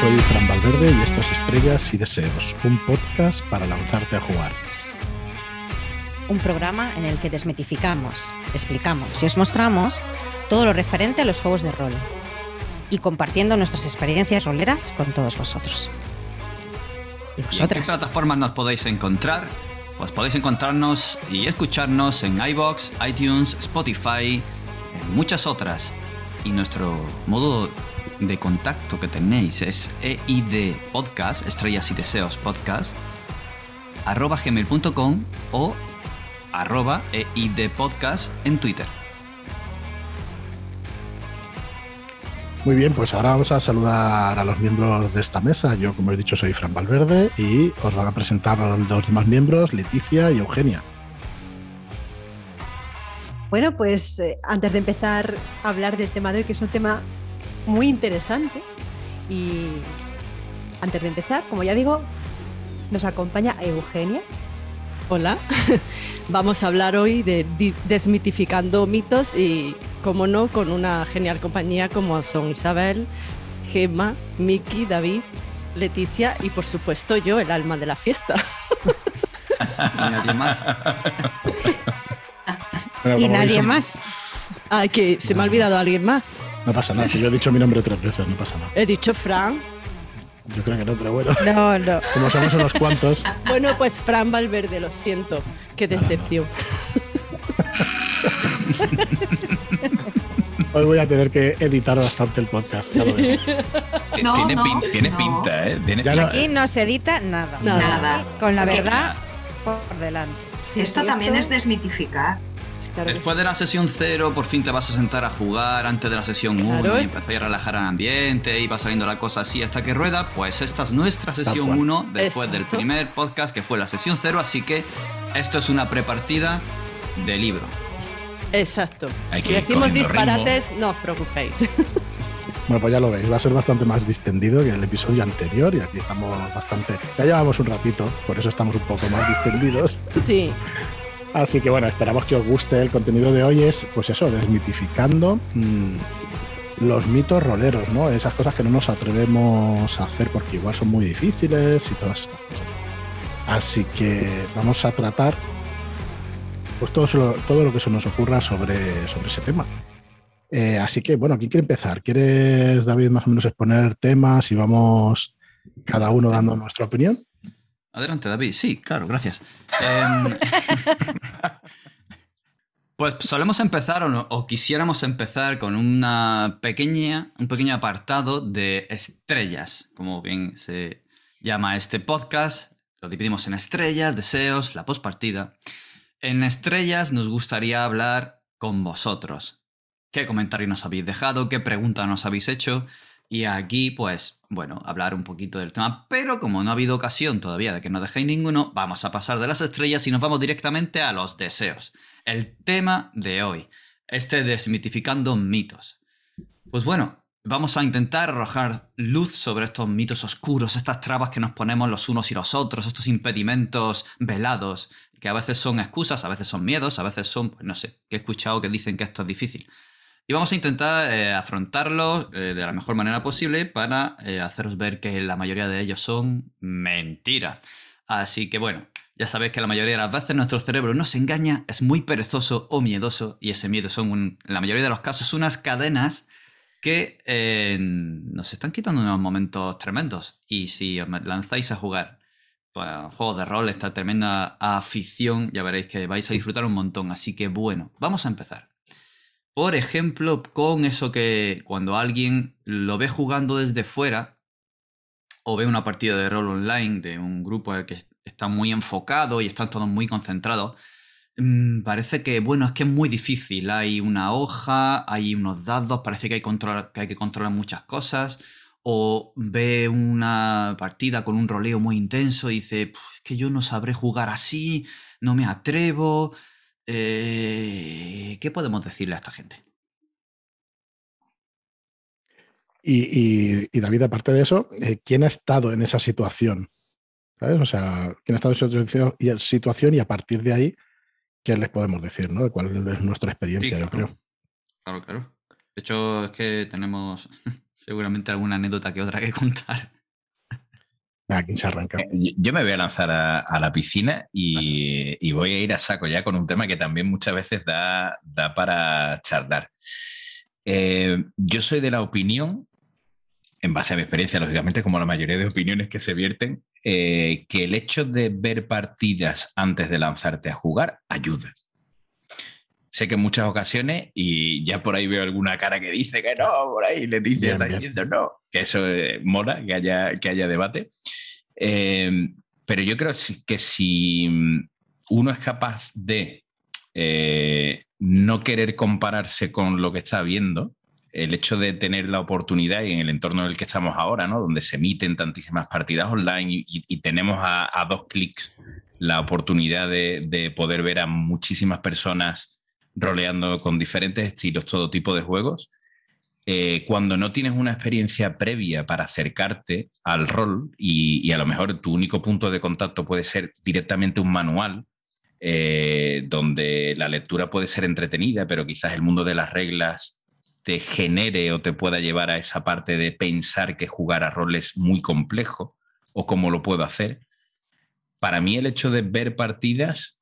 soy Fran Valverde y esto es Estrellas y Deseos, un podcast para lanzarte a jugar. Un programa en el que desmitificamos, explicamos y os mostramos todo lo referente a los juegos de rol y compartiendo nuestras experiencias roleras con todos vosotros. ¿Y vosotras? ¿En qué plataformas nos podéis encontrar? Pues podéis encontrarnos y escucharnos en iBox, iTunes, Spotify, en muchas otras. Y nuestro modo de contacto que tenéis es EID Podcast, Estrellas y Deseos Podcast, arroba gmail.com o arroba EID Podcast en Twitter. Muy bien, pues ahora vamos a saludar a los miembros de esta mesa. Yo, como he dicho, soy Fran Valverde y os van a presentar a los demás miembros, Leticia y Eugenia. Bueno, pues eh, antes de empezar a hablar del tema de hoy, que es un tema muy interesante. Y antes de empezar, como ya digo, nos acompaña Eugenia. Hola, vamos a hablar hoy de desmitificando mitos y, como no, con una genial compañía como son Isabel, Gemma, Miki, David, Leticia y por supuesto yo, el alma de la fiesta. y nadie más. y nadie más. Ay, que se me ha olvidado alguien más. No pasa nada, si yo he dicho mi nombre tres veces, no pasa nada. He dicho Fran. Yo creo que no, pero bueno. No, no. Como somos unos cuantos. Bueno, pues Fran Valverde, lo siento. Qué decepción. Hoy voy a tener que editar bastante el podcast. No, tiene, no, tiene pinta, ¿eh? Aquí no se edita nada. Nada. Con la verdad por delante. esto también es desmitificar. Después de la sesión 0, por fin te vas a sentar a jugar antes de la sesión 1 y empezar a relajar el ambiente y va saliendo la cosa así hasta que rueda. Pues esta es nuestra sesión 1 después del primer podcast que fue la sesión 0, así que esto es una prepartida de libro. Exacto. si decimos disparates, no os preocupéis. Bueno, pues ya lo veis, va a ser bastante más distendido que el episodio anterior y aquí estamos bastante... Ya llevamos un ratito, por eso estamos un poco más distendidos. Sí. Así que bueno, esperamos que os guste el contenido de hoy. Es pues eso, desmitificando mm, los mitos roleros, ¿no? Esas cosas que no nos atrevemos a hacer porque igual son muy difíciles y todas estas cosas. Así que vamos a tratar pues todo, todo lo que se nos ocurra sobre, sobre ese tema. Eh, así que bueno, ¿quién quiere empezar? ¿Quieres, David, más o menos exponer temas y vamos cada uno dando nuestra opinión? Adelante, David. Sí, claro, gracias. Em, pues solemos empezar o, quisiéramos empezar con una pequeña, un pequeño apartado de estrellas, como bien se llama este podcast. Lo dividimos en estrellas, deseos, la postpartida. En estrellas nos gustaría hablar con vosotros. ¿Qué comentario nos habéis dejado? ¿Qué pregunta nos habéis hecho? Y aquí, pues, bueno, hablar un poquito del tema. Pero como no ha habido ocasión todavía de que no dejéis ninguno, vamos a pasar de las estrellas y nos vamos directamente a los deseos. El tema de hoy, este desmitificando mitos. Pues bueno, vamos a intentar arrojar luz sobre estos mitos oscuros, estas trabas que nos ponemos los unos y los otros, estos impedimentos velados, que a veces son excusas, a veces son miedos, a veces son, pues no sé, que he escuchado que dicen que esto es difícil. Y vamos a intentar eh, afrontarlos eh, de la mejor manera posible para eh, haceros ver que la mayoría de ellos son mentira. Así que bueno, ya sabéis que la mayoría de las veces nuestro cerebro nos engaña, es muy perezoso o miedoso y ese miedo son, en la mayoría de los casos, unas cadenas que nos están quitando unos momentos tremendos. Y si os lanzáis a jugar pues, juegos de rol, esta tremenda afición, ya veréis que vais a disfrutar un montón. Así que bueno, vamos a empezar. Por ejemplo, con eso que cuando alguien lo ve jugando desde fuera o ve una partida de rol online de un grupo que está muy enfocado y están todos muy concentrados, mm, parece que, bueno, es que es muy difícil. Hay una hoja, hay unos dados, parece que hay, que, hay que controlar muchas cosas. O ve una partida con un roleo muy intenso y dice, es que yo no sabré jugar así, no me atrevo. Eh, ¿Qué podemos decirle a esta gente? Y, David, aparte de eso, eh, ¿quién ha estado en esa situación? ¿Sabes? O sea, ¿quién ha estado en esa situación y a partir de ahí, ¿qué les podemos decir? ¿no? ¿Cuál es nuestra experiencia, yo creo? Claro, claro. De hecho, es que tenemos seguramente alguna anécdota que otra que contar. Aquí se arranca. Eh, yo me voy a lanzar a, la piscina y, voy a ir a saco ya con un tema que también muchas veces da, da para charlar. Eh, yo soy de la opinión, en base a mi experiencia, lógicamente, como la mayoría de opiniones que se vierten, eh, que el hecho de ver partidas antes de lanzarte a jugar ayuda. Sé que en muchas ocasiones, y ya por ahí veo alguna cara que dice que no, por ahí le dice está diciendo no, que eso eh, mola, que haya, que haya debate. Eh, pero yo creo que si uno es capaz de eh, no querer compararse con lo que está viendo, el hecho de tener la oportunidad y en el entorno en el que estamos ahora, ¿no? donde se emiten tantísimas partidas online y, tenemos a, dos clics la oportunidad de, de, poder ver a muchísimas personas roleando con diferentes estilos, todo tipo de juegos, eh, cuando no tienes una experiencia previa para acercarte al rol y, a lo mejor tu único punto de contacto puede ser directamente un manual, eh, donde la lectura puede ser entretenida, pero quizás el mundo de las reglas te genere o te pueda llevar a esa parte de pensar que jugar a rol es muy complejo o cómo lo puedo hacer. Para mí el hecho de ver partidas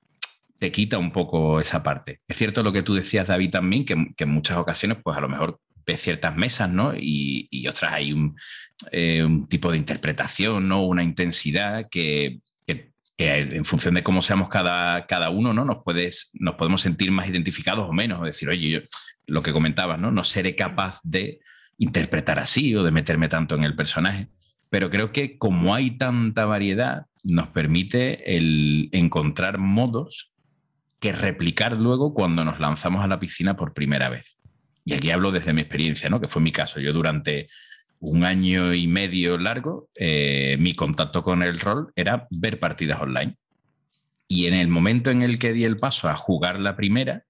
te quita un poco esa parte. Es cierto lo que tú decías, David, también, que, en muchas ocasiones, pues a lo mejor ves ciertas mesas, ¿no? Y, otras hay eh, un, tipo de interpretación, ¿no? Una intensidad que, en función de cómo seamos cada, cada uno, ¿no? Nos, puedes, nos podemos sentir más identificados o menos. O decir, oye, yo, lo que comentabas, ¿no? No seré capaz de interpretar así o de meterme tanto en el personaje. Pero creo que como hay tanta variedad, nos permite el encontrar modos que replicar luego cuando nos lanzamos a la piscina por primera vez. Y aquí hablo desde mi experiencia, ¿no? que fue mi caso. Yo durante un año y medio largo, eh, mi contacto con el rol era ver partidas online. Y en el momento en el que di el paso a jugar la primera,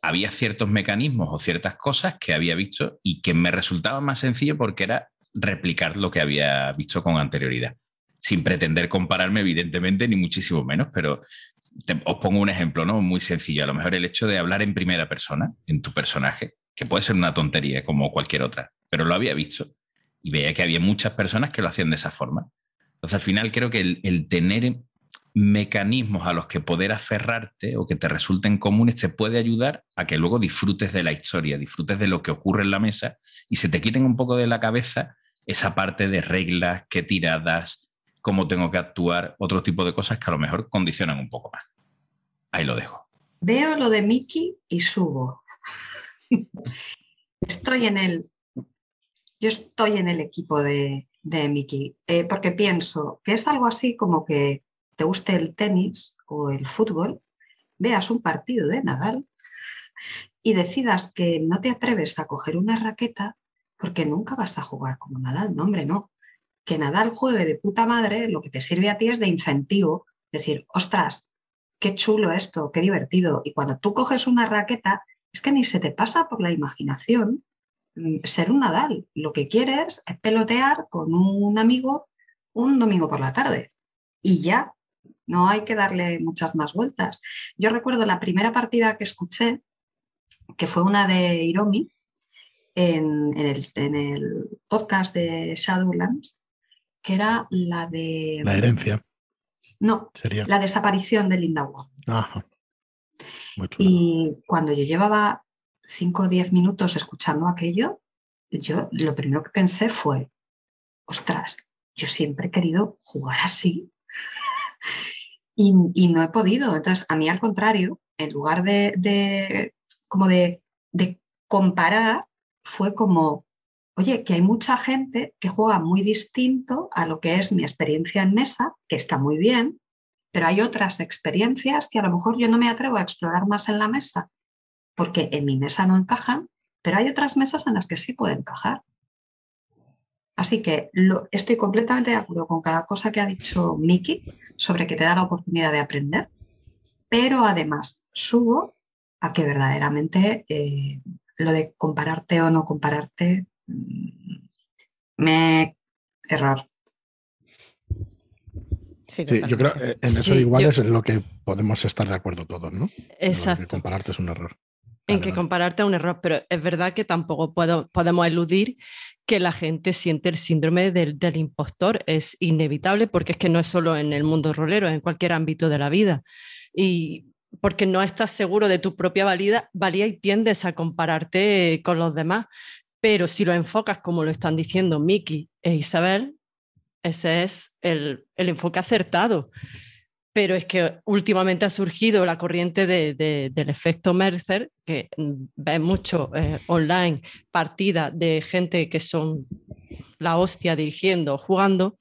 había ciertos mecanismos o ciertas cosas que había visto y que me resultaba más sencillo porque era replicar lo que había visto con anterioridad. Sin pretender compararme, evidentemente, ni muchísimo menos, pero os pongo un ejemplo, ¿no? Muy sencillo. A lo mejor el hecho de hablar en primera persona, en tu personaje, que puede ser una tontería como cualquier otra, pero lo había visto y veía que había muchas personas que lo hacían de esa forma. Entonces, al final creo que el, tener mecanismos a los que poder aferrarte o que te resulten comunes te puede ayudar a que luego disfrutes de la historia, disfrutes de lo que ocurre en la mesa y se te quiten un poco de la cabeza esa parte de reglas, qué tiradas, cómo tengo que actuar, otro tipo de cosas que a lo mejor condicionan un poco más. Ahí lo dejo. Veo lo de Mickey y subo. estoy en el. Yo estoy en el equipo de, de Mickey, eh, porque pienso que es algo así como que te guste el tenis o el fútbol, veas un partido de Nadal y decidas que no te atreves a coger una raqueta porque nunca vas a jugar como Nadal. No, hombre, no que Nadal juegue de puta madre, lo que te sirve a ti es de incentivo. Decir, ostras, qué chulo esto, qué divertido. Y cuando tú coges una raqueta, es que ni se te pasa por la imaginación mm, ser un Nadal. Lo que quieres es pelotear con un amigo un domingo por la tarde. Y ya, no hay que darle muchas más vueltas. Yo recuerdo la primera partida que escuché, que fue una de el, en el podcast de Shadowlands, que era la de... La herencia. No, la desaparición de Linda Wong. Ajá. y cuando yo llevaba 5 o 10 minutos escuchando aquello, yo lo primero que pensé fue, ostras, yo siempre he querido jugar así y, no he podido. Entonces, a mí al contrario, en lugar de, de como de, de comparar, fue como, oye, que hay mucha gente que juega muy distinto a lo que es mi experiencia en mesa, que está muy bien, pero hay otras experiencias que a lo mejor yo no me atrevo a explorar más en la mesa, porque en mi mesa no encajan, pero hay otras mesas en las que sí puede encajar. Así que estoy completamente de acuerdo con cada cosa que ha dicho Miki sobre que te da la oportunidad de aprender, pero además subo a que verdaderamente eh, lo de compararte o no compararte me error. Sí, yo creo que en eso igual es lo que podemos estar de acuerdo todos, ¿no? Exacto. compararte es un error. en que compararte a un error, pero es verdad que tampoco puedo, podemos eludir que la gente siente el síndrome del, del, impostor. Es inevitable porque es que no es solo en el mundo rolero, es en cualquier ámbito de la vida. Y porque no estás seguro de tu propia valía, valía y tiendes a compararte con los demás. Pero si lo enfocas como lo están diciendo Miki e Isabel, ese es el, el enfoque acertado pero es que últimamente ha surgido la corriente del efecto Mercer, que mm, ve mucho eh, online partida de gente que son la hostia dirigiendo, jugando,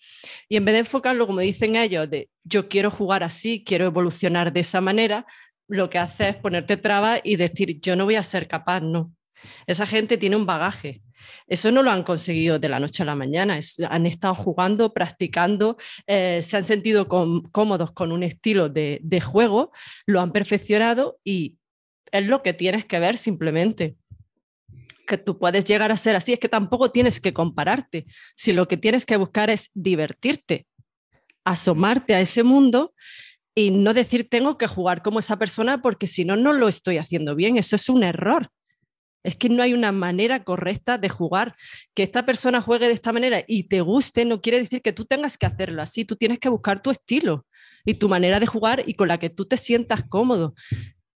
y en vez de enfocarlo, como dicen ellos, de yo quiero jugar así, quiero evolucionar de esa manera, lo que hace es ponerte trabas y decir yo no voy a ser capaz, no. Esa gente tiene un bagaje, eso no lo han conseguido de la noche a la mañana, han estado jugando, practicando, eh, se han sentido cómodos con un estilo de, juego, lo han perfeccionado y es lo que tienes que ver simplemente. Que tú puedes llegar a ser así, es que tampoco tienes que compararte, si lo que tienes que buscar es divertirte, asomarte a ese mundo y no decir tengo que jugar como esa persona porque si no, no lo estoy haciendo bien, eso es un error. Es que no hay una manera correcta de jugar. Que esta persona juegue de esta manera y te guste no quiere decir que tú tengas que hacerlo así. Tú tienes que buscar tu estilo y tu manera de jugar y con la que tú te sientas cómodo.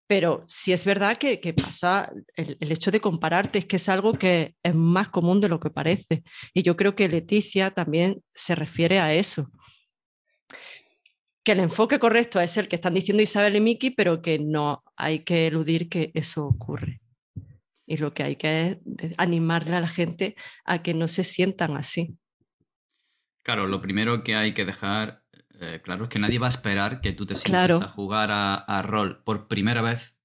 Pero sí es verdad que, pasa el, el, hecho de compararte, es que es algo que es más común de lo que parece. Y yo creo que Leticia también se refiere a eso. Que el enfoque correcto es el que están diciendo Isabel y Miki, pero que no hay que eludir que eso ocurre. Y lo que hay que es animarle a la gente a que no se sientan así. Claro, lo primero que hay que dejar eh, claro es que nadie va a esperar que tú te sientes a jugar a, rol por primera vez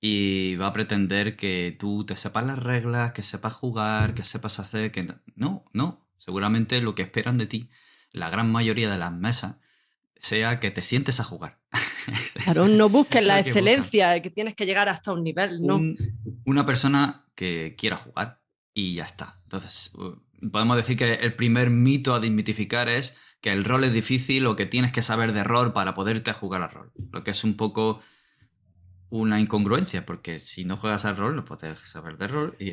y va a pretender que tú te sepas las reglas, que sepas jugar, que sepas hacer, que no, no. Seguramente lo que esperan de ti, la gran mayoría de las mesas, sea que te sientes a jugar. Claro, no busques la excelencia, que tienes que llegar hasta un nivel, ¿no? una persona que quiera jugar y ya está. Entonces, podemos decir que el primer mito a desmitificar es que el rol es difícil o que tienes que saber de rol para poderte jugar al rol. Lo que es un poco una incongruencia, porque si no juegas al rol, no puedes saber de rol, y,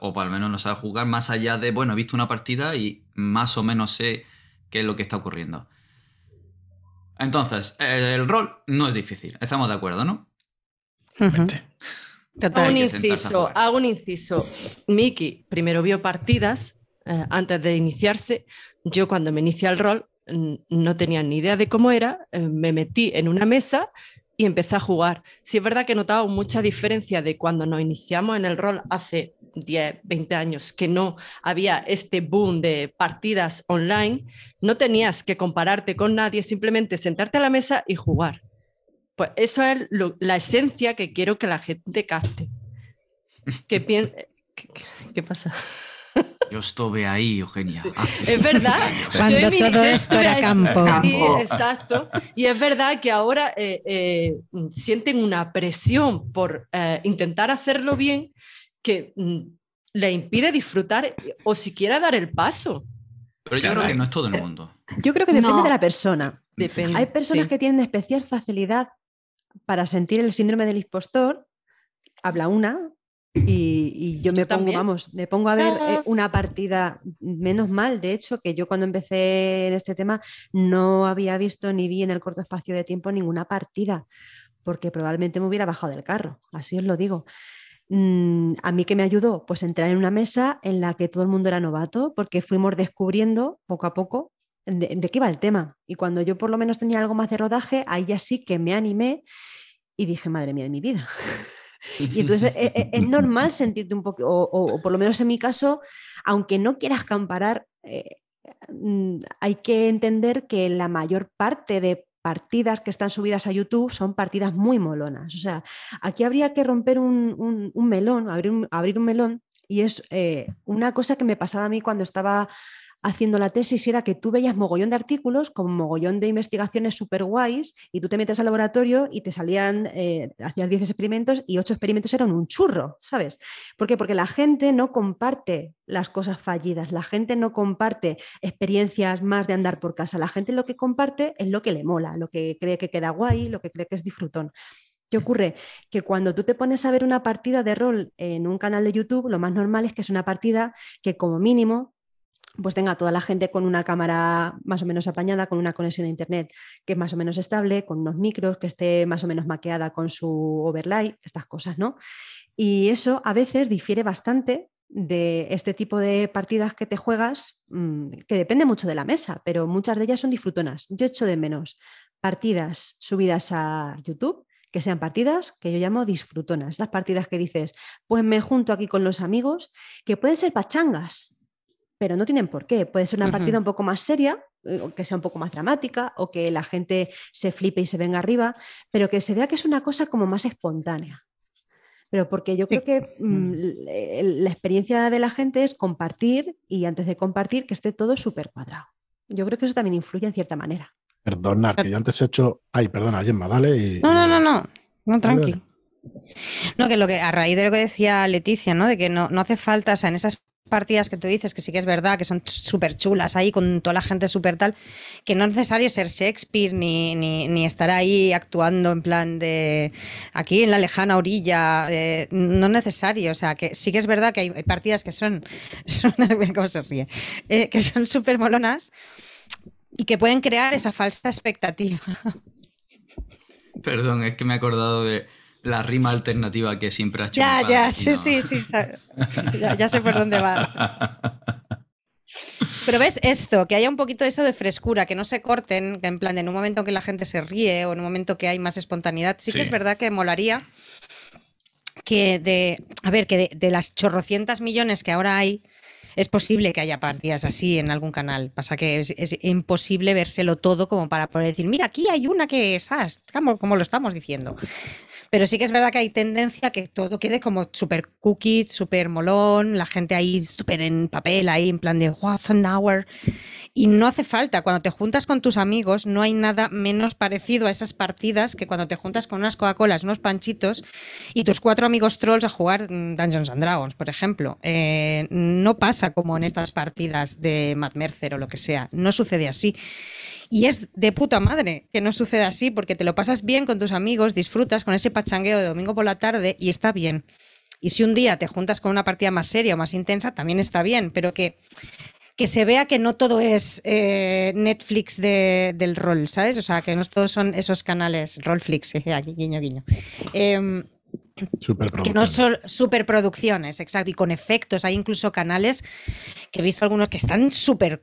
o al menos no sabes jugar más allá de, bueno, he visto una partida y más o menos sé qué es lo que está ocurriendo. Entonces, el rol no es difícil, estamos de acuerdo, ¿no? Hago un inciso, hago un inciso. Miki primero vio partidas eh, antes de iniciarse. Yo cuando me inicié el rol no tenía ni idea de cómo era, eh, me metí en una mesa y empecé a jugar. Sí es verdad que he notado mucha diferencia de cuando nos iniciamos en el rol hace 10, 20 años, que no había este boom de partidas online, no tenías que compararte con nadie, simplemente sentarte a la mesa y jugar. Pues eso es la esencia que quiero que la gente capte. ¿Qué, pasa? Yo estuve ahí, Eugenia. Es verdad. Cuando todo esto era campo. exacto. Y es verdad que ahora eh, eh, sienten una presión por eh, intentar hacerlo bien que mm, le impide disfrutar o siquiera dar el paso. Pero yo creo que no es todo el mundo. Yo creo que depende de la persona. Depende, Hay personas que tienen especial facilidad para sentir el síndrome del impostor, habla una, y, yo me pongo, vamos, me pongo a ver eh, una partida, menos mal, de hecho, que yo cuando empecé en este tema no había visto ni vi en el corto espacio de tiempo ninguna partida, porque probablemente me hubiera bajado del carro, así os lo digo. Mm, a mí que me ayudó, pues entrar en una mesa en la que todo el mundo era novato, porque fuimos descubriendo poco a poco de, qué iba el tema. Y cuando yo por lo menos tenía algo más de rodaje, ahí ya sí que me animé y dije, madre mía de mi vida. y entonces e, e, es, normal sentirte un poco, o, por lo menos en mi caso, aunque no quieras comparar, eh, mm, hay que entender que la mayor parte de partidas que están subidas a YouTube son partidas muy molonas. O sea, aquí habría que romper un, melón, abrir un, abrir un melón, y es eh, una cosa que me pasaba a mí cuando estaba haciendo la tesis era que tú veías mogollón de artículos con mogollón de investigaciones súper guays y tú te metes al laboratorio y te salían, eh, hacías 10 experimentos y 8 experimentos eran un churro, ¿sabes? ¿Por qué? Porque la gente no comparte las cosas fallidas, la gente no comparte experiencias más de andar por casa, la gente lo que comparte es lo que le mola, lo que cree que queda guay, lo que cree que es disfrutón. ¿Qué ocurre? Que cuando tú te pones a ver una partida de rol en un canal de YouTube, lo más normal es que es una partida que como mínimo pues tenga toda la gente con una cámara más o menos apañada, con una conexión de internet que es más o menos estable, con unos micros, que esté más o menos maqueada con su overlay, estas cosas, ¿no? Y eso a veces difiere bastante de este tipo de partidas que te juegas, mm, que depende mucho de la mesa, pero muchas de ellas son disfrutonas. Yo echo de menos partidas subidas a YouTube que sean partidas que yo llamo disfrutonas, estas partidas que dices, pues me junto aquí con los amigos, que pueden ser pachangas, pero no tienen por qué. Puede ser una partida un poco más seria, eh, que sea un poco más dramática, o que la gente se flipe y se venga arriba, pero que se vea que es una cosa como más espontánea. Pero porque yo creo que mm, mm. la experiencia de la gente es compartir y antes de compartir que esté todo súper cuadrado. Yo creo que eso también influye en cierta manera. Perdona, que yo antes he hecho. Ay, perdona, Gemma, dale. No, no, no, no. No, tranqui. No, que lo que a raíz de lo que decía Leticia, ¿no? De que no, no hace falta, o sea, en esas partidas que tú dices, que sí que es verdad, que son súper chulas ahí, con toda la gente súper tal, que no es necesario ser Shakespeare ni, ni, estar ahí actuando en plan de aquí en la lejana orilla, eh, no es necesario, o sea, que sí que es verdad que hay, partidas que son, son ¿cómo se ríe? Eh, que son súper molonas y que pueden crear esa falsa expectativa. Perdón, es que me he acordado de la rima alternativa que siempre ha hecho. Ya, ya, sí, sí, sí, ya, sé por dónde va. Pero ves esto, que haya un poquito de eso de frescura, que no se corten, que en plan, en un momento que la gente se ríe o en un momento que hay más espontaneidad, sí, que es verdad que molaría que de, a ver, que de, las chorrocientas millones que ahora hay, es posible que haya partidas así en algún canal. Pasa que es, imposible vérselo todo como para poder decir, mira, aquí hay una que es, como lo estamos diciendo. Pero sí que es verdad que hay tendencia que todo quede como súper cookie, súper molón, la gente ahí súper en papel, ahí en plan de what's an hour. Y no hace falta, cuando te juntas con tus amigos, no hay nada menos parecido a esas partidas que cuando te juntas con unas Coca-Colas, unos panchitos y tus cuatro amigos trolls a jugar Dungeons and Dragons, por ejemplo. Eh, no pasa como en estas partidas de Matt Mercer o lo que sea. No sucede así. Y es de puta madre que no suceda así, porque te lo pasas bien con tus amigos, disfrutas con ese pachangueo de domingo por la tarde y está bien. Y si un día te juntas con una partida más seria o más intensa, también está bien, pero que, que se vea que no todo es eh, Netflix del rol, ¿sabes? O sea, que no todos son esos canales, Rollflix, eh, aquí, guiño, guiño. Eh, que no son superproducciones, exacto, y con efectos. Hay incluso canales que he visto algunos que están súper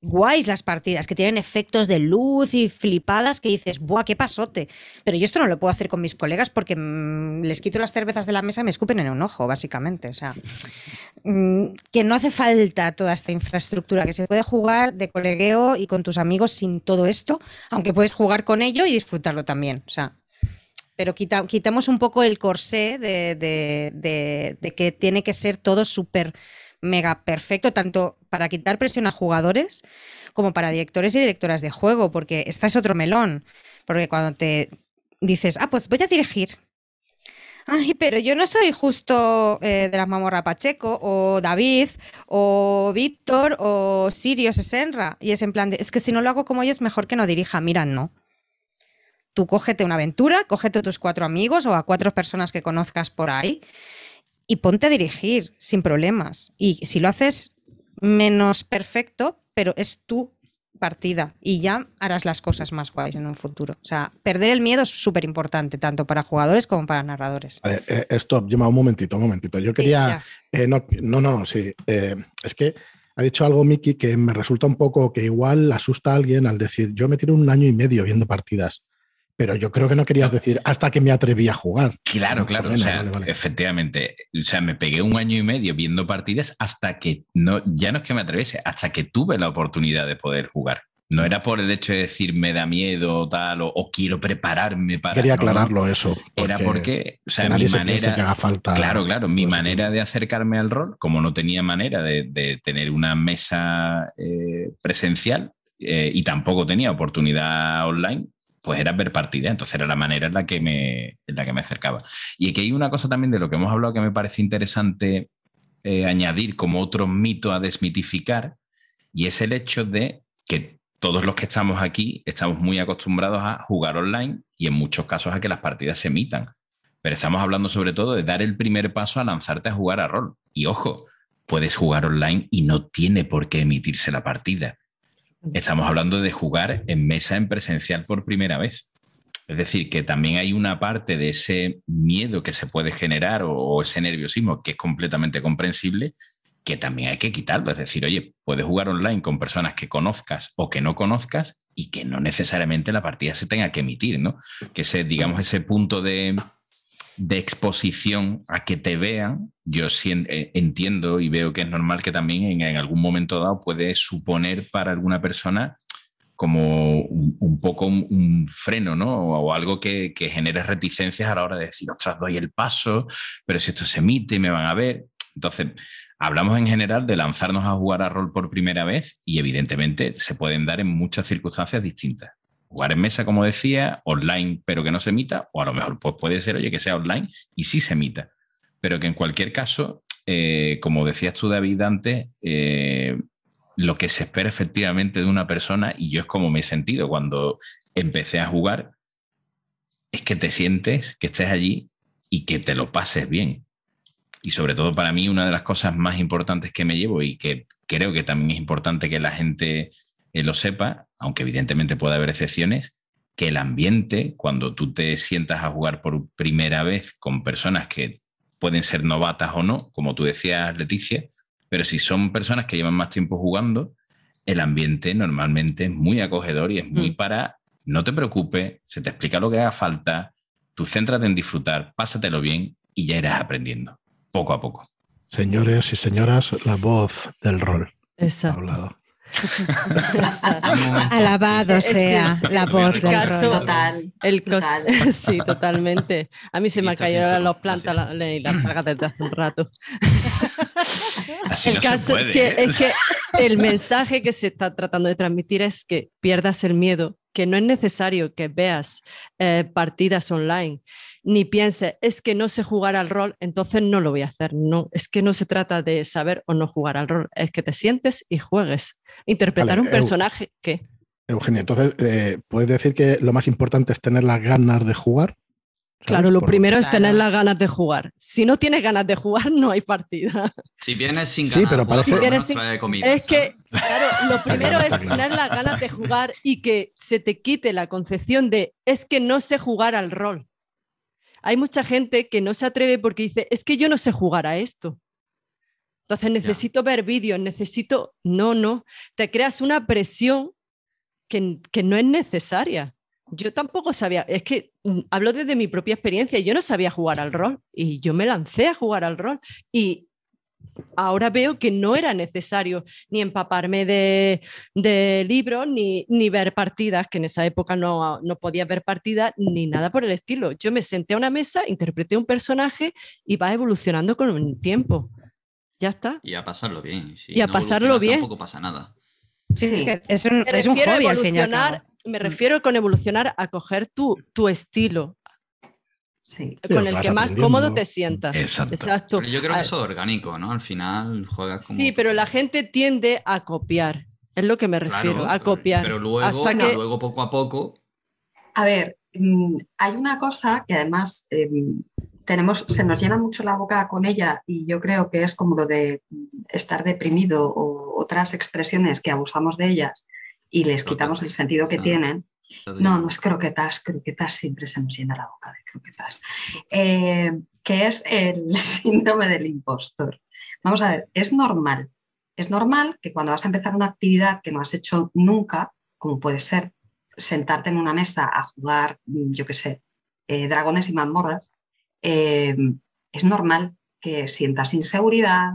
guays las partidas, que tienen efectos de luz y flipadas que dices, ¡buah, qué pasote! Pero yo esto no lo puedo hacer con mis colegas porque mm, les quito las cervezas de la mesa y me escupen en un ojo, básicamente. O sea, mm, que no hace falta toda esta infraestructura, que se puede jugar de colegueo y con tus amigos sin todo esto, aunque puedes jugar con ello y disfrutarlo también. O sea, pero quitamos un poco el corsé de, de que tiene que ser todo súper mega perfecto, tanto para quitar presión a jugadores como para directores y directoras de juego, porque esta es otro melón. Porque cuando te dices, ah, pues voy a dirigir. Ay, pero yo no soy justo eh, de la Mamorra Pacheco, o David, o Víctor, o Sirio Sesenra. Y es en plan de, es que si no lo hago como ellos, mejor que no dirija. Mira, no. Tú cógete una aventura, cógete a tus cuatro amigos o a cuatro personas que conozcas por ahí y ponte a dirigir sin problemas. Y si lo haces menos perfecto, pero es tu partida y ya harás las cosas más guays en un futuro. O sea, perder el miedo es súper importante, tanto para jugadores como para narradores. Eh, stop, lleva un momentito, un momentito. Yo quería... Eh, no, no, no, sí. Eh, es que ha dicho algo Miki que me resulta un poco que igual asusta a alguien al decir, yo me tiro un año y medio viendo partidas. Pero yo creo que no querías decir hasta que me atreví a jugar. Claro, claro. o sea, efectivamente. O sea, me pegué un año y medio viendo partidas hasta que no, ya no es que me atreviese, hasta que tuve la oportunidad de poder jugar. No era por el hecho de decir me da miedo o tal, o, quiero prepararme para. Quería aclararlo eso. Era porque, o sea, mi manera. Que haga falta claro, claro, mi manera de acercarme al rol, como no tenía manera de, tener una mesa eh, presencial eh, y tampoco tenía oportunidad online, pues era ver partida, entonces era la manera en la que me, en la que me acercaba. Y aquí hay una cosa también de lo que hemos hablado que me parece interesante eh, añadir como otro mito a desmitificar, y es el hecho de que todos los que estamos aquí estamos muy acostumbrados a jugar online y en muchos casos a que las partidas se emitan. Pero estamos hablando sobre todo de dar el primer paso a lanzarte a jugar a rol. Y ojo, puedes jugar online y no tiene por qué emitirse la partida. Estamos hablando de jugar en mesa en presencial por primera vez. Es decir, que también hay una parte de ese miedo que se puede generar o, ese nerviosismo que es completamente comprensible, que también hay que quitarlo. Es decir, oye, puedes jugar online con personas que conozcas o que no conozcas y que no necesariamente la partida se tenga que emitir, ¿no? Que ese, digamos, ese punto de, exposición a que te vean, yo eh, entiendo y veo que es normal que también en, algún momento dado puede suponer para alguna persona como un, poco un, freno, ¿no? O, algo que, genere reticencias a la hora de decir, ostras, doy el paso, pero si esto se emite, me van a ver. Entonces, hablamos en general de lanzarnos a jugar a rol por primera vez y evidentemente se pueden dar en muchas circunstancias distintas. Jugar en mesa, como decía, online, pero que no se emita, o a lo mejor pues puede ser, oye, que sea online y sí se emita. Pero que en cualquier caso, eh, como decías tú, David, antes, eh, lo que se espera efectivamente de una persona, y yo es como me he sentido cuando empecé a jugar, es que te sientes, que estés allí y que te lo pases bien. Y sobre todo para mí una de las cosas más importantes que me llevo y que creo que también es importante que la gente eh, lo sepa, aunque evidentemente puede haber excepciones, que el ambiente, cuando tú te sientas a jugar por primera vez con personas que pueden ser novatas o no, como tú decías, Leticia, pero si son personas que llevan más tiempo jugando, el ambiente normalmente es muy acogedor y es muy mm. para, no te preocupes, se te explica lo que haga falta, tú céntrate en disfrutar, pásatelo bien y ya irás aprendiendo, poco a poco. Señores y señoras, la voz del rol. Exacto. Alabado sea la voz del caso, Total. El Sí, totalmente. A mí se me caído los plantas y las plagas desde hace un rato. el caso ¿eh? es que el mensaje que se está tratando de transmitir es que pierdas el miedo, que no es necesario que veas eh, partidas online, ni pienses, es que no sé jugar al rol, entonces no lo voy a hacer. No, es que no se trata de saber o no jugar al rol, es que te sientes y juegues. Interpretar un personaje que... Eugenia, entonces, eh, ¿puedes decir que lo más importante es tener las ganas de jugar? Claro, lo primero es tener las ganas de jugar. Si no tienes ganas de jugar, no hay partida. Si vienes sin ganas, sí, pero parece... es que, claro, lo primero es tener las ganas de jugar y que se te quite la concepción de es que no sé jugar al rol. Hay mucha gente que no se atreve porque dice, es que yo no sé jugar a esto. Entonces necesito ver vídeos, necesito... No, no, te creas una presión que, que no es necesaria. Yo tampoco sabía, es que mm, hablo desde mi propia experiencia, yo no sabía jugar al rol y yo me lancé a jugar al rol y ahora veo que no era necesario ni empaparme de, libros ni, ni, ver partidas, que en esa época no, no podía ver partidas ni nada por el estilo. Yo me senté a una mesa, interpreté un personaje y va evolucionando con el tiempo. Ya está. Y a pasarlo bien. y a pasarlo bien. Tampoco pasa nada. es, que es un, es un hobby al fin y al cabo me refiero con evolucionar a coger tu, tu estilo. con el que más cómodo te sientas. Exacto. yo creo que eso es orgánico, ¿no? Al final juegas como. Sí, pero la gente tiende a copiar. Es lo que me refiero, a copiar. Pero luego, luego poco a poco. A ver, mm, hay una cosa que además em, tenemos, se nos llena mucho la boca con ella y yo creo que es como lo de estar deprimido o otras expresiones que abusamos de ellas y les quitamos el sentido que tienen. No, no es croquetas, croquetas siempre se nos llena la boca de croquetas. Eh, que es el síndrome del impostor. Vamos a ver, es normal. Es normal que cuando vas a empezar una actividad que no has hecho nunca, como puede ser sentarte en una mesa a jugar, yo qué sé, eh, dragones y mazmorras, eh, es normal que sientas inseguridad,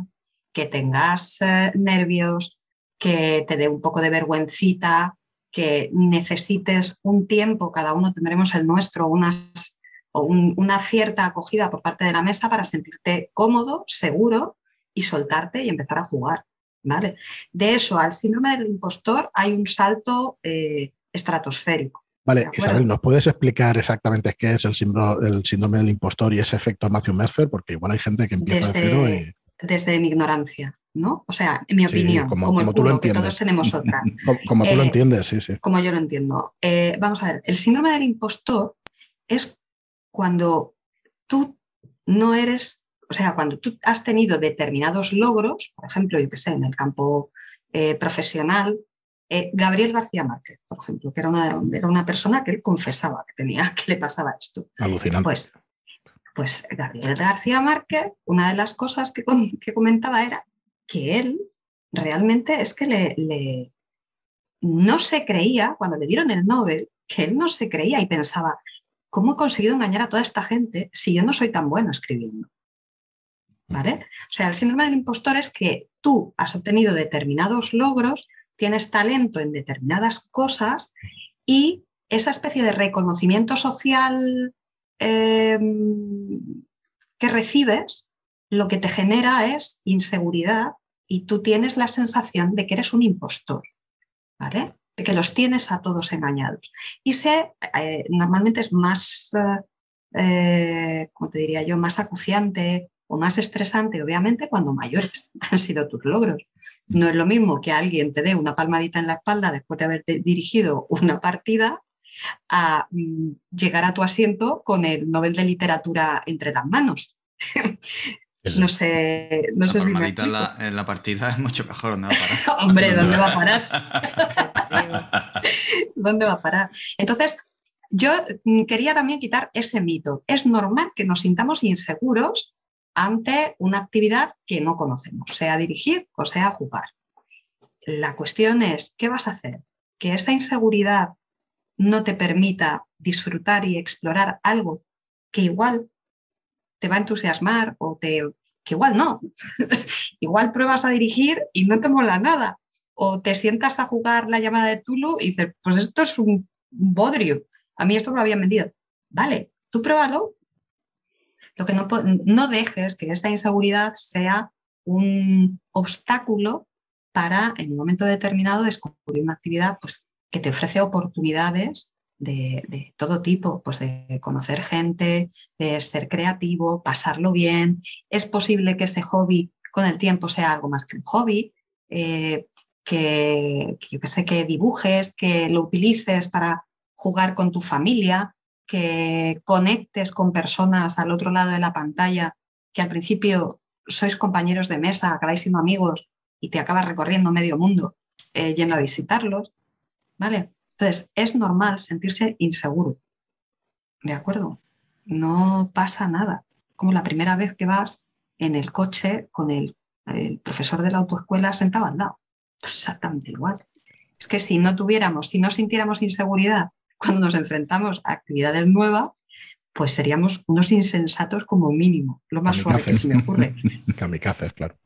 que tengas nervios, que te dé un poco de vergüencita, que necesites un tiempo, cada uno tendremos el nuestro, una cierta acogida por parte de la mesa para sentirte cómodo, seguro y soltarte y empezar a jugar. ¿vale? De eso al síndrome del impostor hay un salto eh, estratosférico. Vale, Isabel, ¿nos puedes explicar exactamente qué es el síndrome, el síndrome del impostor y ese efecto Matthew Mercer? Porque igual hay gente que empieza de cero y desde mi ignorancia, ¿no? O sea, en mi opinión, como, el culo, que todos tenemos otra. como, tú lo eh, entiendes, sí, sí. Como yo lo entiendo. Eh, vamos a ver, el síndrome del impostor es cuando tú no eres, o sea, cuando tú has tenido determinados logros, por ejemplo, yo qué sé, en el campo eh, profesional, Gabriel García Márquez, por ejemplo, que era una, era una persona que él confesaba que tenía, que le pasaba esto. Alucinante. Pues pues Gabriel García Márquez, una de las cosas que, comentaba era que él realmente es que le, no se creía, cuando le dieron el Nobel, que él no se creía y pensaba, ¿cómo he conseguido engañar a toda esta gente si yo no soy tan bueno escribiendo? ¿Vale? O sea, el síndrome del impostor es que tú has obtenido determinados logros, tienes talento en determinadas cosas y esa especie de reconocimiento social Em, que recibes, lo que te genera es inseguridad y tú tienes la sensación de que eres un impostor, ¿vale? De que los tienes a todos engañados. Y se, eh, normalmente es más, eh, como te diría yo, más acuciante o más estresante, obviamente, cuando mayores han sido tus logros. No es lo mismo que alguien te dé una palmadita en la espalda después de haber dirigido una partida a mm, llegar a tu asiento con el Nobel de Literatura entre las manos. no sé, no sé si en la, en la partida es mucho mejor. ¿Dónde va a parar? Hombre, ¿dónde va a parar? ¿Dónde va a parar? Entonces, yo mm, quería también quitar ese mito. Es normal que nos sintamos inseguros ante una actividad que no conocemos, sea dirigir o sea jugar. La cuestión es, ¿qué vas a hacer? Que esa inseguridad no te permita disfrutar y explorar algo que igual te va a entusiasmar o te, que igual no. igual pruebas a dirigir y no te mola nada. O te sientas a jugar la llamada de Tulu y dices, pues esto es un bodrio. A mí esto me lo habían vendido. Vale, tú pruébalo. Lo que no, no dejes que esa inseguridad sea un obstáculo para en un momento determinado descubrir una actividad pues, que te ofrece oportunidades de, todo tipo, pues de conocer gente, de ser creativo, pasarlo bien. Es posible que ese hobby con el tiempo sea algo más que un hobby, eh, que, yo que sé, que dibujes, que lo utilices para jugar con tu familia, que conectes con personas al otro lado de la pantalla, que al principio sois compañeros de mesa, acabáis siendo amigos y te acabas recorriendo medio mundo eh, yendo a visitarlos. ¿Vale? Entonces, es normal sentirse inseguro. ¿De acuerdo? No pasa nada. Como la primera vez que vas en el coche con el, profesor de la autoescuela sentado al lado. Pues exactamente igual. Es que si no tuviéramos, si no sintiéramos inseguridad cuando nos enfrentamos a actividades nuevas, pues seríamos unos insensatos como mínimo, lo más suave que se me ocurre. Kamikazes, claro.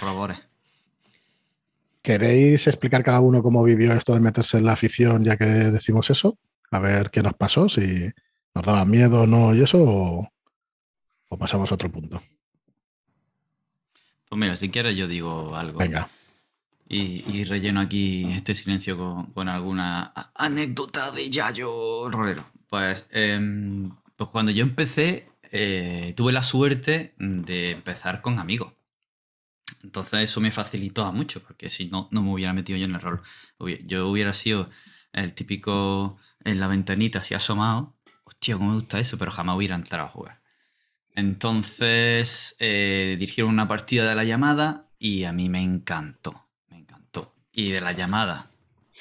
Robores. ¿Queréis explicar cada uno cómo vivió esto de meterse en la afición ya que decimos eso? A ver qué nos pasó, si nos daba miedo o no y eso, o, pasamos a otro punto. Pues mira, si quieres yo digo algo. Venga. Y, relleno aquí este silencio con, alguna anécdota de Yayo Rolero. Pues, em, pues cuando yo empecé, eh, tuve la suerte de empezar con amigos. Entonces eso me facilitó mucho, porque si no, no me hubiera metido yo en el rol. Yo hubiera sido el típico en la ventanita así asomado. Hostia, cómo me gusta eso, pero jamás hubiera entrado a jugar. Entonces eh, dirigieron una partida de la llamada y a mí me encantó. Y de la llamada,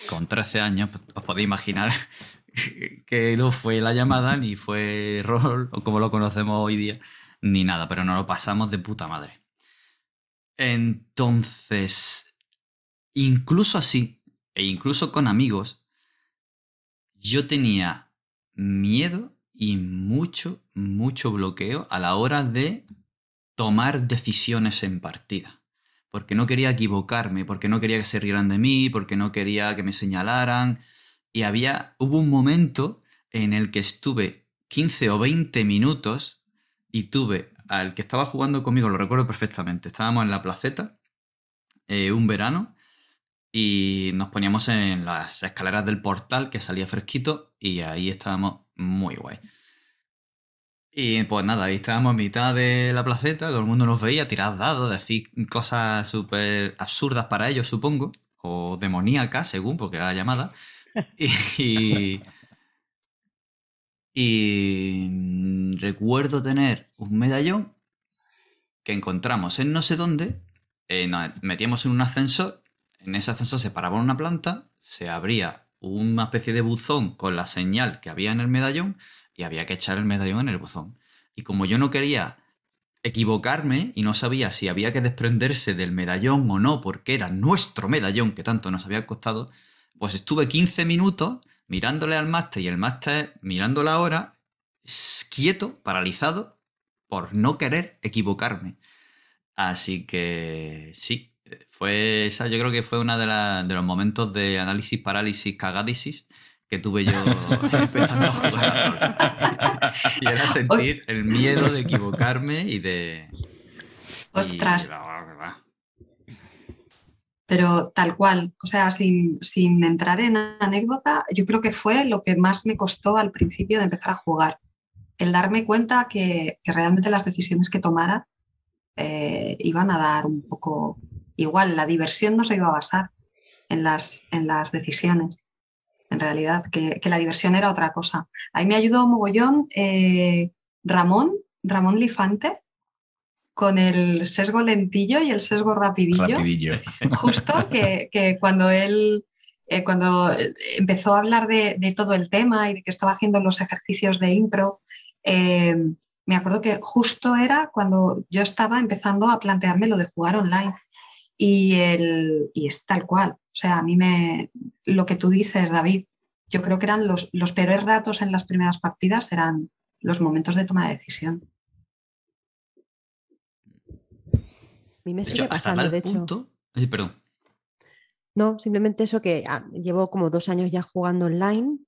con 13 años, pues, os podéis imaginar que no fue la llamada, ni fue rol, o como lo conocemos hoy día, ni nada, pero nos lo pasamos de puta madre. Entonces, incluso así, e incluso con amigos, yo tenía miedo y mucho, mucho bloqueo a la hora de tomar decisiones en partida. Porque no quería equivocarme, porque no quería que se rieran de mí, porque no quería que me señalaran. Y había, hubo un momento en el que estuve 15 o 20 minutos y tuve al que estaba jugando conmigo, lo recuerdo perfectamente. Estábamos en la placeta eh, un verano y nos poníamos en las escaleras del portal que salía fresquito y ahí estábamos muy guay. Y pues nada, ahí estábamos a mitad de la placeta, todo el mundo nos veía, tirar dados, decir cosas súper absurdas para ellos, supongo, o demoníacas, según, porque era la llamada. y, recuerdo tener un medallón que encontramos en no sé dónde, eh, nos metíamos en un ascensor, en ese ascensor se paraba una planta, se abría una especie de buzón con la señal que había en el medallón había que echar el medallón en el buzón. Y como yo no quería equivocarme y no sabía si había que desprenderse del medallón o no, porque era nuestro medallón que tanto nos había costado, pues estuve 15 minutos mirándole al máster y el máster mirando la hora, quieto, paralizado, por no querer equivocarme. Así que sí, fue esa, yo creo que fue uno de, los momentos de análisis, parálisis, cagádisis que tuve yo empezando a jugar Y era sentir el miedo de equivocarme y de. Ostras. Pero tal cual, o sea, sin, entrar en anécdota, yo creo que fue lo que más me costó al principio de empezar a jugar. El darme cuenta que, realmente las decisiones que tomara eh, iban a dar un poco igual. La diversión no se iba a basar en las, en las decisiones en realidad, que, la diversión era otra cosa. Ahí me ayudó mogollón eh, Ramón, Ramón Lifante, con el sesgo lentillo y el sesgo rapidillo. Justo que, cuando él eh, cuando empezó a hablar de, todo el tema y de que estaba haciendo los ejercicios de impro, eh, me acuerdo que justo era cuando yo estaba empezando a plantearme lo de jugar online. Y, el, y es tal cual. O sea, a mí me, lo que tú dices, David, yo creo que eran los, los peores ratos en las primeras partidas, eran los momentos de toma de decisión. A mí me sigue pasando, de hecho. perdón. No, simplemente eso que ah, llevo como dos años ya jugando online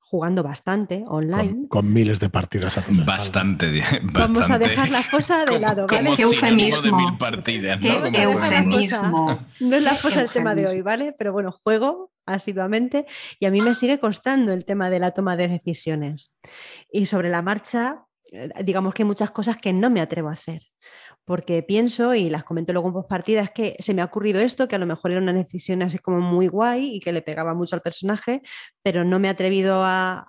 jugando bastante online. Con, miles de partidas a bastante, Vamos a dejar la fosa de lado, ¿vale? Qué eufemismo. Qué eufemismo. No es la fosa el tema de hoy, ¿vale? Pero bueno, juego asiduamente y a mí me sigue costando el tema de la toma de decisiones. Y sobre la marcha, eh, digamos que hay muchas cosas que no me atrevo a hacer porque pienso, y las comento luego en postpartida, es que se me ha ocurrido esto, que a lo mejor era una decisión así como muy guay y que le pegaba mucho al personaje, pero no me he atrevido a,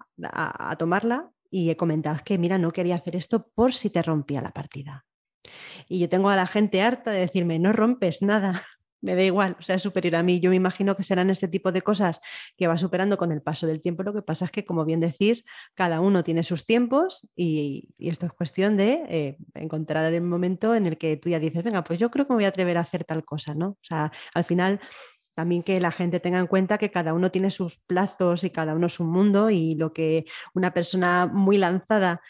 tomarla y he comentado que, mira, no quería hacer esto por si te rompía la partida. Y yo tengo a la gente harta de decirme, no rompes nada, me da igual, o sea, es superior a mí. Yo me imagino que serán este tipo de cosas que va superando con el paso del tiempo. Lo que pasa es que, como bien decís, cada uno tiene sus tiempos y, esto es cuestión de eh, encontrar el momento en el que tú ya dices, venga, pues yo creo que me voy a atrever a hacer tal cosa, ¿no? O sea, al final también que la gente tenga en cuenta que cada uno tiene sus plazos y cada uno es un mundo y lo que una persona muy lanzada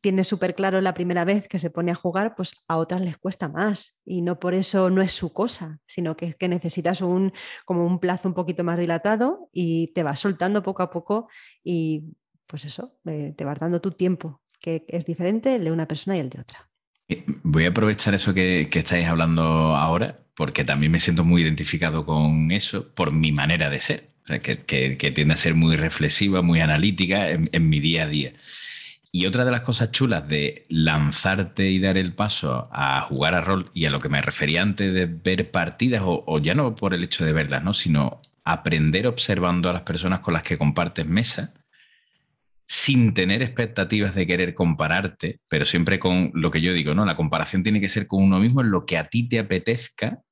tiene súper claro la primera vez que se pone a jugar, pues a otras les cuesta más y no por eso no es su cosa, sino que, que necesitas un, como un plazo un poquito más dilatado y te vas soltando poco a poco y pues eso, eh, te vas dando tu tiempo, que es diferente el de una persona y el de otra. Eh, voy a aprovechar eso que, estáis hablando ahora, porque también me siento muy identificado con eso por mi manera de ser, que, tiende a ser muy reflexiva, muy analítica en mi día a día. Y otra de las cosas chulas de lanzarte y dar el paso a jugar a rol, y a lo que me refería antes de ver partidas, o, ya no por el hecho de verlas, ¿no? sino aprender observando a las personas con las que compartes mesa, sin tener expectativas de querer compararte, pero siempre con lo que yo digo, ¿no? La comparación tiene que ser con uno mismo en lo que a ti te apetezca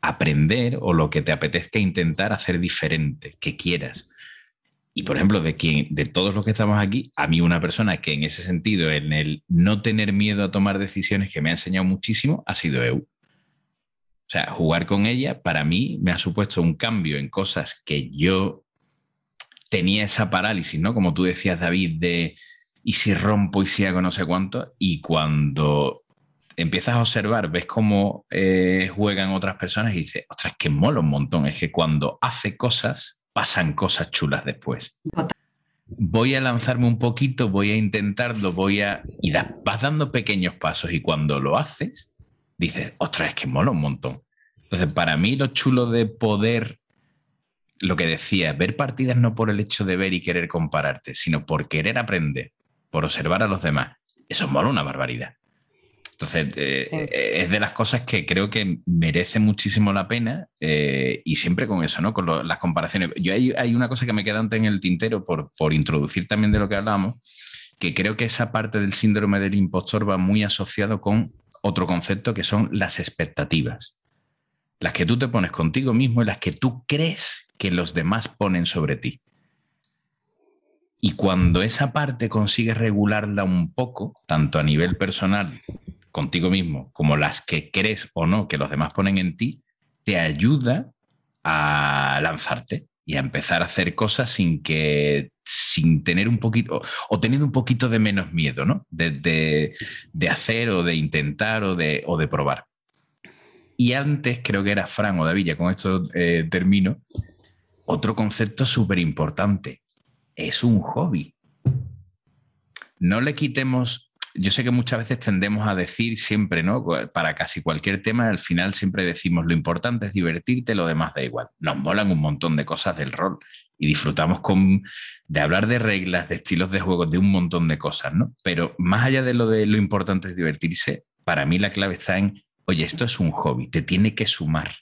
aprender o lo que te apetezca intentar hacer diferente, que quieras. Y por ejemplo, de, quien, de todos los que estamos aquí, a mí una persona que en ese sentido, en el no tener miedo a tomar decisiones que me ha enseñado muchísimo, ha sido Eu. O sea, jugar con ella para mí me ha supuesto un cambio en cosas que yo tenía esa parálisis, ¿no? Como tú decías, David, de y si rompo y si hago no sé cuánto. Y cuando empiezas a observar, ves cómo eh, juegan otras personas y dices, ostras, que mola un montón. Es que cuando hace cosas pasan cosas chulas después. Voy a lanzarme un poquito, voy a intentarlo, voy a... Y vas dando pequeños pasos y cuando lo haces, dices, ostras, es que mola un montón. Entonces, para mí lo chulo de poder, lo que decía, ver partidas no por el hecho de ver y querer compararte, sino por querer aprender. por observar a los demás. Eso mola una barbaridad. Entonces, eh, eh, es de las cosas que creo que merece muchísimo la pena eh, y siempre con eso, ¿no? Con las comparaciones. Yo hay, hay, una cosa que me queda antes en el tintero por, por introducir también de lo que hablamos, que creo que esa parte del síndrome del impostor va muy asociado con otro concepto que son las expectativas. Las que tú te pones contigo mismo y las que tú crees que los demás ponen sobre ti. Y cuando esa parte consigues regularla un poco, tanto a nivel personal contigo mismo como las que crees o no que los demás ponen en ti, te ayuda a lanzarte y a empezar a hacer cosas sin que sin tener un poquito o teniendo un poquito de menos miedo, ¿no? De, hacer o de intentar o de, o de probar. Y antes creo que era Fran o David, ya con esto eh, termino, otro concepto súper importante, es un hobby. No le quitemos yo sé que muchas veces tendemos a decir siempre, ¿no? Para casi cualquier tema, al final siempre decimos lo importante es divertirte, lo demás da igual. Nos molan un montón de cosas del rol y disfrutamos con, de hablar de reglas, de estilos de juego, de un montón de cosas, ¿no? Pero más allá de lo de lo importante es divertirse, para mí la clave está en, oye, esto es un hobby, te tiene que sumar.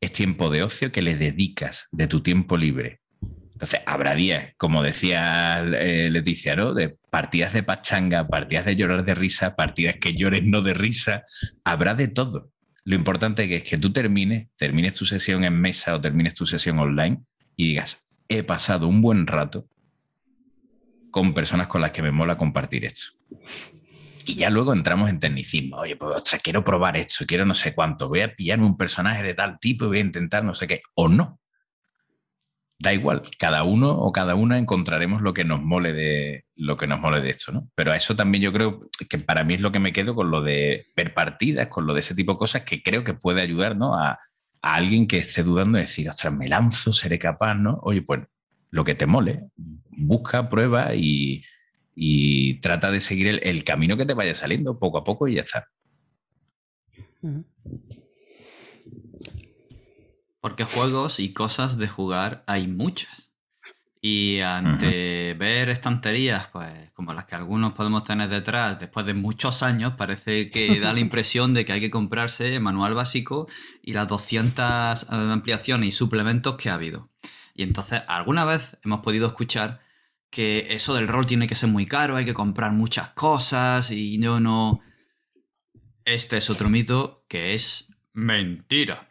Es tiempo de ocio que le dedicas de tu tiempo libre entonces, habrá días, como decía eh, Leticia, ¿no? Partidas de pachanga, partidas de llorar de risa, partidas que llores no de risa, habrá de todo. Lo importante es que tú termines, termines tu sesión en mesa o termines tu sesión online y digas, he pasado un buen rato con personas con las que me mola compartir esto. Y ya luego entramos en tecnicismo. Oye, pues ostras, quiero probar esto, quiero no sé cuánto, voy a pillarme un personaje de tal tipo y voy a intentar no sé qué. O no da igual, cada uno o cada una encontraremos lo que nos mole de lo que nos mole de esto, ¿no? Pero a eso también yo creo que para mí es lo que me quedo con lo de ver partidas, con lo de ese tipo de cosas que creo que puede ayudar, ¿no? A, alguien que esté dudando de decir, ostras, me lanzo, seré capaz, ¿no? Oye, pues lo que te mole, busca, prueba y, trata de seguir el, camino que te vaya saliendo poco a poco y ya está. Porque juegos y cosas de jugar hay muchas. Y ante ver estanterías, pues como las que algunos podemos tener detrás, después de muchos años, parece que da la impresión de que hay que comprarse el manual básico y las 200 eh, ampliaciones y suplementos que ha habido. Y entonces, alguna vez hemos podido escuchar que eso del rol tiene que ser muy caro, hay que comprar muchas cosas y no, no. Este es otro mito que es mentira.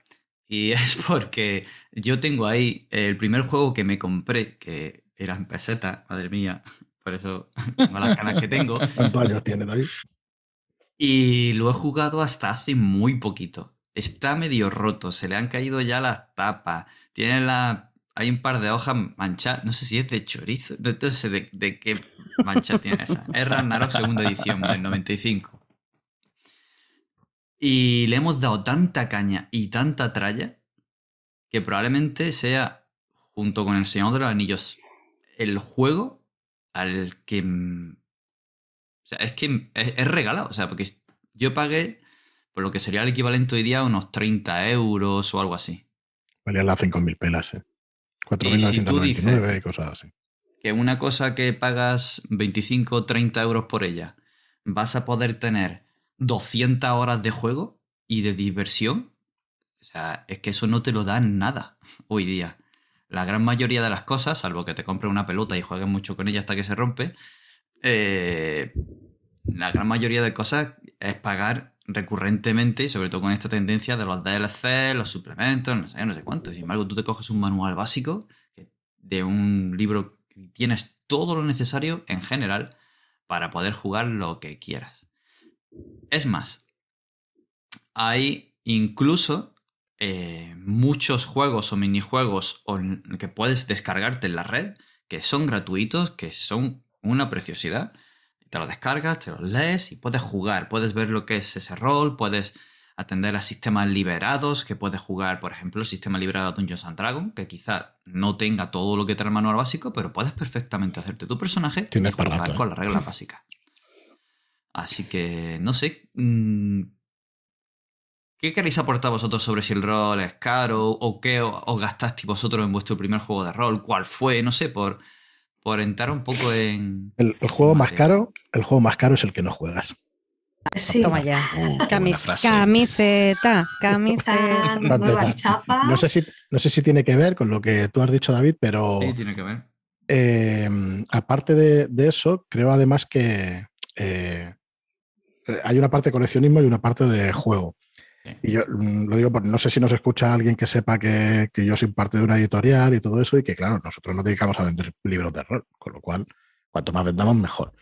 Y es porque yo tengo ahí el primer juego que me compré, que era en peseta, madre mía, por eso tengo las ganas que tengo. ¿Cuántos años tiene David? Y lo he jugado hasta hace muy poquito. Está medio roto, se le han caído ya las tapas. Tiene la. Hay un par de hojas manchadas. No sé si es de chorizo. No sé de, de qué mancha tiene esa. Es Ragnarok segunda edición del 95. Y le hemos dado tanta caña y tanta tralla que probablemente sea, junto con El Señor de los Anillos, el juego al que... O sea, es que es, regalado. O sea, porque yo pagué por lo que sería el equivalente hoy día unos 30 euros o algo así. Valía las 5.000 pelas, ¿eh? 4.999 y, y cosas así. Que una cosa que pagas 25 o 30 euros por ella, vas a poder tener 200 horas de juego y de diversión. O sea, es que eso no te lo da nada hoy día. La gran mayoría de las cosas, salvo que te compres una pelota y juegues mucho con ella hasta que se rompe, eh, la gran mayoría de cosas es pagar recurrentemente, y sobre todo con esta tendencia de los DLC, los suplementos, no sé, no sé cuánto. Sin embargo, tú te coges un manual básico de un libro y tienes todo lo necesario en general para poder jugar lo que quieras. Es más, hay incluso eh, muchos juegos o minijuegos que puedes descargarte en la red que son gratuitos, que son una preciosidad. Te lo descargas, te lo lees y puedes jugar, puedes ver lo que es ese rol, puedes atender a sistemas liberados, que puedes jugar, por ejemplo, el sistema liberado de Dungeons and Dragons, que quizá no tenga todo lo que trae el manual básico, pero puedes perfectamente hacerte tu personaje y jugar con ¿eh? las reglas básicas. Así que, no sé. Mm, ¿Qué queréis aportar vosotros sobre si el rol es caro o qué os gastasteis vosotros en vuestro primer juego de rol? ¿Cuál fue? No sé, por, por entrar un poco en. El, juego más caro, el juego más caro es el que no juegas. Sí. Toma ya. camiseta, camiseta. No sé, si, no sé si tiene que ver con lo que tú has dicho, David, pero. Sí, tiene que ver. Eh, aparte de, eso, creo además que eh, hay una parte de coleccionismo y una parte de juego. Y yo mm, lo digo porque no sé si nos escucha alguien que sepa que, yo soy parte de una editorial y todo eso, y que claro, nosotros nos dedicamos a vender libros de rol, con lo cual, cuanto más vendamos, mejor.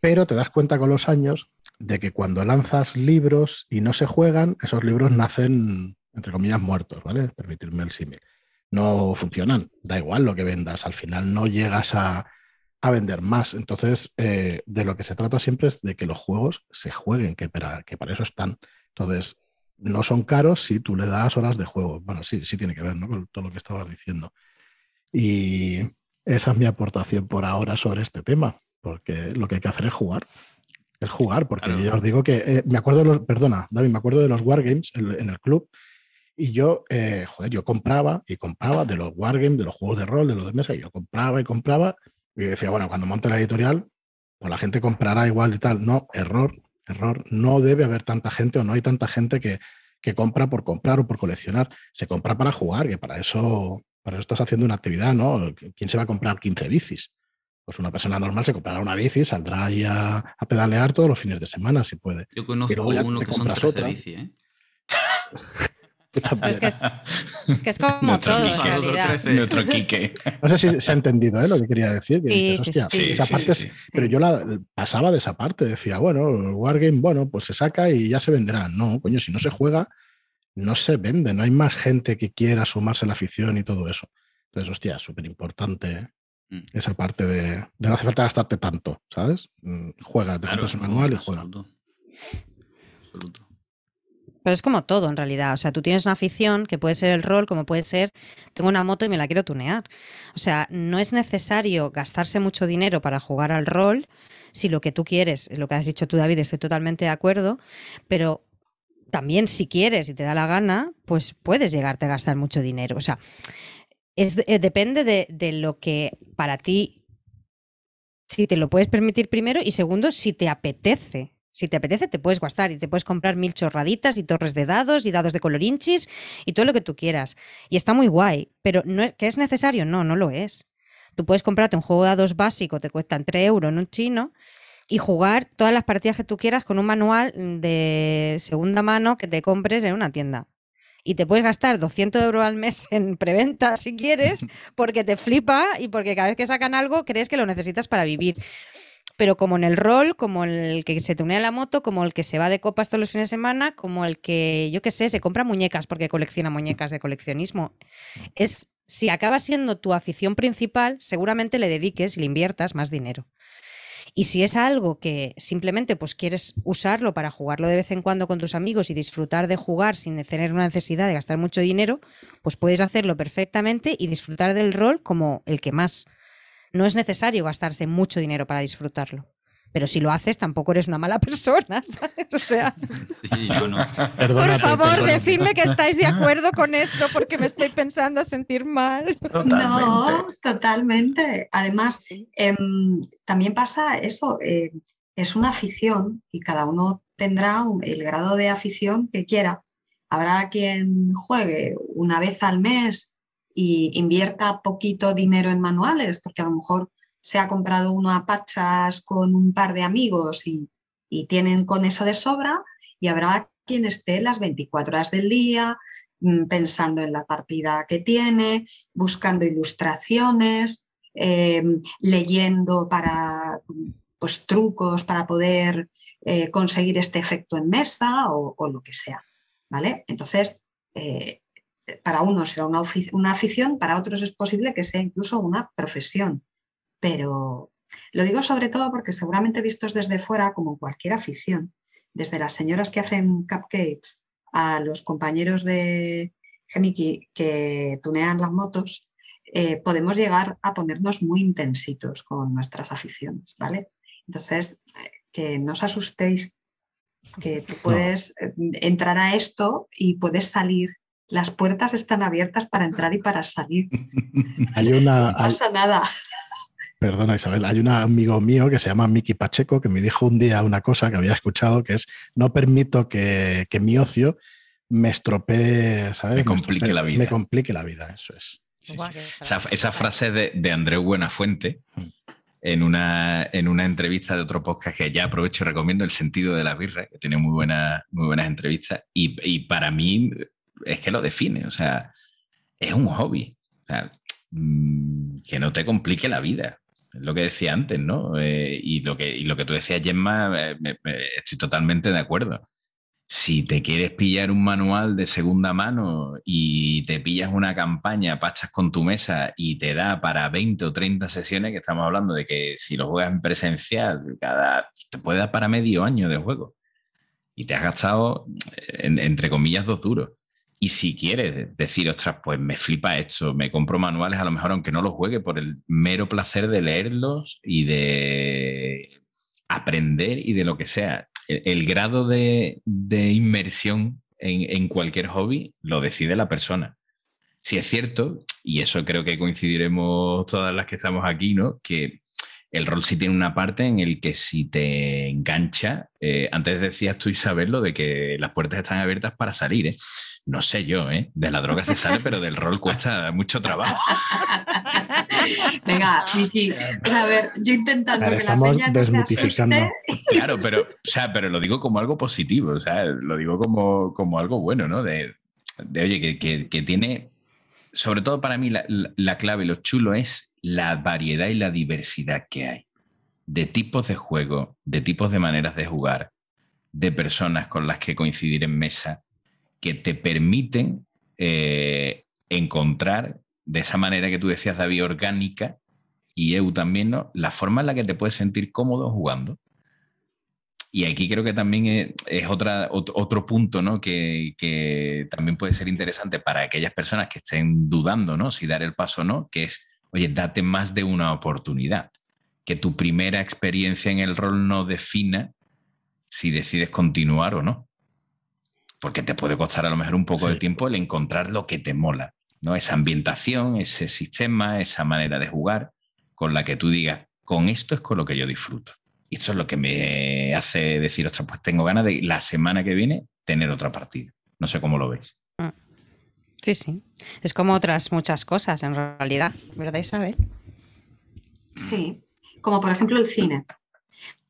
Pero te das cuenta con los años de que cuando lanzas libros y no se juegan, esos libros nacen, entre comillas, muertos, ¿vale? Permitirme el símil. No funcionan, da igual lo que vendas, al final no llegas a, vender más. Entonces, eh, de lo que se trata siempre es de que los juegos se jueguen, que para, que para eso están. Entonces, no son caros si tú le das horas de juego. Bueno, sí, sí tiene que ver ¿no? con todo lo que estabas diciendo. Y esa es mi aportación por ahora sobre este tema, porque lo que hay que hacer es jugar. Es jugar, porque yo os digo que eh, me acuerdo de los, perdona, David, me acuerdo de los Wargames en, en el club y yo, eh, joder, yo compraba y compraba de los Wargames, de los juegos de rol, de los de mesa, y yo compraba y compraba y decía, bueno, cuando monte la editorial, pues la gente comprará igual y tal. No, error, error. No debe haber tanta gente o no hay tanta gente que, compra por comprar o por coleccionar. Se compra para jugar, que para eso, para eso estás haciendo una actividad, ¿no? ¿Quién se va a comprar 15 bicis? Pues una persona normal se comprará una bici, saldrá ahí a, pedalear todos los fines de semana, si puede. Yo conozco uno que son 13 bici, ¿eh? es, que es, como todo, en realidad. No sé si se ha entendido ¿eh? lo que quería decir. pero yo la, pasaba de esa parte, decía, bueno, el Wargame, bueno, pues se saca y ya se venderá. No, coño, si no se juega, no se vende, no hay más gente que quiera sumarse a la afición y todo eso. Entonces, hostia, súper importante mm. esa parte de, no hace falta gastarte tanto, ¿sabes? Mm, juega, te compras el manual y juega. Absoluto. Pero es como todo en realidad. O sea, tú tienes una afición que puede ser el rol, como puede ser, tengo una moto y me la quiero tunear. O sea, no es necesario gastarse mucho dinero para jugar al rol si lo que tú quieres, es lo que has dicho tú, David, estoy totalmente de acuerdo, pero también si quieres y te da la gana, pues puedes llegarte a gastar mucho dinero. O sea, es, eh, depende de, de lo que para ti, si te lo puedes permitir primero y segundo, si te apetece si te apetece, te puedes gastar y te puedes comprar mil chorraditas y torres de dados y dados de colorinchis y todo lo que tú quieras. Y está muy guay, pero no es, ¿que es necesario? No, no lo es. Tú puedes comprarte un juego de dados básico, te cuestan 3 euros en un chino, y jugar todas las partidas que tú quieras con un manual de segunda mano que te compres en una tienda. Y te puedes gastar 200 euros al mes en preventa si quieres, porque te flipa y porque cada vez que sacan algo crees que lo necesitas para vivir pero como en el rol, como el que se tunea la moto, como el que se va de copas todos los fines de semana, como el que, yo qué sé, se compra muñecas porque colecciona muñecas de coleccionismo. Es, si acaba siendo tu afición principal, seguramente le dediques y le inviertas más dinero. Y si es algo que simplemente pues quieres usarlo para jugarlo de vez en cuando con tus amigos y disfrutar de jugar sin tener una necesidad de gastar mucho dinero, pues puedes hacerlo perfectamente y disfrutar del rol como el que más no es necesario gastarse mucho dinero para disfrutarlo. Pero si lo haces, tampoco eres una mala persona, ¿sabes? O sea. Por favor, decidme que estáis de acuerdo con esto porque me estoy pensando a sentir mal. No, totalmente. Además, em, también pasa eso. Eh, es una afición y cada uno tendrá el grado de afición que quiera. Habrá quien juegue una vez al mes invierta poquito dinero en manuales, porque a lo mejor se ha comprado uno a pachas con un par de amigos y, tienen con eso de sobra, y habrá quien esté las 24 horas del día mm, pensando en la partida que tiene, buscando ilustraciones, em, leyendo para pues, trucos para poder eh, conseguir este efecto en mesa o, lo que sea. ¿vale? Entonces, eh, para unos será una, una afición, para otros es posible que sea incluso una profesión. Pero lo digo sobre todo porque seguramente vistos desde fuera, como cualquier afición, desde las señoras que hacen cupcakes a los compañeros de Gemiki que tunean las motos, eh, podemos llegar a ponernos muy intensitos con nuestras aficiones, ¿vale? Entonces, que no os asustéis, que tú puedes eh, entrar a esto y puedes salir las puertas están abiertas para entrar y para salir. Hay una, no pasa nada. Perdona, Isabel, hay un amigo mío que se llama Miki Pacheco que me dijo un día una cosa que había escuchado que es no permito que, mi ocio me estropee, ¿sabes? Me complique la vida. Me complique la vida, eso es. Esa, frase de, de Andreu Buenafuente mm. en una, en una entrevista de otro podcast que ya aprovecho y recomiendo, El sentido de la birra, que tiene muy, buena, muy buenas entrevistas. Y, y para mí es que lo define, o sea, es un hobby. O sea, mm, que no te complique la vida. Es lo que decía antes, ¿no? Eh, y, lo que, y lo que tú decías, Gemma, eh, estoy totalmente de acuerdo. Si te quieres pillar un manual de segunda mano y te pillas una campaña, pachas con tu mesa y te da para 20 o 30 sesiones, que estamos hablando de que si lo juegas en presencial, cada, te puede dar para medio año de juego. Y te has gastado, entre comillas, dos duros. Y si quieres decir, ostras, pues me flipa esto, me compro manuales, a lo mejor aunque no los juegue, por el mero placer de leerlos y de aprender y de lo que sea. El, grado de, inmersión en, cualquier hobby lo decide la persona. Si es cierto, y eso creo que coincidiremos todas las que estamos aquí, ¿no? Que el rol sí tiene una parte en el que si te engancha, eh, antes decías tú Isabel lo de que las puertas están abiertas para salir, ¿eh? No sé yo, ¿eh? De la droga se sale, pero del rol cuesta mucho trabajo. Venga, Miki, a ver, yo intentando que la peña no se Claro, pero, o sea, pero lo digo como algo positivo, o sea, lo digo como, como algo bueno, ¿no? De, oye, que, tiene, sobre todo para mí, la, la clave, lo chulo es la variedad y la diversidad que hay de tipos de juego, de tipos de maneras de jugar, de personas con las que coincidir en mesa, que te permiten eh, encontrar de esa manera que tú decías, David, orgánica, y EU también, ¿no? La forma en la que te puedes sentir cómodo jugando. Y aquí creo que también es, otra, otro punto ¿no? que, que, también puede ser interesante para aquellas personas que estén dudando ¿no? si dar el paso o no, que es oye, date más de una oportunidad. Que tu primera experiencia en el rol no defina si decides continuar o no. Porque te puede costar a lo mejor un poco de tiempo el encontrar lo que te mola, ¿no? Esa ambientación, ese sistema, esa manera de jugar con la que tú digas, con esto es con lo que yo disfruto. Y eso es lo que me hace decir, ostras, pues tengo ganas de la semana que viene tener otra partida. No sé cómo lo veis. Sí, sí. Es como otras muchas cosas en realidad, ¿verdad Isabel? Sí, como por ejemplo el cine.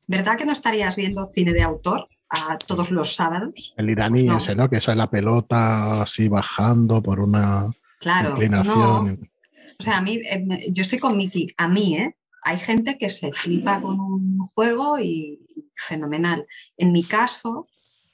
¿Verdad que no estarías viendo cine de autor a todos los sábados? El iraní ese, ¿no? Que esa es la pelota así bajando por una claro, inclinación. O sea, a mí, em, yo estoy con Miki, a mí, ¿eh? Hay gente que se flipa con un juego y fenomenal. En mi caso,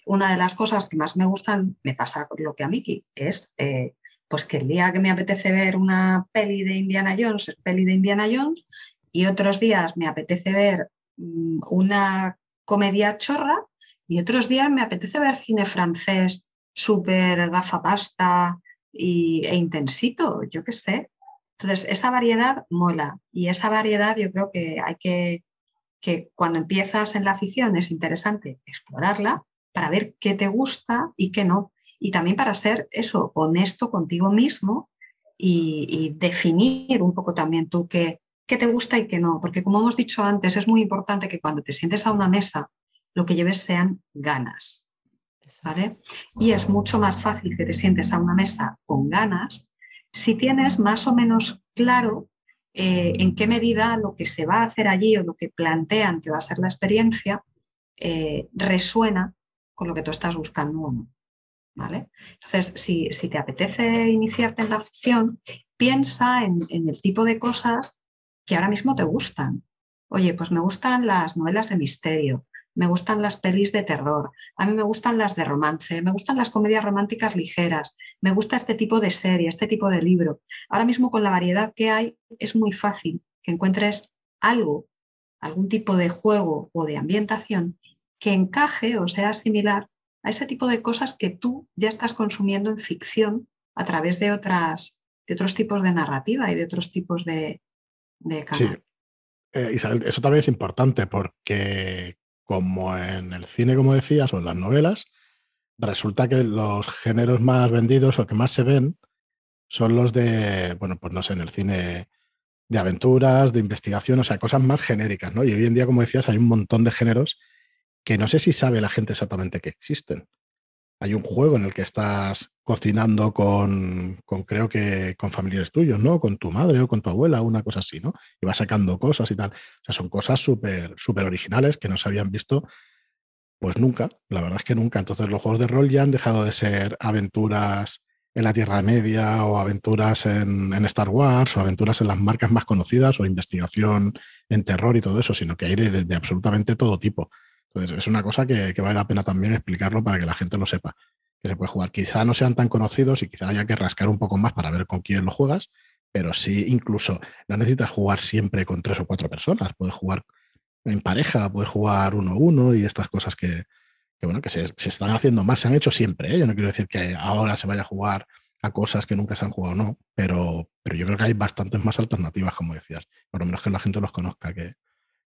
una de las cosas que más me gustan, me pasa lo que a Miki, es eh, pues que el día que me apetece ver una peli de Indiana Jones, es peli de Indiana Jones, y otros días me apetece ver mm, una comedia chorra, y otros días me apetece ver cine francés súper gafapasta y, e intensito, yo qué sé. Entonces, esa variedad mola y esa variedad yo creo que hay que, que cuando empiezas en la afición es interesante explorarla para ver qué te gusta y qué no. Y también para ser eso, honesto contigo mismo y, definir un poco también tú qué, qué te gusta y qué no. Porque como hemos dicho antes, es muy importante que cuando te sientes a una mesa, lo que lleves sean ganas. ¿vale? Y es mucho más fácil que te sientes a una mesa con ganas si tienes más o menos claro eh, en qué medida lo que se va a hacer allí o lo que plantean que va a ser la experiencia eh, resuena con lo que tú estás buscando o no. ¿Vale? Entonces, si, te apetece iniciarte en la ficción, piensa en, el tipo de cosas que ahora mismo te gustan. Oye, pues me gustan las novelas de misterio, me gustan las pelis de terror, a mí me gustan las de romance, me gustan las comedias románticas ligeras, me gusta este tipo de serie, este tipo de libro. Ahora mismo con la variedad que hay es muy fácil que encuentres algo, algún tipo de juego o de ambientación que encaje o sea similar a ese tipo de cosas que tú ya estás consumiendo en ficción a través de, otras, de otros tipos de narrativa y de otros tipos de, de canal. Sí. Eh, Isabel, eso también es importante porque como en el cine, como decías, o en las novelas, resulta que los géneros más vendidos o que más se ven son los de, bueno, pues no sé, en el cine de aventuras, de investigación, o sea, cosas más genéricas, ¿no? Y hoy en día, como decías, hay un montón de géneros que no sé si sabe la gente exactamente que existen. Hay un juego en el que estás cocinando con, con, creo que con familiares tuyos, ¿no? Con tu madre o con tu abuela, una cosa así, ¿no? Y vas sacando cosas y tal. O sea, son cosas súper, súper originales que no se habían visto, pues nunca. La verdad es que nunca. Entonces los juegos de rol ya han dejado de ser aventuras en la Tierra Media o aventuras en, Star Wars o aventuras en las marcas más conocidas o investigación en terror y todo eso, sino que hay de, absolutamente todo tipo. Entonces es una cosa que, vale la pena también explicarlo para que la gente lo sepa, que se puede jugar. Quizá no sean tan conocidos y quizá haya que rascar un poco más para ver con quién lo juegas, pero sí incluso no necesitas jugar siempre con tres o cuatro personas, puedes jugar en pareja, puedes jugar uno a uno y estas cosas que, que bueno, que se, están haciendo más, se han hecho siempre. ¿eh? Yo no quiero decir que ahora se vaya a jugar a cosas que nunca se han jugado, no, pero, pero yo creo que hay bastantes más alternativas, como decías, por lo menos que la gente los conozca que,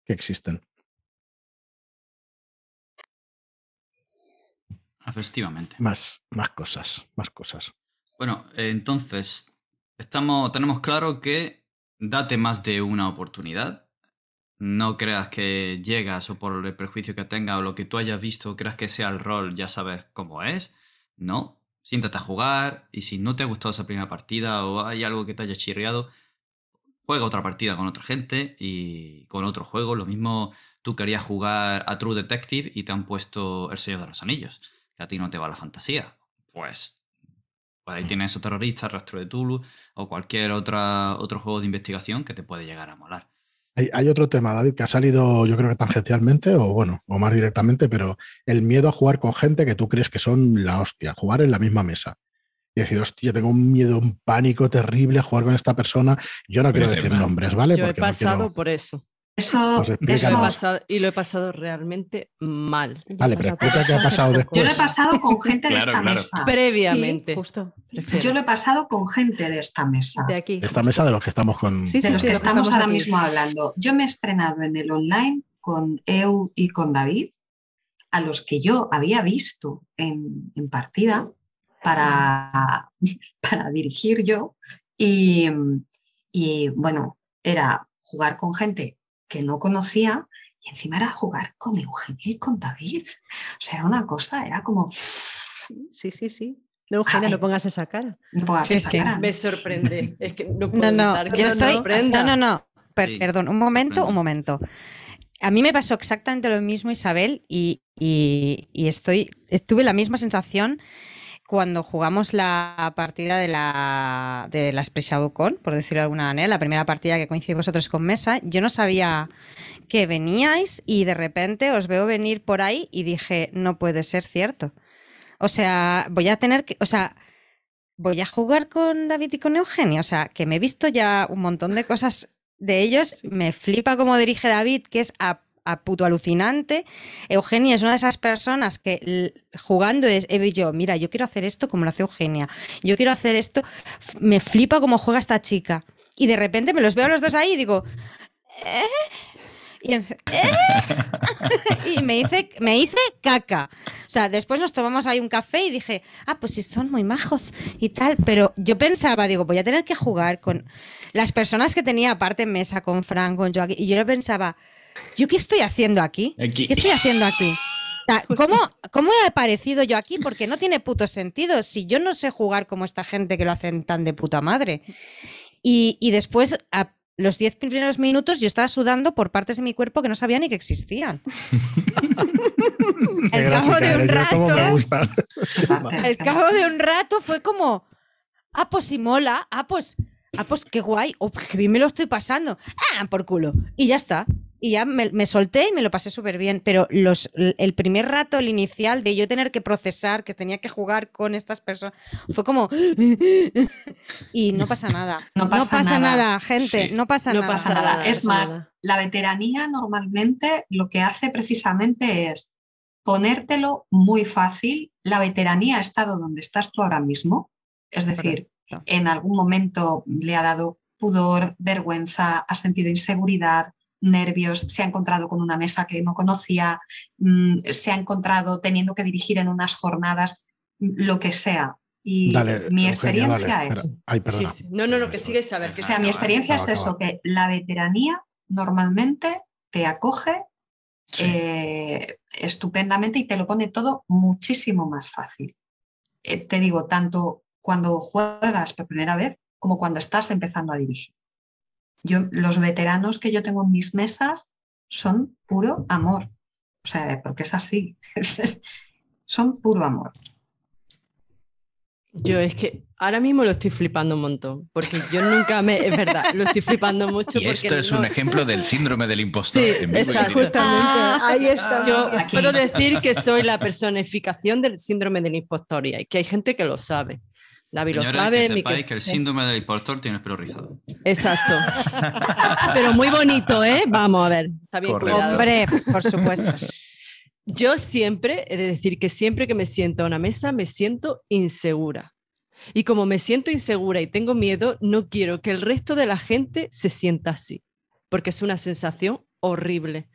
existen. Efectivamente. Más, más cosas, más cosas. Bueno, entonces, estamos, tenemos claro que date más de una oportunidad no creas que llegas o por el prejuicio que tenga o lo que tú hayas visto, creas que sea el rol, ya sabes cómo es. No, siéntate a jugar y si no te ha gustado esa primera partida o hay algo que te haya chirriado, juega otra partida con otra gente y con otro juego. Lo mismo tú querías jugar a True Detective y te han puesto el sello de los anillos, que a ti no te va la fantasía. Pues, pues ahí mm. tienes esos terroristas, Rastro de Tulu o cualquier otra, otro juego de investigación que te puede llegar a molar. Hay, otro tema, David, que ha salido, yo creo que tangencialmente, o bueno, o más directamente, pero el miedo a jugar con gente que tú crees que son la hostia, jugar en la misma mesa. Y decir, hostia, tengo un miedo, un pánico terrible a jugar con esta persona. Yo no quiero decir nombres, ¿vale? Yo he pasado por eso. Eso, y lo he pasado realmente mal. Vale, pero explica qué ha pasado después. Yo lo he pasado con gente de esta mesa. Previamente. justo. Yo lo he pasado con gente de esta mesa. De aquí. De esta mesa de los que estamos con. de los que estamos ahora mismo hablando. Yo me he estrenado en el online con Eu y con David, a los que yo había visto en, en partida para, para dirigir yo. Y, y bueno, era jugar con gente que no conocía y encima era jugar con Eugenia y con David. O sea, era una cosa, era como... Sí, sí, sí. No, Eugenia, no pongas esa cara. No pongas esa cara. Me sorprende. Es que no puedo no, no, yo estoy... No, no, no. perdón, un momento, un momento. A mí me pasó exactamente lo mismo, Isabel, y, y, y estoy, tuve la misma sensación cuando jugamos la partida de la, de la Con, por decirlo de alguna manera, la primera partida que coincidimos vosotros con Mesa, yo no sabía que veníais y de repente os veo venir por ahí y dije, no puede ser cierto. O sea, voy a tener que, o sea, voy a jugar con David y con Eugenia, o sea, que me he visto ya un montón de cosas de ellos, me flipa cómo dirige David, que es a puto alucinante. Eugenia es una de esas personas que jugando es, he yo, mira, yo quiero hacer esto como lo hace Eugenia, yo quiero hacer esto, me flipa cómo juega esta chica. Y de repente me los veo a los dos ahí y digo, ¿eh? Y, ¿eh? y, me, hice, me hice caca. O sea, después nos tomamos ahí un café y dije, ah, pues sí, son muy majos y tal. Pero yo pensaba, digo, voy a tener que jugar con las personas que tenía aparte en mesa, con Frank, con Joaquín. Y yo pensaba, ¿yo qué estoy haciendo aquí? ¿Qué estoy haciendo aquí? ¿cómo, ¿Cómo he aparecido yo aquí? Porque no tiene puto sentido. Si yo no sé jugar como esta gente que lo hacen tan de puta madre. Y, después, a los diez primeros minutos, yo estaba sudando por partes de mi cuerpo que no sabía ni que existían. el cabo de un rato. el cabo de un rato fue como. Ah, pues si mola. Ah, pues. Ah, pues qué guay. Oh, qué bien me lo estoy pasando. Ah, por culo. Y ya está. Y ya me, solté y me lo pasé súper bien. Pero los, el primer rato, el inicial, de yo tener que procesar, que tenía que jugar con estas personas, fue como. y no pasa nada. No pasa, nada. gente. No pasa no nada. Pasa nada. Es más, la veteranía normalmente lo que hace precisamente es ponértelo muy fácil. La veteranía ha estado donde estás tú ahora mismo. Es decir, en algún momento le ha dado pudor, vergüenza, ha sentido inseguridad, nervios, se ha encontrado con una mesa que no conocía, mm, se ha encontrado teniendo que dirigir en unas jornadas, mm, lo que sea. Y mi experiencia es... No, no, no, que sigue saber. Que o sea, mi experiencia es eso, que la veteranía normalmente te acoge eh, estupendamente y te lo pone todo muchísimo más fácil. Eh, te digo, tanto cuando juegas por primera vez como cuando estás empezando a dirigir. Yo, los veteranos que yo tengo en mis mesas son puro amor. O sea, porque es así. son puro amor. Yo es que ahora mismo lo estoy flipando un montón, porque yo nunca me, es verdad, lo estoy flipando mucho. Y esto es un ejemplo del síndrome del impostor. Sí, exacto, justamente. ahí está. Yo puedo decir que soy la personificación del síndrome del impostor y que hay gente que lo sabe. David lo sabe. Que sepáis que el síndrome del impostor tiene el pelo rizado. Exacto. Pero muy bonito, ¿eh? Vamos a ver. Está bien cuidado. Hombre, por supuesto. Yo siempre, he de decir que siempre que me siento a una mesa, me siento insegura. Y como me siento insegura y tengo miedo, no quiero que el resto de la gente se sienta así, porque es una sensación horrible.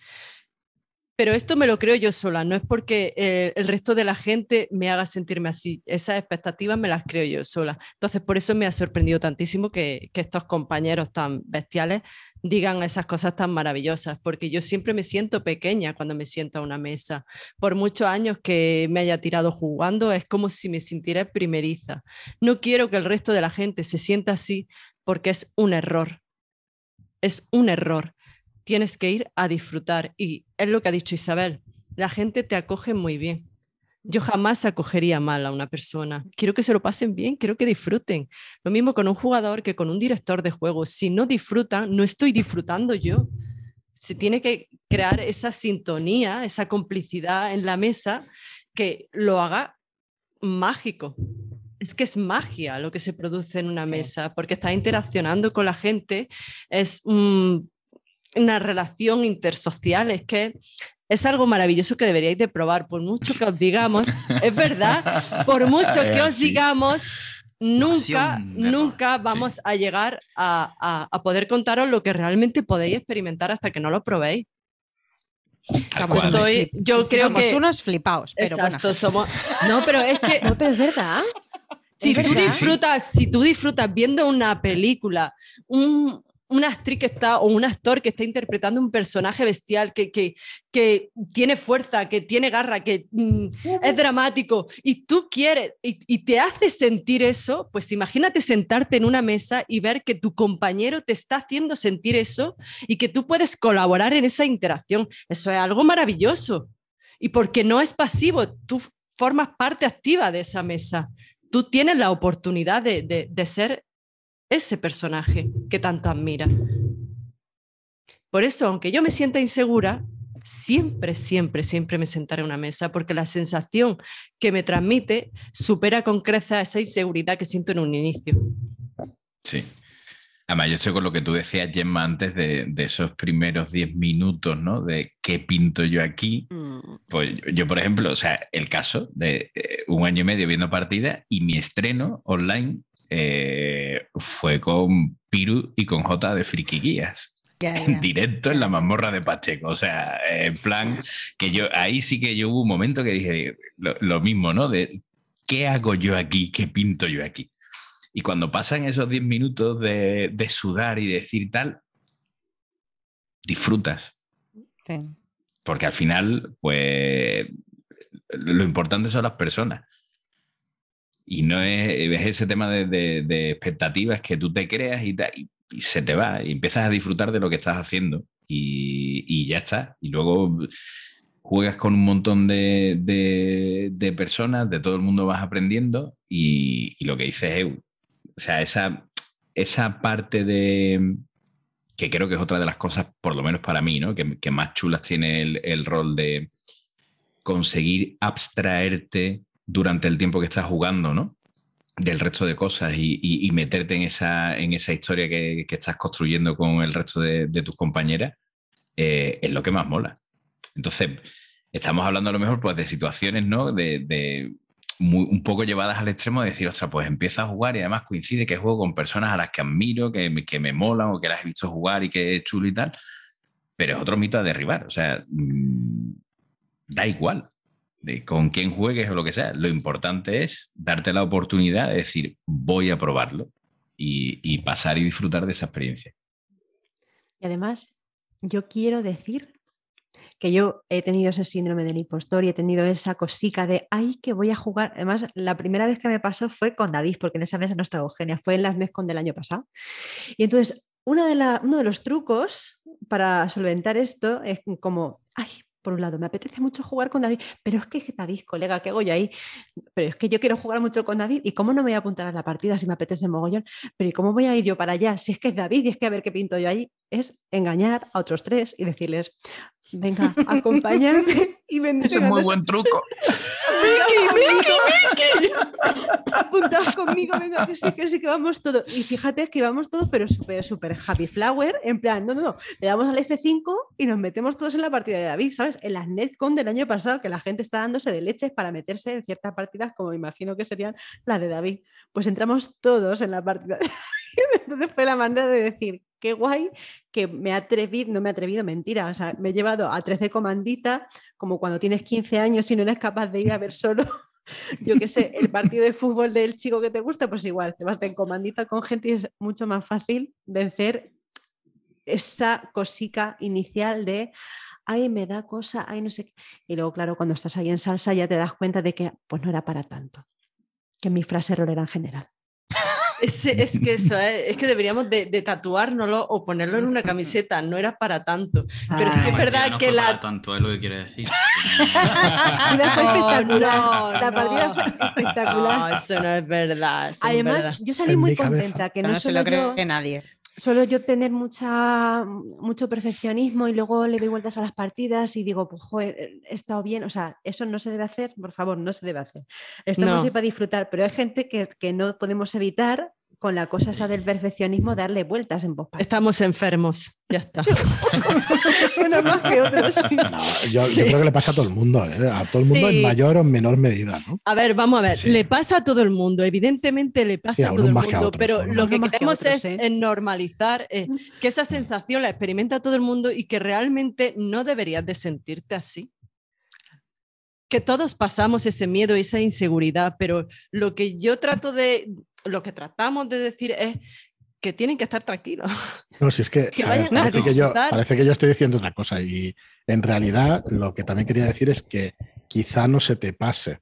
Pero esto me lo creo yo sola, no es porque eh, el resto de la gente me haga sentirme así. Esas expectativas me las creo yo sola. Entonces, por eso me ha sorprendido tantísimo que, que, estos compañeros tan bestiales digan esas cosas tan maravillosas, porque yo siempre me siento pequeña cuando me siento a una mesa. Por muchos años que me haya tirado jugando, es como si me sintiera primeriza. No quiero que el resto de la gente se sienta así porque es un error. Es un error tienes que ir a disfrutar. Y es lo que ha dicho Isabel, la gente te acoge muy bien. Yo jamás acogería mal a una persona. Quiero que se lo pasen bien, quiero que disfruten. Lo mismo con un jugador que con un director de juegos. Si no disfrutan, no estoy disfrutando yo. Se tiene que crear esa sintonía, esa complicidad en la mesa que lo haga mágico. Es que es magia lo que se produce en una mesa, porque está interaccionando con la gente, es un una relación intersocial, es que es algo maravilloso que deberíais de probar, por mucho que os digamos, es verdad, por mucho que os digamos, nunca, nunca vamos a llegar a, poder contaros lo que realmente podéis experimentar hasta que no lo probéis. yo creo somos que unos flipaos, pero exacto, somos. No, pero es que. No, pero es verdad. Si tú disfrutas, si tú disfrutas viendo una película, un, una actriz que está, o un actor que está interpretando un personaje bestial, que, que, que tiene fuerza, que tiene garra, que mm, es dramático, y tú quieres, y, te hace sentir eso, pues imagínate sentarte en una mesa y ver que tu compañero te está haciendo sentir eso y que tú puedes colaborar en esa interacción. Eso es algo maravilloso. Y porque no es pasivo, tú formas parte activa de esa mesa. Tú tienes la oportunidad de, de, de ser ese personaje que tanto admira. Por eso, aunque yo me sienta insegura, siempre, siempre, siempre me sentaré en una mesa porque la sensación que me transmite supera con creces esa inseguridad que siento en un inicio. Sí. Además, yo estoy con lo que tú decías, Gemma, antes de, esos primeros 10 minutos, ¿no? De qué pinto yo aquí. Mm. Pues yo, por ejemplo, o sea, el caso de eh, un año y medio viendo partidas y mi estreno online eh, fue con Piru y con J de Friki Guías. En directo en la mazmorra de Pacheco. O sea, en plan, que yo ahí sí que yo hubo un momento que dije lo, mismo, ¿no? De ¿qué hago yo aquí? ¿Qué pinto yo aquí? Y cuando pasan esos 10 minutos de, de, sudar y decir tal, disfrutas. Porque al final, pues, lo importante son las personas. Y no es, ese tema de, expectativas que tú te creas y, se te va y empiezas a disfrutar de lo que estás haciendo y, ya está. Y luego juegas con un montón de, personas, de todo el mundo vas aprendiendo y, lo que dices es, o sea, esa, esa parte de, que creo que es otra de las cosas, por lo menos para mí, ¿no? que, más chulas tiene el, el, rol de conseguir abstraerte durante el tiempo que estás jugando, ¿no? Del resto de cosas y, meterte en esa, en esa historia que, estás construyendo con el resto de, tus compañeras, eh, es lo que más mola. Entonces, estamos hablando a lo mejor pues, de situaciones, ¿no? De, un poco llevadas al extremo de decir, ostras, pues empieza a jugar y además coincide que juego con personas a las que admiro, que que me molan o que las he visto jugar y que es chulo y tal, pero es otro mito a derribar. O sea, mm, da igual con quién juegues o lo que sea. Lo importante es darte la oportunidad de decir, voy a probarlo y, pasar y disfrutar de esa experiencia. Y además, yo quiero decir que yo he tenido ese síndrome del impostor y he tenido esa cosica de, ay, que voy a jugar. Además, la primera vez que me pasó fue con David, porque en esa mesa no estaba Eugenia, fue en las NESCON del año pasado. Y entonces, uno de los trucos para solventar esto es como, ay, por un lado, me apetece mucho jugar con David, pero es que David, colega, ¿qué hago yo ahí? Pero es que yo quiero jugar mucho con David y cómo no me voy a apuntar a la partida si me apetece mogollón, pero ¿y cómo voy a ir yo para allá? Si es que es David y es que a ver qué pinto yo ahí, es engañar a otros tres y decirles, venga, acompáñame y Ese es muy buen truco. Miki, Miki, Miki. Apuntaos conmigo, venga, que sí, que sí, que vamos todos. Y fíjate que vamos todos, pero súper, súper happy flower, en plan, no, no, no, le damos al F5 y nos metemos todos en la partida de David, ¿sabes? En las Netcon del año pasado, que la gente está dándose de leches para meterse en ciertas partidas, como imagino que serían las de David. Pues entramos todos en la partida de David. Entonces fue la manera de decir, qué guay que me he atrevido, no me he atrevido, mentira, o sea, me he llevado a 13 comanditas, como cuando tienes 15 años y no eres capaz de ir a ver solo, yo qué sé, el partido de fútbol del chico que te gusta, pues igual, te vas en comandita con gente y es mucho más fácil vencer esa cosica inicial de, ay, me da cosa, ay, no sé qué. Y luego, claro, cuando estás ahí en salsa ya te das cuenta de que, pues no era para tanto, que mi frase error era en general. Es, que eso, ¿eh? es que deberíamos de, de, tatuárnoslo o ponerlo en una camiseta, no era para tanto. Pero sí es verdad que la... Para tanto es lo que quiere decir. espectacular. la partida fue espectacular. No, eso no es verdad. Además, yo salí muy contenta, que no, se lo cree nadie suelo yo tener mucha, mucho perfeccionismo y luego le doy vueltas a las partidas y digo, pues joder, he estado bien. O sea, eso no se debe hacer, por favor, no se debe hacer. Estamos ahí para disfrutar, pero hay gente que, que no podemos evitar con la cosa esa del perfeccionismo darle vueltas en voz. Estamos enfermos, ya está. bueno, más que otros. yo, creo que le pasa a todo el mundo, ¿eh? a todo el mundo en mayor o menor medida. ¿no? A ver, vamos a ver, le pasa a todo el mundo, evidentemente le pasa a todo el mundo, pero lo que queremos es ¿eh? normalizar eh, mm. que esa sensación la experimenta todo el mundo y que realmente no deberías de sentirte así que todos pasamos ese miedo, esa inseguridad, pero lo que yo trato de, lo que tratamos de decir es que tienen que estar tranquilos. No, si es que, parece, que yo, parece, que yo, estoy diciendo otra cosa y en realidad lo que también quería decir es que quizá no se te pase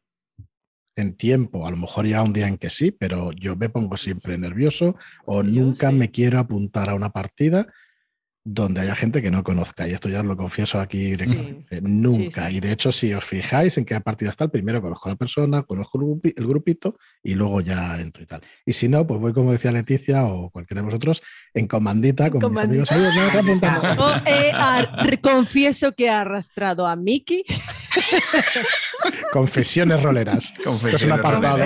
en tiempo, a lo mejor ya un día en que sí, pero yo me pongo siempre nervioso o nunca me quiero apuntar a una partida donde haya gente que no conozca. Y esto ya os lo confieso aquí directamente. Nunca. Y de hecho, si os fijáis en qué partida está, el primero conozco a la persona, conozco el grupito y luego ya entro y tal. Y si no, pues voy, como decía Leticia o cualquiera de vosotros, en comandita con comandita. mis amigos. confieso que he arrastrado a Miki. Confesiones roleras. Confesiones es un apartado.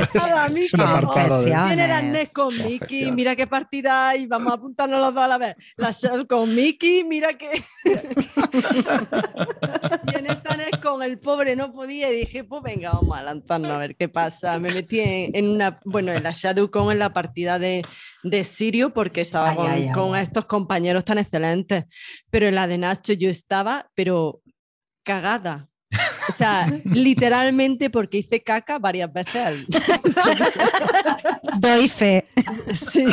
Es un apartado. Viene la NES con Miki, mira qué partida hay, vamos a apuntarnos los dos a la vez. La Shell con Miki, mira que. y en esta NES con el pobre no podía y dije, pues venga, vamos a lanzarnos a ver qué pasa. Me metí en, una, bueno, en la con en la partida de, de Sirio porque estaba con, con estos compañeros tan excelentes. Pero en la de Nacho yo estaba, pero cagada o sea, literalmente porque hice caca varias veces al... Doy fe. Sí.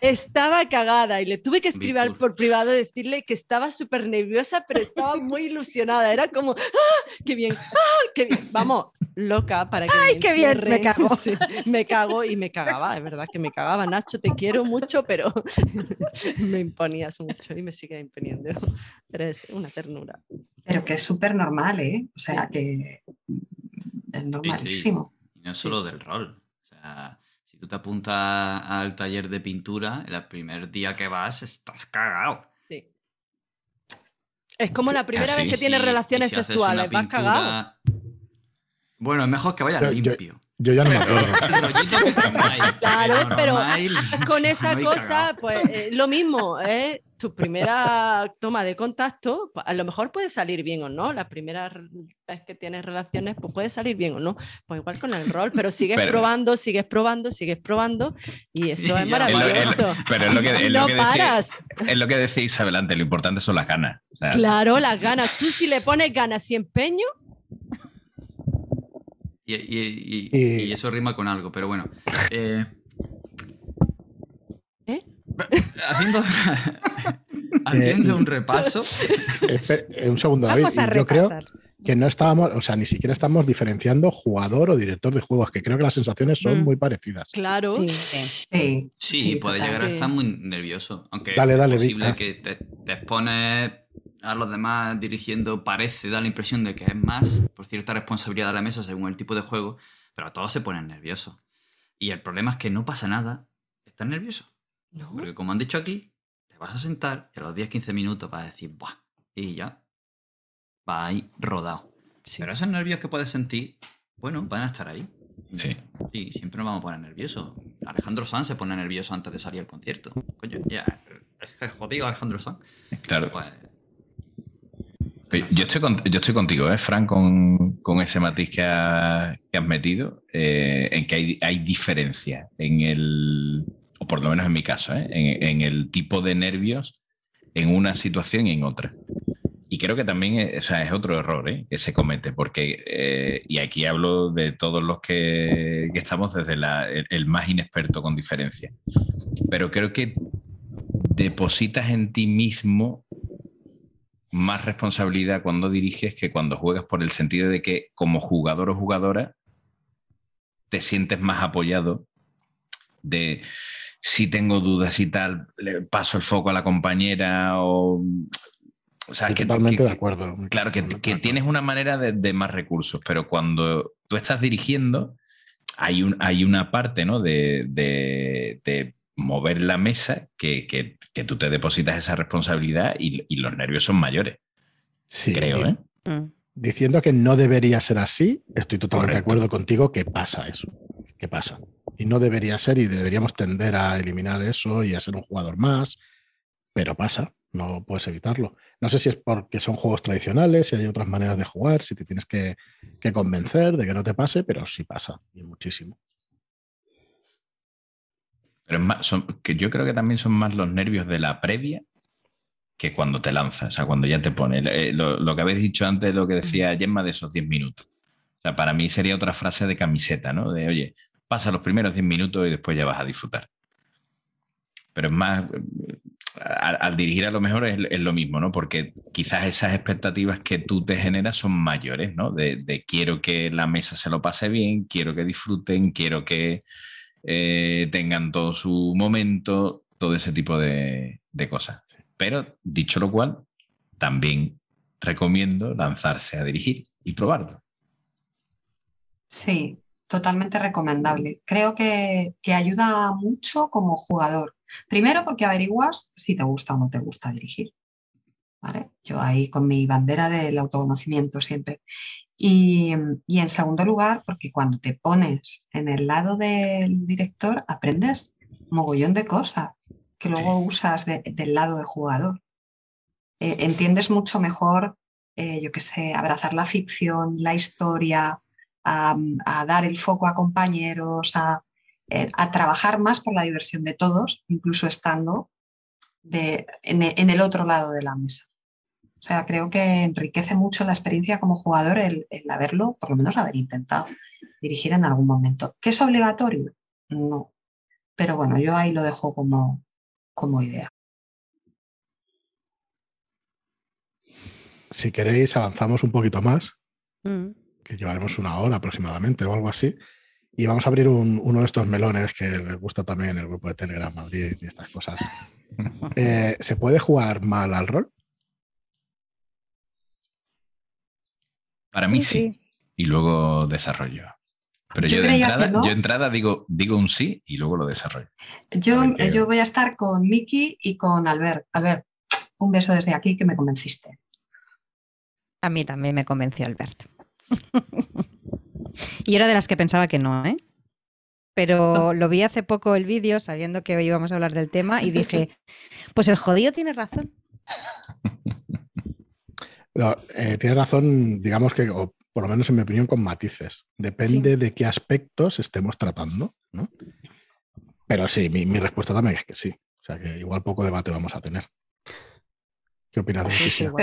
Estaba cagada y le tuve que escribir por privado decirle que estaba súper nerviosa, pero estaba muy ilusionada. Era como, ¡Ah, ¡qué bien! ¡Ah, qué bien! Vamos, loca para que. ¡Ay, qué bien! Me cago. me cago y me cagaba, es verdad que me cagaba. Nacho, te quiero mucho, pero me imponías mucho y me sigue imponiendo. Eres una ternura. Pero que es súper normal, ¿eh? O sea, que es normalísimo. no solo del rol. O sea, si tú te apuntas al taller de pintura, el primer día que vas estás cagado. Sí. Es como la primera vez que tienes relaciones sexuales, vas cagado. Bueno, es mejor que vaya limpio. Yo ya no me acuerdo. Claro, pero con esa cosa, pues eh, lo mismo, ¿eh? tu primera toma de contacto, a lo mejor puede salir bien o no. La primera vez que tienes relaciones, pues puede salir bien o no. Pues igual con el rol, pero sigues probando, sigues probando, sigues probando y eso es maravilloso. pero es lo que, no paras. es lo que decía Isabel antes, lo importante son las ganas. claro, las ganas. Tú si le pones ganas y empeño, y, eso rima con algo, pero bueno. Eh, ¿Eh? Haciendo, haciendo un repaso. un segundo, David. Yo creo que no estábamos, o sea, ni siquiera estamos diferenciando jugador o director de juegos, que creo que las sensaciones son mm. muy parecidas. Claro. Sí, sí, puede llegar a estar muy nervioso. Aunque dale, dale, es posible que te, te expones a los demás dirigiendo parece, da la impresión de que es más por cierta responsabilidad de la mesa según el tipo de juego, pero todos se ponen nerviosos. Y el problema es que no pasa nada, estás nervioso. Porque como han dicho aquí, te vas a sentar y a los 10-15 minutos vas a decir, ¡buah! Y ya, va ahí rodado. Pero esos nervios que puedes sentir, bueno, van a estar ahí. Sí. Y siempre nos vamos a poner nerviosos. Alejandro Sanz se pone nervioso antes de salir al concierto. Coño, ya, es jodido Alejandro Sanz. Claro. Pues, yo estoy, yo estoy contigo, ¿eh, Fran, con, ese matiz que, has metido, eh, en que hay, hay diferencia en el, o por lo menos en mi caso, ¿eh? en, el tipo de nervios en una situación y en otra. Y creo que también es, o sea, es otro error ¿eh? que se comete, porque, y aquí hablo de todos los que, estamos desde el más inexperto con diferencia, pero creo que depositas en ti mismo más responsabilidad cuando diriges que cuando juegas por el sentido de que como jugador o jugadora te sientes más apoyado de si tengo dudas y tal, le paso el foco a la compañera o... o sea, que, totalmente de acuerdo. Claro, que, tienes una manera de, más recursos, pero cuando tú estás dirigiendo, hay, un, hay una parte ¿no? de, de mover la mesa que, que, tú te depositas esa responsabilidad y, los nervios son mayores. Sí, creo, ¿eh? Mm. Diciendo que no debería ser así, estoy totalmente de acuerdo contigo que pasa eso, que pasa. Y no debería ser y deberíamos tender a eliminar eso y a ser un jugador más, pero pasa, no puedes evitarlo. No sé si es porque son juegos tradicionales, si hay otras maneras de jugar, si te tienes que, que convencer de que no te pase, pero sí pasa, y muchísimo. Pero son, que yo creo que también son más los nervios de la previa que cuando te lanzas, o sea, cuando ya te pone. Eh, lo, que habéis dicho antes, lo que decía Gemma de esos 10 minutos. O sea, para mí sería otra frase de camiseta, ¿no? De, oye, pasa los primeros 10 minutos y después ya vas a disfrutar. Pero es más, al, dirigir a lo mejor es, lo mismo, ¿no? Porque quizás esas expectativas que tú te generas son mayores, ¿no? de quiero que la mesa se lo pase bien, quiero que disfruten, quiero que eh, tengan todo su momento, todo ese tipo de, cosas. Pero dicho lo cual, también recomiendo lanzarse a dirigir y probarlo. Sí, totalmente recomendable. Creo que, que, ayuda mucho como jugador. Primero porque averiguas si te gusta o no te gusta dirigir. ¿Vale? Yo ahí con mi bandera del autoconocimiento siempre. Y, en segundo lugar, porque cuando te pones en el lado del director, aprendes mogollón de cosas que luego usas del lado del jugador. Eh, entiendes mucho mejor, eh, yo qué sé, abrazar la ficción, la historia, a, dar el foco a compañeros, eh, a, trabajar más por la diversión de todos, incluso estando en el otro lado de la mesa. O sea, creo que enriquece mucho la experiencia como jugador el, haberlo, por lo menos haber intentado dirigir en algún momento. ¿Qué es obligatorio? No. Pero bueno, yo ahí lo dejo como, como idea. Si queréis, avanzamos un poquito más, mm. que llevaremos una hora aproximadamente o algo así, y vamos a abrir uno de estos melones que les gusta también el grupo de Telegram Madrid y estas cosas. Eh, ¿Se puede jugar mal al rol? Para mí sí. Y luego desarrollo. Pero yo, de entrada, yo entrada digo, digo un sí y luego lo desarrollo. Yo, yo voy a estar con Miki y con Albert. Albert, un beso desde aquí que me convenciste. A mí también me convenció Albert. Y era de las que pensaba que no, ¿eh? Pero lo vi hace poco el vídeo, sabiendo que hoy íbamos a hablar del tema, y dije, pues el jodido tiene razón. Eh, tiene razón, digamos que, o por lo menos en mi opinión, con matices. Depende de qué aspectos estemos tratando, ¿no? Pero sí, mi, respuesta también es que sí. O sea que igual poco debate vamos a tener. ¿Qué opinas de eso?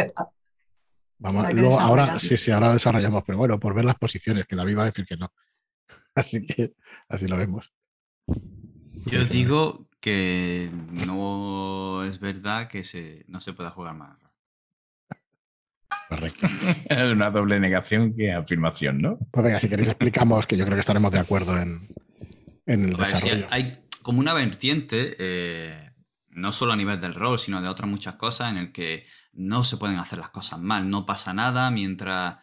Vamos, luego, ahora sí, sí, ahora desarrollamos, pero bueno, por ver las posiciones, que David va a decir que no. Así que así lo vemos. Yo digo que no es verdad que se, no se pueda jugar más. Correcto. es una doble negación que afirmación, ¿no? Pues venga, si queréis explicamos que yo creo que estaremos de acuerdo en, el desarrollo. hay como una vertiente, eh, no solo a nivel del rol, sino de otras muchas cosas, en el que no se pueden hacer las cosas mal, no pasa nada mientras,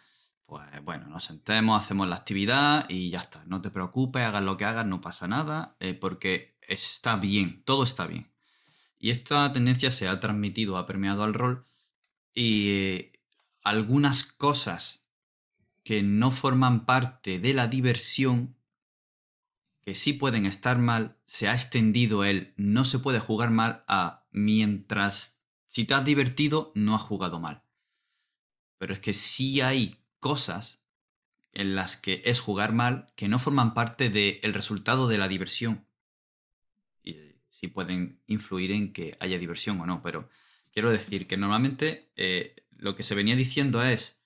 pues bueno, nos sentemos, hacemos la actividad y ya está. No te preocupes, hagas lo que hagas, no pasa nada, eh, porque está bien, todo está bien. Y esta tendencia se ha transmitido, ha permeado al rol y eh, algunas cosas que no forman parte de la diversión, que sí pueden estar mal, se ha extendido el no se puede jugar mal a mientras si te has divertido no has jugado mal. Pero es que sí hay cosas en las que es jugar mal que no forman parte del resultado de la diversión. Y sí pueden influir en que haya diversión o no, pero quiero decir que normalmente eh, lo que se venía diciendo es,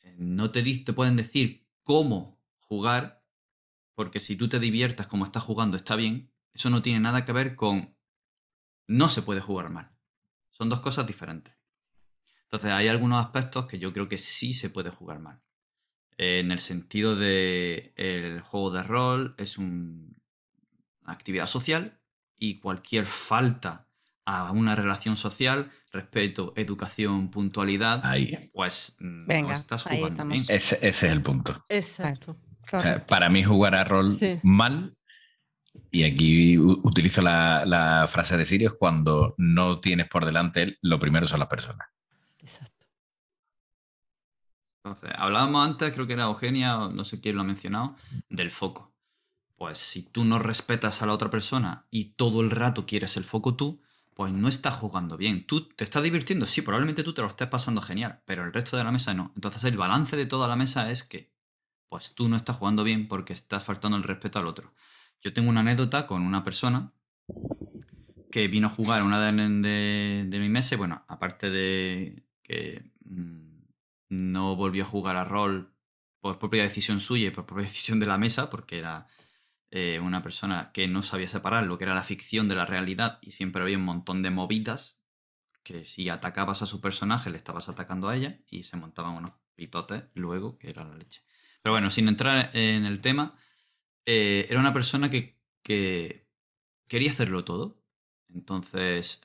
eh, no te, te pueden decir cómo jugar, porque si tú te diviertas como estás jugando está bien, eso no tiene nada que ver con no se puede jugar mal. Son dos cosas diferentes. Entonces hay algunos aspectos que yo creo que sí se puede jugar mal. En el sentido de el juego de rol es una actividad social y cualquier falta a una relación social, respeto, educación, puntualidad, ahí. pues mm, no estás jugando bien. Ese, es el punto. Exacto. para mí jugar a rol mal, y aquí utilizo la, frase de Sirius, cuando no tienes por delante lo primero son las personas. Exacto. Entonces, hablábamos antes, creo que era Eugenia, no sé quién lo ha mencionado, del foco. Pues si tú no respetas a la otra persona y todo el rato quieres el foco tú, pues no estás jugando bien. Tú te estás divirtiendo, sí, probablemente tú te lo estés pasando genial, pero el resto de la mesa no. Entonces el balance de toda la mesa es que, pues tú no estás jugando bien porque estás faltando el respeto al otro. Yo tengo una anécdota con una persona que vino a jugar una de, de, mi mesa, bueno, aparte de que mm, no volvió a jugar a rol por propia decisión suya y por propia decisión de la mesa, porque era eh, una persona que no sabía separar lo que era la ficción de la realidad y siempre había un montón de movidas que si atacabas a su personaje le estabas atacando a ella y se montaban unos pitotes luego, que era la leche. Pero bueno, sin entrar en el tema, eh, era una persona que, quería hacerlo todo. Entonces,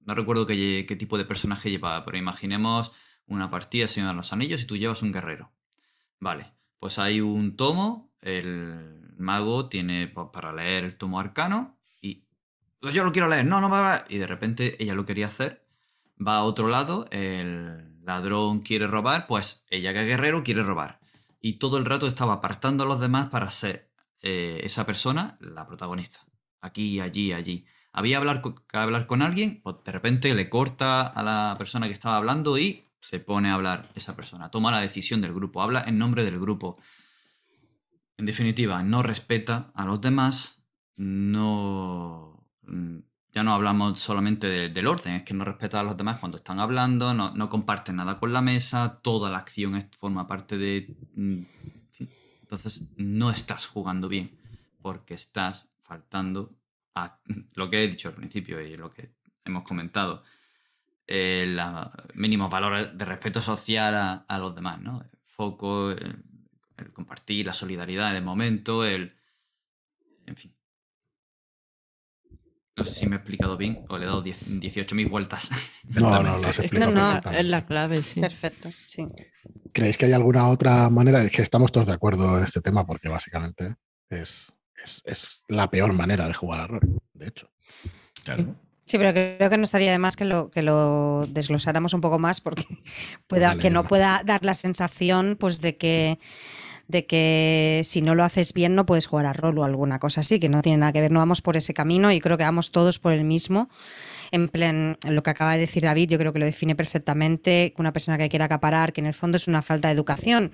no recuerdo qué, tipo de personaje llevaba, pero imaginemos una partida Señor de los Anillos y tú llevas un guerrero. Vale, pues hay un tomo el mago tiene para leer el tomo arcano y pues yo lo quiero leer, no, no va y de repente ella lo quería hacer, va a otro lado, el ladrón quiere robar, pues ella que es guerrero quiere robar. Y todo el rato estaba apartando a los demás para ser eh, esa persona la protagonista, aquí, allí, allí. Había hablar que hablar con alguien, pues de repente le corta a la persona que estaba hablando y se pone a hablar esa persona, toma la decisión del grupo, habla en nombre del grupo. En definitiva, no respeta a los demás, no... Mm, ya no hablamos solamente del orden, es que no respeta a los demás cuando están hablando, no, no comparte nada con la mesa, toda la acción forma parte de... Mm, entonces no estás jugando bien, porque estás faltando a lo que he dicho al principio y lo que hemos comentado, eh, los mínimos valores de respeto social a, los demás, ¿no? foco, el compartir, la solidaridad en el momento, el... En fin. No sé si me he explicado bien o le he dado 18.000 vueltas. No, no, lo has explicado. No, no, es la clave, sí. Perfecto, sí. ¿Creéis que hay alguna otra manera? Es que estamos todos de acuerdo en este tema porque básicamente es, es, la peor manera de jugar a rol, de hecho. Claro. Sí, pero creo que no estaría de más que lo, que lo desglosáramos un poco más porque pueda, que no pueda dar la sensación pues de que de que si no lo haces bien no puedes jugar a rol o alguna cosa así, que no tiene nada que ver, no vamos por ese camino y creo que vamos todos por el mismo. En plan, lo que acaba de decir David, yo creo que lo define perfectamente, una persona que quiera acaparar, que en el fondo es una falta de educación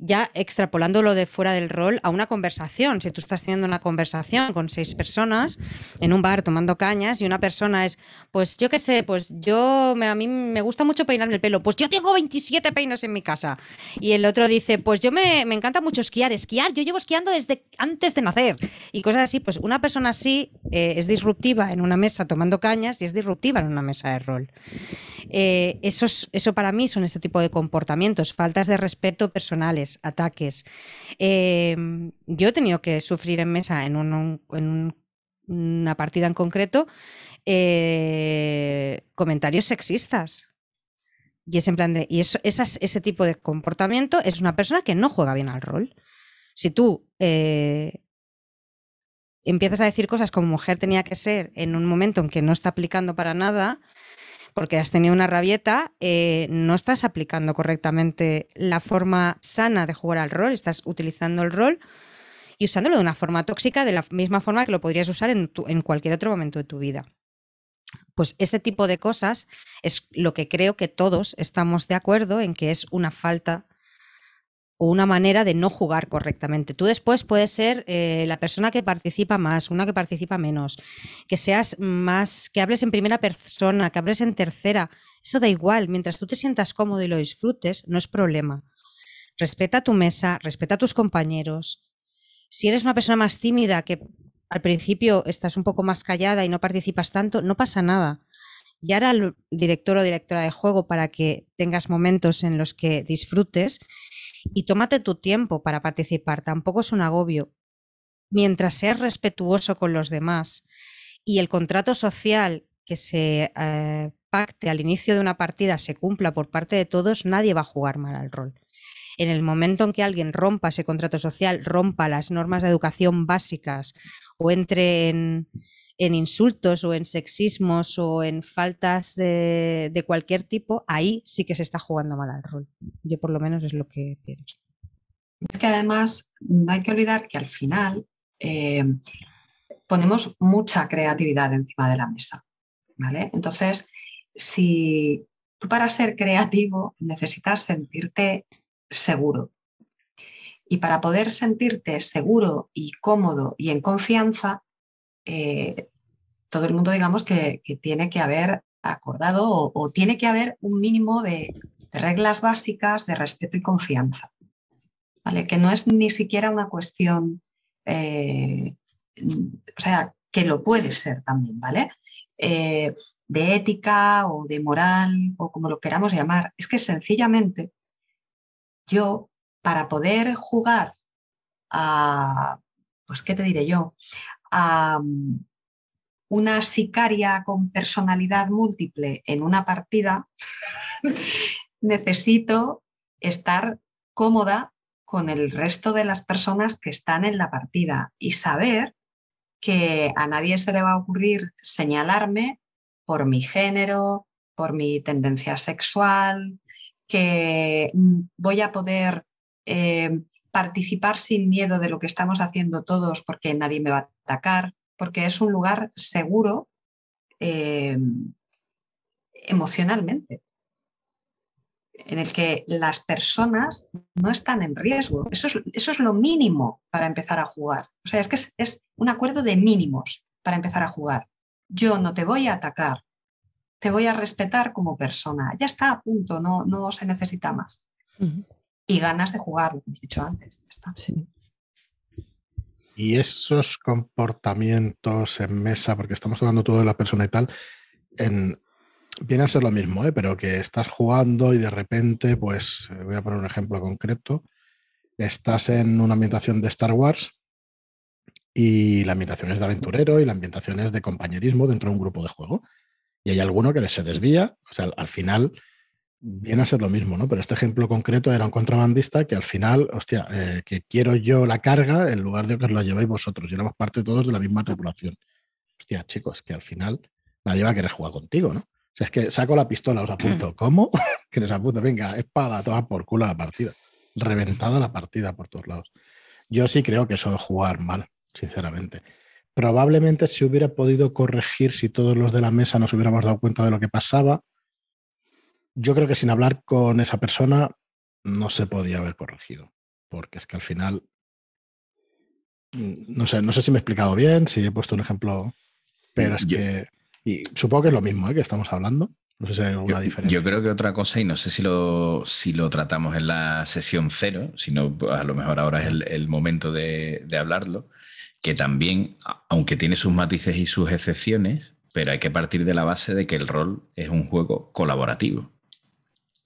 ya extrapolándolo de fuera del rol a una conversación. Si tú estás teniendo una conversación con seis personas en un bar tomando cañas y una persona es, pues yo qué sé, pues yo, a mí me gusta mucho peinarme el pelo, pues yo tengo 27 peinos en mi casa. Y el otro dice, pues yo me, encanta mucho esquiar, esquiar, yo llevo esquiando desde antes de nacer. Y cosas así, pues una persona así eh, es disruptiva en una mesa tomando cañas y es disruptiva en una mesa de rol. Eh, eso para mí son ese tipo de comportamientos, faltas de respeto personales, ataques. Em, yo he tenido que sufrir en mesa en, una partida en concreto eh, comentarios sexistas. Y es en plan de. Y ese tipo de comportamiento es una persona que no juega bien al rol. Si tú eh, empiezas a decir cosas como mujer tenía que ser en un momento en que no está aplicando para nada, porque has tenido una rabieta, eh, no estás aplicando correctamente la forma sana de jugar al rol, estás utilizando el rol y usándolo de una forma tóxica, de la misma forma que lo podrías usar en, en cualquier otro momento de tu vida. Pues ese tipo de cosas es lo que creo que todos estamos de acuerdo en que es una falta o una manera de no jugar correctamente. Tú después puedes ser eh, la persona que participa más, una que participa menos, que seas más, que hables en primera persona, que hables en tercera. Eso da igual, mientras tú te sientas cómodo y lo disfrutes, no es problema. Respeta tu mesa, respeta a tus compañeros. Si eres una persona más tímida, que al principio estás un poco más callada y no participas tanto, no pasa nada. Y ahora el director o directora de juego para que tengas momentos en los que disfrutes y tómate tu tiempo para participar, tampoco es un agobio. Mientras seas respetuoso con los demás y el contrato social que se eh, pacte al inicio de una partida se cumpla por parte de todos, nadie va a jugar mal al rol. En el momento en que alguien rompa ese contrato social, rompa las normas de educación básicas o entre en, en insultos o en sexismos o en faltas de, cualquier tipo, ahí sí que se está jugando mal al rol. Yo por lo menos es lo que pienso. Es que además no hay que olvidar que al final eh, ponemos mucha creatividad encima de la mesa. ¿vale? Entonces, si tú para ser creativo necesitas sentirte seguro. Y para poder sentirte seguro y cómodo y en confianza, eh, todo el mundo digamos que, tiene que haber acordado o, tiene que haber un mínimo de, reglas básicas de respeto y confianza. ¿vale? Que no es ni siquiera una cuestión, eh, o sea, que lo puede ser también, ¿vale? Eh, de ética o de moral o como lo queramos llamar. Es que sencillamente yo, para poder jugar a, pues, ¿qué te diré yo? A, una sicaria con personalidad múltiple en una partida, necesito estar cómoda con el resto de las personas que están en la partida y saber que a nadie se le va a ocurrir señalarme por mi género, por mi tendencia sexual, que voy a poder eh, participar sin miedo de lo que estamos haciendo todos porque nadie me va a atacar, porque es un lugar seguro eh, emocionalmente, en el que las personas no están en riesgo. Eso es, lo mínimo para empezar a jugar. O sea, es que es, un acuerdo de mínimos para empezar a jugar. Yo no te voy a atacar, te voy a respetar como persona. Ya está a punto, no, no se necesita más. Y ganas de jugar, lo hemos dicho antes. está. Y esos comportamientos en mesa, porque estamos hablando todo de la persona y tal, en, viene a ser lo mismo, ¿eh? pero que estás jugando y de repente, pues eh, voy a poner un ejemplo concreto, estás en una ambientación de Star Wars y la ambientación es de aventurero y la ambientación es de compañerismo dentro de un grupo de juego. Y hay alguno que se desvía, o sea, al final viene a ser lo mismo, ¿no? Pero este ejemplo concreto era un contrabandista que al final, hostia, eh, que quiero yo la carga en lugar de que os la llevéis vosotros y éramos parte todos de la misma tripulación. Hostia, chicos, que al final nadie va a querer jugar contigo, ¿no? O sea, es que saco la pistola, os apunto. ¿Cómo? que les apunto, venga, espada, toma por culo la partida. Reventada la partida por todos lados. Yo sí creo que eso es jugar mal, sinceramente. Probablemente se hubiera podido corregir si todos los de la mesa nos hubiéramos dado cuenta de lo que pasaba. Yo creo que sin hablar con esa persona no se podía haber corregido, porque es que al final, mm, no sé, no sé si me he explicado bien, si he puesto un ejemplo, pero es que, y supongo que es lo mismo ¿eh? que estamos hablando. No sé si hay alguna diferencia. Yo creo que otra cosa, y no sé si lo, si lo tratamos en la sesión cero, sino pues, a lo mejor ahora es el, momento de, de, hablarlo, que también, aunque tiene sus matices y sus excepciones, pero hay que partir de la base de que el rol es un juego colaborativo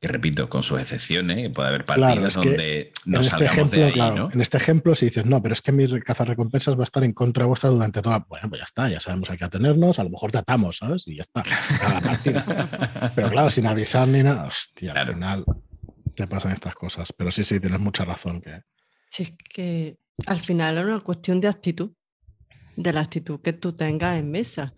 que repito, con sus excepciones, puede haber partidas donde no en este ejemplo, claro, En este ejemplo, si dices, no, pero es que mi recompensas va a estar en contra vuestra durante toda. Bueno, pues ya está, ya sabemos a qué atenernos, a lo mejor tratamos, ¿sabes? Y ya está, la partida. pero claro, sin avisar ni nada, hostia, al final te pasan estas cosas. Pero sí, sí, tienes mucha razón. Que... Sí, es que al final es una cuestión de actitud de la actitud que tú tengas en mesa.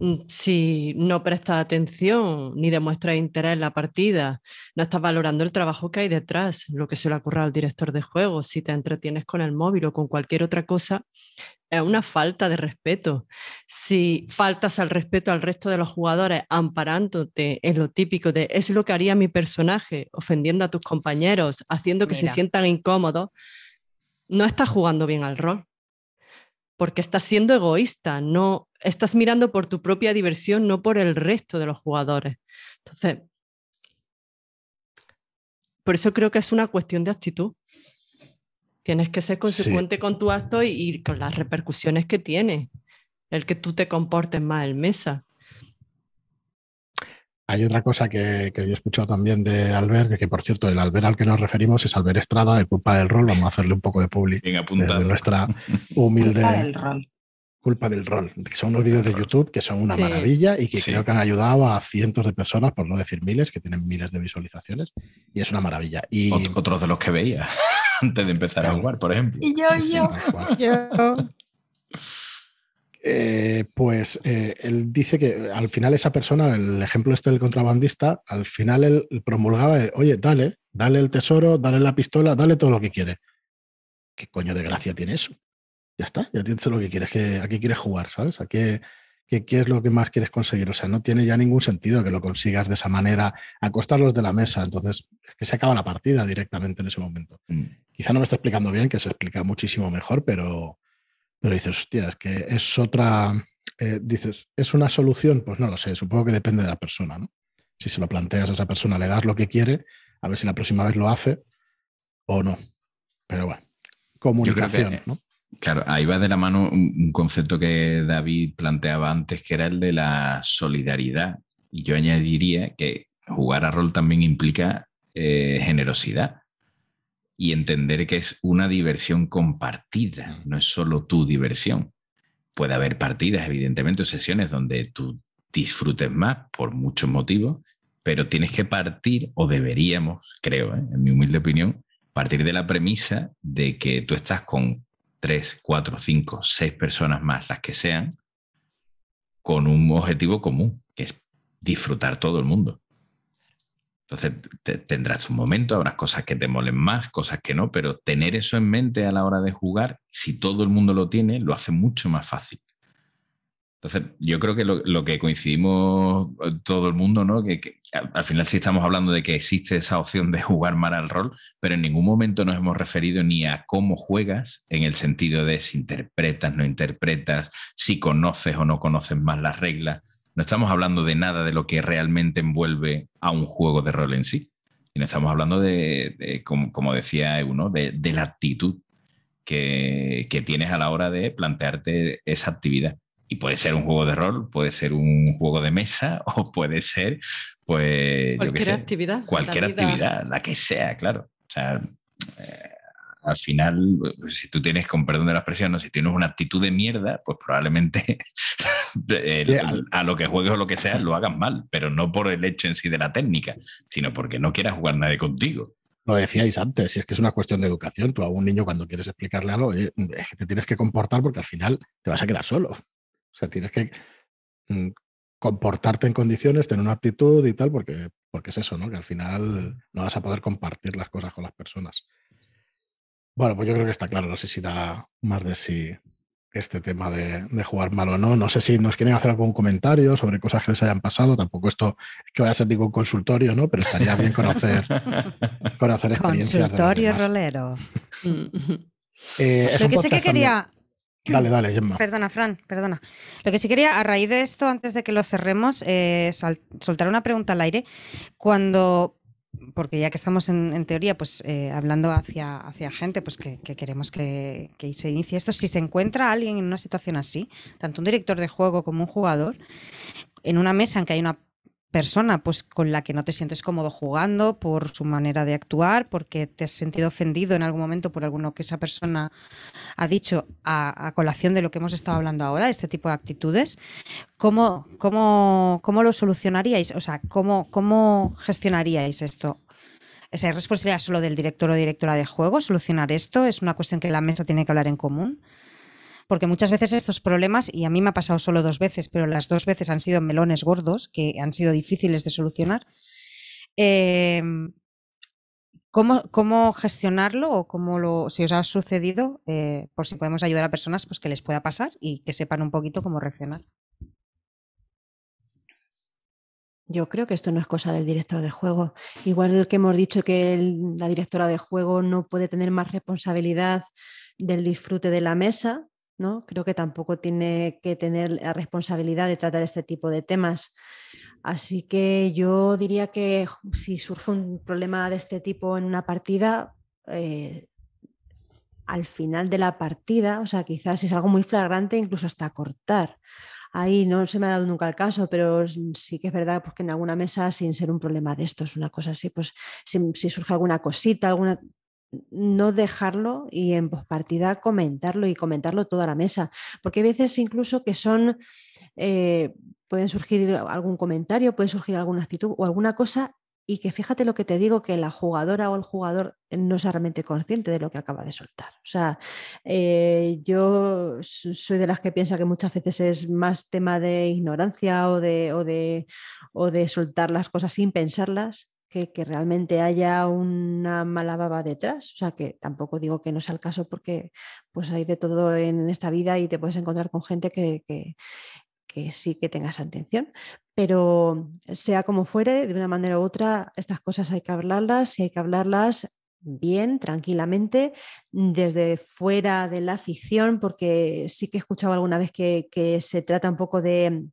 Mm, si no prestas atención ni demuestras interés en la partida, no estás valorando el trabajo que hay detrás, lo que se le ocurra al director de juego, si te entretienes con el móvil o con cualquier otra cosa, es una falta de respeto. Si faltas al respeto al resto de los jugadores amparándote en lo típico de es lo que haría mi personaje, ofendiendo a tus compañeros, haciendo que se sientan incómodos, no estás jugando bien al rol porque estás siendo egoísta, no estás mirando por tu propia diversión, no por el resto de los jugadores. Entonces, por eso creo que es una cuestión de actitud. Tienes que ser consecuente con tu acto y, con las repercusiones que tiene el que tú te comportes más en mesa. Hay otra cosa que, yo he escuchado también de Albert, que, por cierto, el Albert al que nos referimos es Albert Estrada, de Culpa del Rol. Vamos a hacerle un poco de public de nuestra humilde. Culpa del Rol. Culpa del Rol. Que son unos vídeos de YouTube que son una maravilla y que creo que han ayudado a cientos de personas, por no decir miles, que tienen miles de visualizaciones. Y es una maravilla. Y... Otros de los que veía antes de empezar a jugar, por ejemplo. Y yo, yo. yo. Eh, pues eh, él dice que al final esa persona, el ejemplo este del contrabandista, al final él promulgaba, oye, dale, dale el tesoro, dale la pistola, dale todo lo que quiere. ¿Qué coño de gracia tiene eso? Ya está, ya tienes lo que quieres, que, a qué quieres jugar, ¿sabes? ¿A qué, qué, es lo que más quieres conseguir? O sea, no tiene ya ningún sentido que lo consigas de esa manera, acostarlos de la mesa. Entonces, es que se acaba la partida directamente en ese momento. Mm. Quizá no me está explicando bien, que se explica muchísimo mejor, pero, pero dices, hostia, es que es otra. Eh, dices, ¿es una solución? Pues no lo sé, supongo que depende de la persona, ¿no? Si se lo planteas a esa persona, le das lo que quiere, a ver si la próxima vez lo hace o no. Pero bueno, comunicación, ¿no? Claro, ahí va de la mano un, concepto que David planteaba antes, que era el de la solidaridad. Y yo añadiría que jugar a rol también implica eh, generosidad y entender que es una diversión compartida, no es solo tu diversión. Puede haber partidas, evidentemente, o sesiones donde tú disfrutes más por muchos motivos, pero tienes que partir, o deberíamos, creo, ¿eh? en mi humilde opinión, partir de la premisa de que tú estás con tres, cuatro, cinco, seis personas más, las que sean, con un objetivo común, que es disfrutar todo el mundo. Entonces tendrás un momento, habrá cosas que te molen más, cosas que no, pero tener eso en mente a la hora de jugar, si todo el mundo lo tiene, lo hace mucho más fácil. Entonces, yo creo que lo, que coincidimos eh, todo el mundo, ¿no? Que, al final sí estamos hablando de que existe esa opción de jugar mal al rol, pero en ningún momento nos hemos referido ni a cómo juegas, en el sentido de si interpretas, no interpretas, si conoces o no conoces más las reglas no estamos hablando de nada de lo que realmente envuelve a un juego de rol en sí, sino estamos hablando de, como, decía uno, de, la actitud que, tienes a la hora de plantearte esa actividad. Y puede ser un juego de rol, puede ser un juego de mesa o puede ser, pues. Cualquier actividad. Cualquier actividad, la que sea, claro. O sea, eh, al final, si tú tienes, con perdón de la expresión, ¿no? si tienes una actitud de mierda, pues probablemente a lo que juegues o lo que sea lo hagas mal, pero no por el hecho en sí de la técnica, sino porque no quieras jugar nadie contigo. Lo decíais antes, si es que es una cuestión de educación. Tú a un niño cuando quieres explicarle algo, es que te tienes que comportar porque al final te vas a quedar solo. O sea, tienes que mm, comportarte en condiciones, tener una actitud y tal, porque, porque es eso, ¿no? Que al final no vas a poder compartir las cosas con las personas. Bueno, pues yo creo que está claro, no sé si da más de sí este tema de, jugar mal o no. No sé si nos quieren hacer algún comentario sobre cosas que les hayan pasado. Tampoco esto es que vaya a ser ningún consultorio, ¿no? Pero estaría bien conocer, conocer experiencias. Consultorio rolero. Eh, Lo que sí que quería. Dale, dale, Gemma. Perdona, Fran, perdona. Lo que sí quería, a raíz de esto, antes de que lo cerremos, eh, soltar una pregunta al aire. Cuando porque ya que estamos en, teoría pues eh, hablando hacia, hacia gente pues que, queremos que, se inicie esto, si se encuentra alguien en una situación así, tanto un director de juego como un jugador, en una mesa en que hay una persona pues con la que no te sientes cómodo jugando por su manera de actuar, porque te has sentido ofendido en algún momento por alguno que esa persona ha dicho a, colación de lo que hemos estado hablando ahora, este tipo de actitudes, ¿cómo, cómo, cómo lo solucionaríais? O sea, ¿cómo, cómo gestionaríais esto? ¿Esa es responsabilidad solo del director o directora de juego solucionar esto? ¿Es una cuestión que la mesa tiene que hablar en común? porque muchas veces estos problemas, y a mí me ha pasado solo dos veces, pero las dos veces han sido melones gordos que han sido difíciles de solucionar. Em, ¿cómo, gestionarlo o cómo lo, si os ha sucedido, eh, por si podemos ayudar a personas pues, que les pueda pasar y que sepan un poquito cómo reaccionar? Yo creo que esto no es cosa del director de juego. Igual que hemos dicho que la directora de juego no puede tener más responsabilidad del disfrute de la mesa, ¿no? Creo que tampoco tiene que tener la responsabilidad de tratar este tipo de temas. Así que yo diría que si surge un problema de este tipo en una partida, eh, al final de la partida, o sea, quizás si es algo muy flagrante, incluso hasta cortar. Ahí no se me ha dado nunca el caso, pero sí que es verdad pues, que en alguna mesa, sin ser un problema de esto, es una cosa así, pues si surge alguna cosita, alguna, no dejarlo y en postpartida comentarlo y comentarlo toda la mesa, porque hay veces incluso que son, eh, pueden surgir algún comentario, puede surgir alguna actitud o alguna cosa y que fíjate lo que te digo, que la jugadora o el jugador no es realmente consciente de lo que acaba de soltar. O sea, eh, yo soy de las que piensa que muchas veces es más tema de ignorancia o de, o de, o de soltar las cosas sin pensarlas que, realmente haya una mala baba detrás. O sea, que tampoco digo que no sea el caso porque pues hay de todo en esta vida y te puedes encontrar con gente que, que, sí que tenga esa. Pero sea como fuere, de una manera u otra, estas cosas hay que hablarlas y hay que hablarlas bien, tranquilamente, desde fuera de la ficción, porque sí que he escuchado alguna vez que, que se trata un poco de,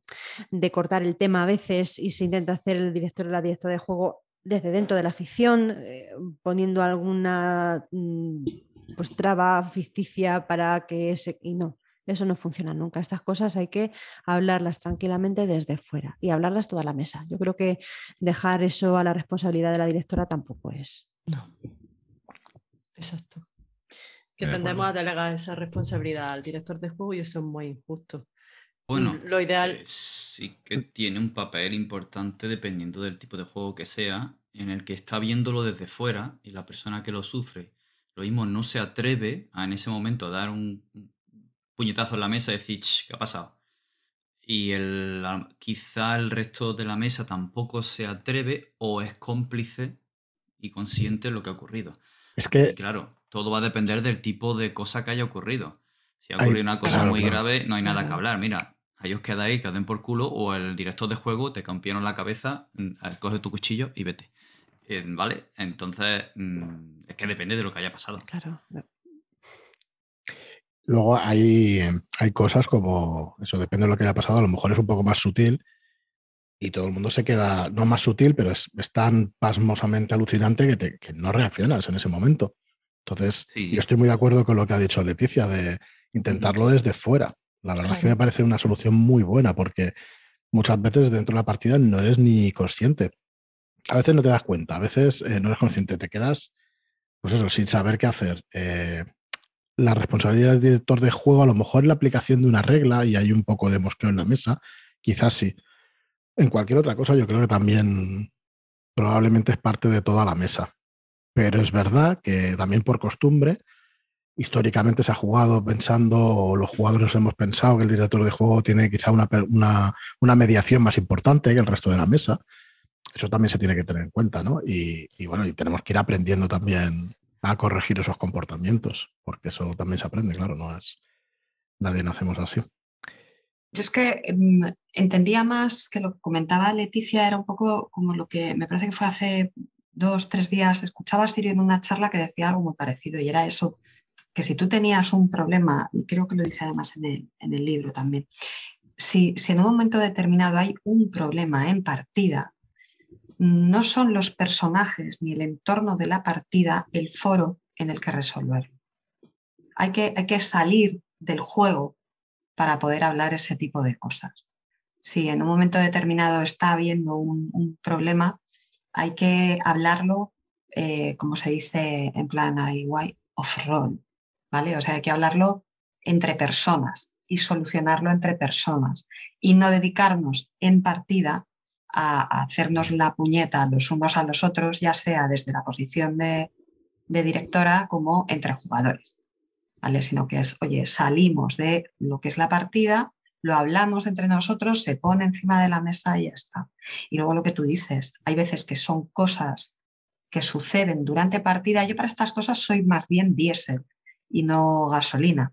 cortar el tema a veces y se intenta hacer el director o la directora de juego desde dentro de la ficción, eh, poniendo alguna mm, pues, traba ficticia para que se... Y no, eso no funciona nunca. Estas cosas hay que hablarlas tranquilamente desde fuera y hablarlas toda la mesa. Yo creo que dejar eso a la responsabilidad de la directora tampoco es. No. Exacto. Que tendemos a delegar esa responsabilidad al director de juego y eso es muy injusto. Bueno, lo ideal. Eh, sí que tiene un papel importante dependiendo del tipo de juego que sea, en el que está viéndolo desde fuera y la persona que lo sufre, lo mismo no se atreve a en ese momento a dar un puñetazo en la mesa y decir, ¿qué ha pasado? Y el, quizá el resto de la mesa tampoco se atreve o es cómplice y consciente de lo que ha ocurrido. Es que. claro, todo va a depender del tipo de cosa que haya ocurrido. Si ha ocurrido una cosa muy grave, no hay nada que hablar. Mira, ahí os quedáis, que den por culo, o el director de juego te campearon la cabeza, mm, coge tu cuchillo y vete. Eh, ¿Vale? Entonces, mm, es que depende de lo que haya pasado. Claro. Luego hay, hay cosas como, eso depende de lo que haya pasado, a lo mejor es un poco más sutil y todo el mundo se queda, no más sutil, pero es, tan pasmosamente alucinante que, te, que, no reaccionas en ese momento. Entonces, yo estoy muy de acuerdo con lo que ha dicho Leticia de intentarlo desde fuera. La verdad es que me parece una solución muy buena porque muchas veces dentro de la partida no eres ni consciente. A veces no te das cuenta, a veces eh, no eres consciente, te quedas, pues eso, sin saber qué hacer. Eh, la responsabilidad del director de juego a lo mejor es la aplicación de una regla y hay un poco de mosqueo en la mesa, quizás sí. En cualquier otra cosa yo creo que también probablemente es parte de toda la mesa. Pero es verdad que también por costumbre históricamente se ha jugado pensando, o los jugadores hemos pensado que el director de juego tiene quizá una, una, mediación más importante que el resto de la mesa. Eso también se tiene que tener en cuenta, ¿no? Y, bueno, y tenemos que ir aprendiendo también a corregir esos comportamientos, porque eso también se aprende, claro, no es nadie nacemos así. Yo es que em, entendía más que lo que comentaba Leticia era un poco como lo que me parece que fue hace dos, tres días, escuchaba a Sirio en una charla que decía algo muy parecido y era eso, que si tú tenías un problema, y creo que lo dice además en el, en el libro también, si, si en un momento determinado hay un problema en partida, no son los personajes ni el entorno de la partida el foro en el que resolverlo. Hay que, hay que salir del juego para poder hablar ese tipo de cosas. Si en un momento determinado está habiendo un, problema, hay que hablarlo, eh, como se dice en plan IY, off-roll, ¿vale? O sea, hay que hablarlo entre personas y solucionarlo entre personas y no dedicarnos en partida a, hacernos la puñeta los unos a los otros, ya sea desde la posición de, directora como entre jugadores. ¿Vale? Sino que es, oye, salimos de lo que es la partida, lo hablamos entre nosotros, se pone encima de la mesa y ya está. Y luego lo que tú dices, hay veces que son cosas que suceden durante partida. Yo para estas cosas soy más bien diésel y no gasolina.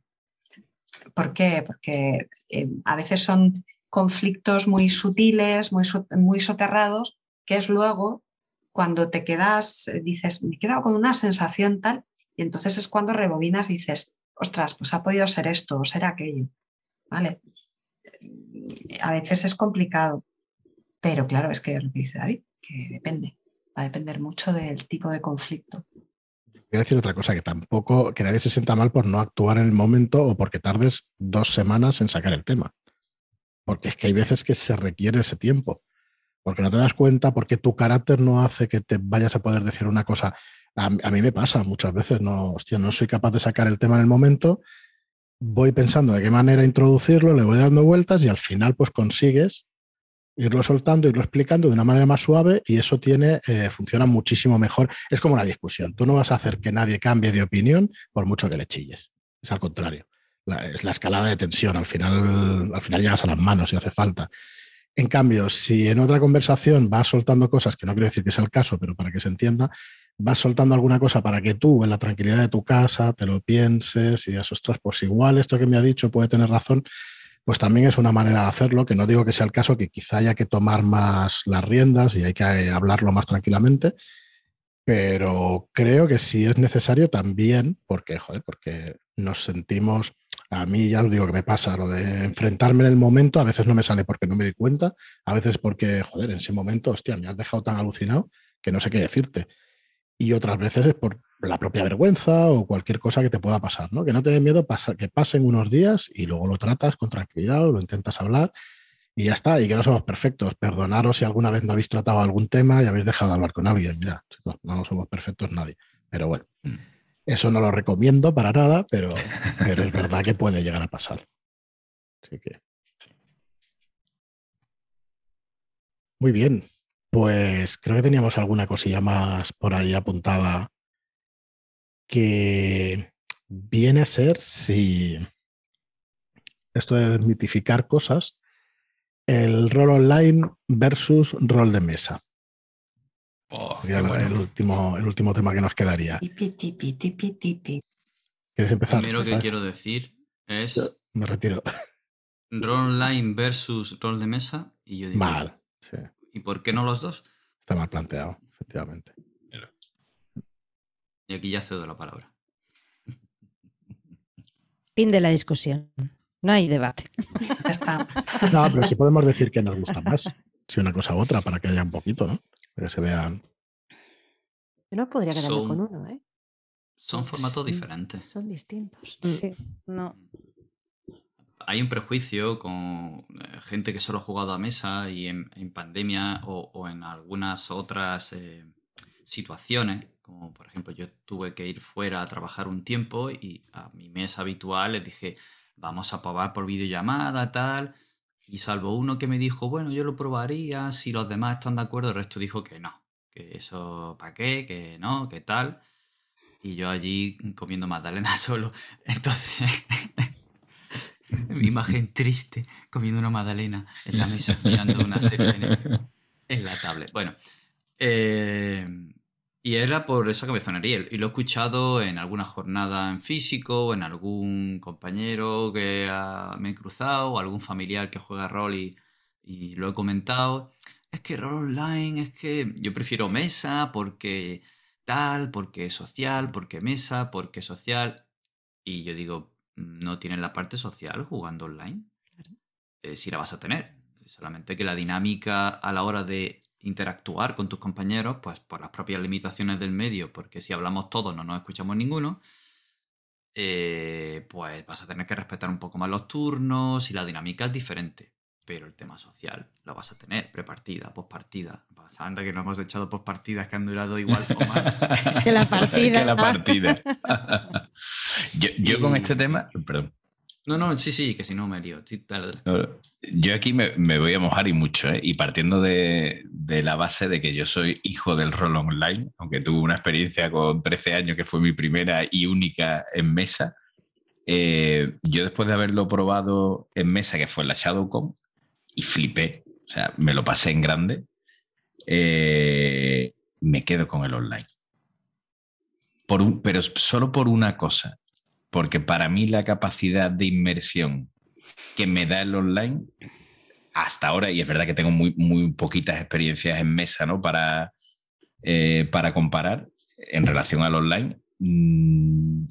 ¿Por qué? Porque eh, a veces son conflictos muy sutiles, muy, muy soterrados, que es luego cuando te quedas, dices, me he quedado con una sensación tal, y entonces es cuando rebobinas y dices, ostras, pues ha podido ser esto o ser aquello. ¿Vale? A veces es complicado, pero claro, es que lo que dice David, que depende. Va a depender mucho del tipo de conflicto. Voy a decir otra cosa, que tampoco, que nadie se sienta mal por no actuar en el momento o porque tardes dos semanas en sacar el tema. Porque es que hay veces que se requiere ese tiempo. Porque no te das cuenta, porque tu carácter no hace que te vayas a poder decir una cosa. A, mí me pasa muchas veces, no, hostia, no soy capaz de sacar el tema en el momento. Voy pensando de qué manera introducirlo, le voy dando vueltas y al final pues consigues irlo soltando, irlo explicando de una manera más suave y eso tiene, eh, funciona muchísimo mejor. Es como una discusión. Tú no vas a hacer que nadie cambie de opinión por mucho que le chilles. Es al contrario. Es la escalada de tensión. Al final, al final llegas a las manos si hace falta. En cambio, si en otra conversación vas soltando cosas, que no quiero decir que sea el caso, pero para que se entienda, vas soltando alguna cosa para que tú, en la tranquilidad de tu casa, te lo pienses y digas, ostras, pues igual esto que me ha dicho puede tener razón, pues también es una manera de hacerlo, que no digo que sea el caso, que quizá haya que tomar más las riendas y hay que eh, hablarlo más tranquilamente, pero creo que si es necesario también, porque, joder, porque nos sentimos, a mí ya os digo que me pasa lo de enfrentarme en el momento, a veces no me sale porque no me doy cuenta, a veces porque, joder, en ese momento, hostia, me has dejado tan alucinado que no sé qué decirte. Y otras veces es por la propia vergüenza o cualquier cosa que te pueda pasar, ¿no? Que no te dé miedo que pasen unos días y luego lo tratas con tranquilidad o lo intentas hablar y ya está, y que no somos perfectos. Perdonaros si alguna vez no habéis tratado algún tema y habéis dejado de hablar con alguien. Mira, chicos, no somos perfectos nadie. Pero bueno, mm. Eso no lo recomiendo para nada, pero, pero es verdad que puede llegar a pasar. Así que. Muy bien. Pues creo que teníamos alguna cosilla más por ahí apuntada que viene a ser, si esto de mitificar cosas, el rol online versus rol de mesa. Oh, el, último, el último tema que nos quedaría. ¿Quieres empezar? Lo primero que quiero decir es. me retiro. Rol online versus rol de mesa. Y yo digo. Mal. ¿Y por qué no los dos? Está mal planteado, efectivamente. Y aquí ya cedo la palabra. Fin de la discusión. No hay debate. Ya está. No, pero sí podemos decir que nos gusta más, si una cosa u otra, para que haya un poquito, ¿no? Para que se vean. Yo no podría quedarme con uno, ¿eh? Son formatos diferentes. Son distintos. Sí, no. Hay un prejuicio con eh, gente que solo ha jugado a mesa y en, pandemia o, en algunas otras eh, situaciones como por ejemplo, yo tuve que ir fuera a trabajar un tiempo y a mi mesa habitual les dije, vamos a probar por videollamada, tal. Y salvo uno que me dijo, bueno, yo lo probaría, si los demás están de acuerdo, el resto dijo que no, que eso, ¿para qué? Que no, que tal. y yo allí comiendo magdalena solo. Entonces, mi imagen triste comiendo una magdalena en la mesa, mirando una serie en la tablet. Bueno, eh, y era por esa cabezonería. Y lo he escuchado en alguna jornada en físico, en algún compañero que me he cruzado, o algún familiar que juega rol y, y lo he comentado. Es que rol online, es que yo prefiero mesa porque tal, porque social, porque mesa, porque social. Y yo digo, no tienes la parte social jugando online. Eh, si la vas a tener. Solamente que la dinámica a la hora de interactuar con tus compañeros, pues por las propias limitaciones del medio, porque si hablamos todos no nos escuchamos ninguno, eh, pues vas a tener que respetar un poco más los turnos y la dinámica es diferente. Pero el tema social lo vas a tener, prepartida, postpartida. Pues anda que no hemos echado postpartidas que han durado igual o más. que la partida. que la partida. yo, con este tema, perdón. No, no, sí, sí, que si no me lío. Yo aquí me, voy a mojar y mucho, ¿eh? y partiendo de, la base de que yo soy hijo del rol online, aunque tuve una experiencia con 13 años que fue mi primera y única en mesa, eh, yo después de haberlo probado en mesa, que fue la ShadowCon, y flipé, o sea, me lo pasé en grande, eh, me quedo con el online. Por un, pero solo por una cosa, porque para mí la capacidad de inmersión que me da el online, hasta ahora, y es verdad que tengo muy, muy poquitas experiencias en mesa ¿no? para, eh, para comparar en relación al online, mm,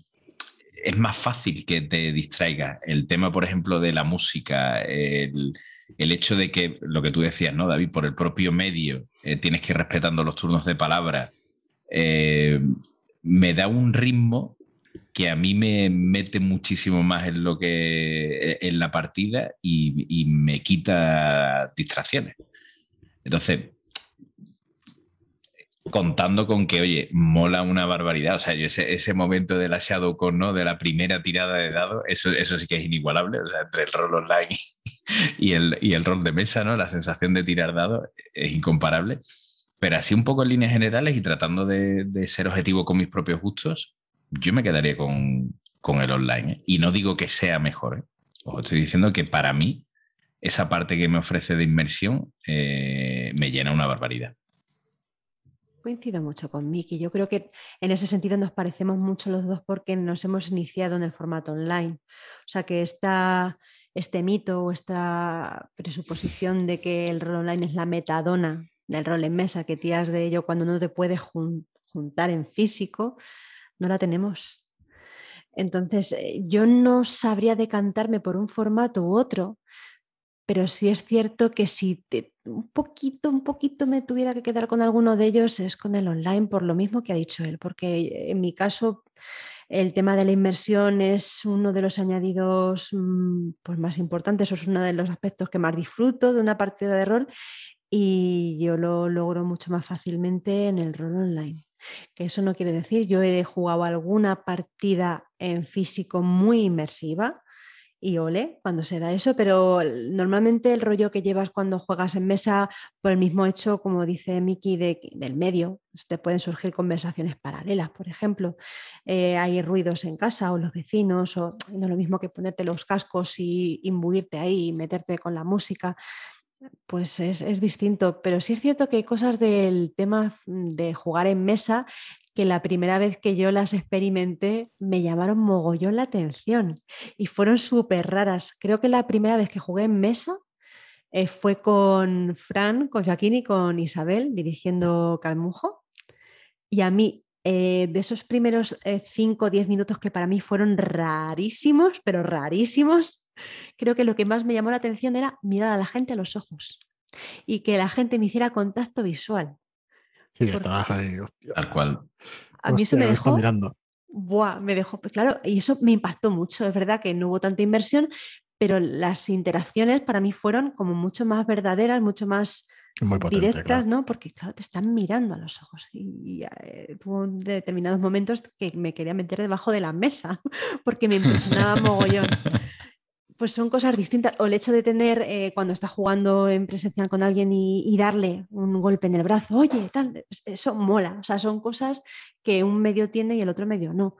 es más fácil que te distraiga. El tema, por ejemplo, de la música, el, hecho de que, lo que tú decías, ¿no, David? Por el propio medio eh, tienes que ir respetando los turnos de palabra, eh, me da un ritmo que a mí me mete muchísimo más en lo que en la partida y, me quita distracciones. Entonces, contando con que, oye, mola una barbaridad. O sea, ese, momento de la con ¿no? De la primera tirada de dados, eso, eso sí que es inigualable. O sea, entre el rol online y el, y el rol de mesa, ¿no? La sensación de tirar dados es incomparable. Pero así un poco en líneas generales y tratando de, de ser objetivo con mis propios gustos, yo me quedaría con, el online. ¿eh? Y no digo que sea mejor. ¿eh? Os estoy diciendo que para mí esa parte que me ofrece de inmersión eh, me llena una barbaridad. Coincido mucho con Miki. Yo creo que en ese sentido nos parecemos mucho los dos porque nos hemos iniciado en el formato online. O sea que esta, este mito o esta presuposición de que el rol online es la metadona del rol en mesa, que tiras de ello cuando no te puedes juntar en físico, no la tenemos. Entonces, eh, yo no sabría decantarme por un formato u otro, pero sí es cierto que si un poquito, un poquito me tuviera que quedar con alguno de ellos es con el online, por lo mismo que ha dicho él, porque en mi caso el tema de la inmersión es uno de los añadidos mm, pues, más importantes, es uno de los aspectos que más disfruto de una partida de rol y yo lo logro mucho más fácilmente en el rol online. Que eso no quiere decir, yo he jugado alguna partida en físico muy inmersiva y ole cuando se da eso, pero normalmente el rollo que llevas cuando juegas en mesa, por el mismo hecho, como dice Miki, del medio, te pueden surgir conversaciones paralelas, por ejemplo, eh, hay ruidos en casa o los vecinos, o no es lo mismo que ponerte los cascos y imbuirte ahí y meterte con la música. Pues es, distinto, pero sí es cierto que hay cosas del tema de jugar en mesa que la primera vez que yo las experimenté me llamaron mogollón la atención y fueron súper raras. Creo que la primera vez que jugué en mesa eh, fue con Fran, con Joaquín y con Isabel dirigiendo Calmujo. Y a mí, eh, de esos primeros 5 o 10 minutos que para mí fueron rarísimos, pero rarísimos, creo que lo que más me llamó la atención era mirar a la gente a los ojos y que la gente me hiciera contacto visual. Sí, estaba ahí, Tal cual. A mí eso me dejó. Mirando. Buah, me dejó, pues claro, y eso me impactó mucho. Es verdad que no hubo tanta inversión, pero las interacciones para mí fueron como mucho más verdaderas, mucho más directas, ¿no? Porque, claro, te están mirando a los ojos. Y, eh, tuvo determinados momentos que me quería meter debajo de la mesa porque me impresionaba mogollón. Pues son cosas distintas. O el hecho de tener, eh, cuando está jugando en presencial con alguien y, darle un golpe en el brazo, oye, tal, eso mola. O sea, son cosas que un medio tiene y el otro medio no.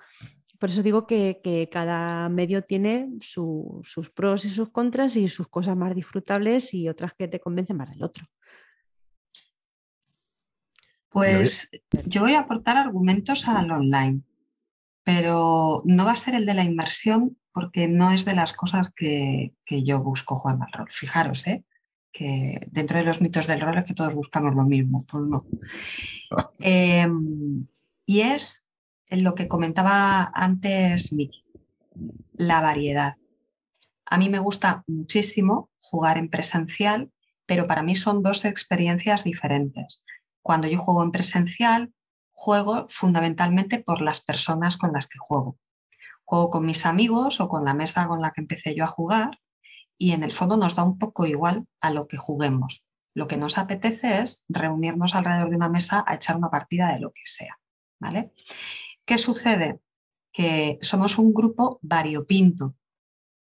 Por eso digo que, cada medio tiene sus pros y sus contras y sus cosas más disfrutables y otras que te convencen más del otro. Pues yo voy a aportar argumentos al online, pero no va a ser el de la inmersión porque no es de las cosas que, yo busco jugando al rol. Fijaros, ¿eh? que dentro de los mitos del rol es que todos buscamos lo mismo, pues no. Em, y es lo que comentaba antes Miki, la variedad. A mí me gusta muchísimo jugar en presencial, pero para mí son dos experiencias diferentes. Cuando yo juego en presencial, juego fundamentalmente por las personas con las que juego. Juego con mis amigos o con la mesa con la que empecé yo a jugar y en el fondo nos da un poco igual a lo que juguemos. Lo que nos apetece es reunirnos alrededor de una mesa a echar una partida de lo que sea. ¿vale? ¿Qué sucede? Que somos un grupo variopinto,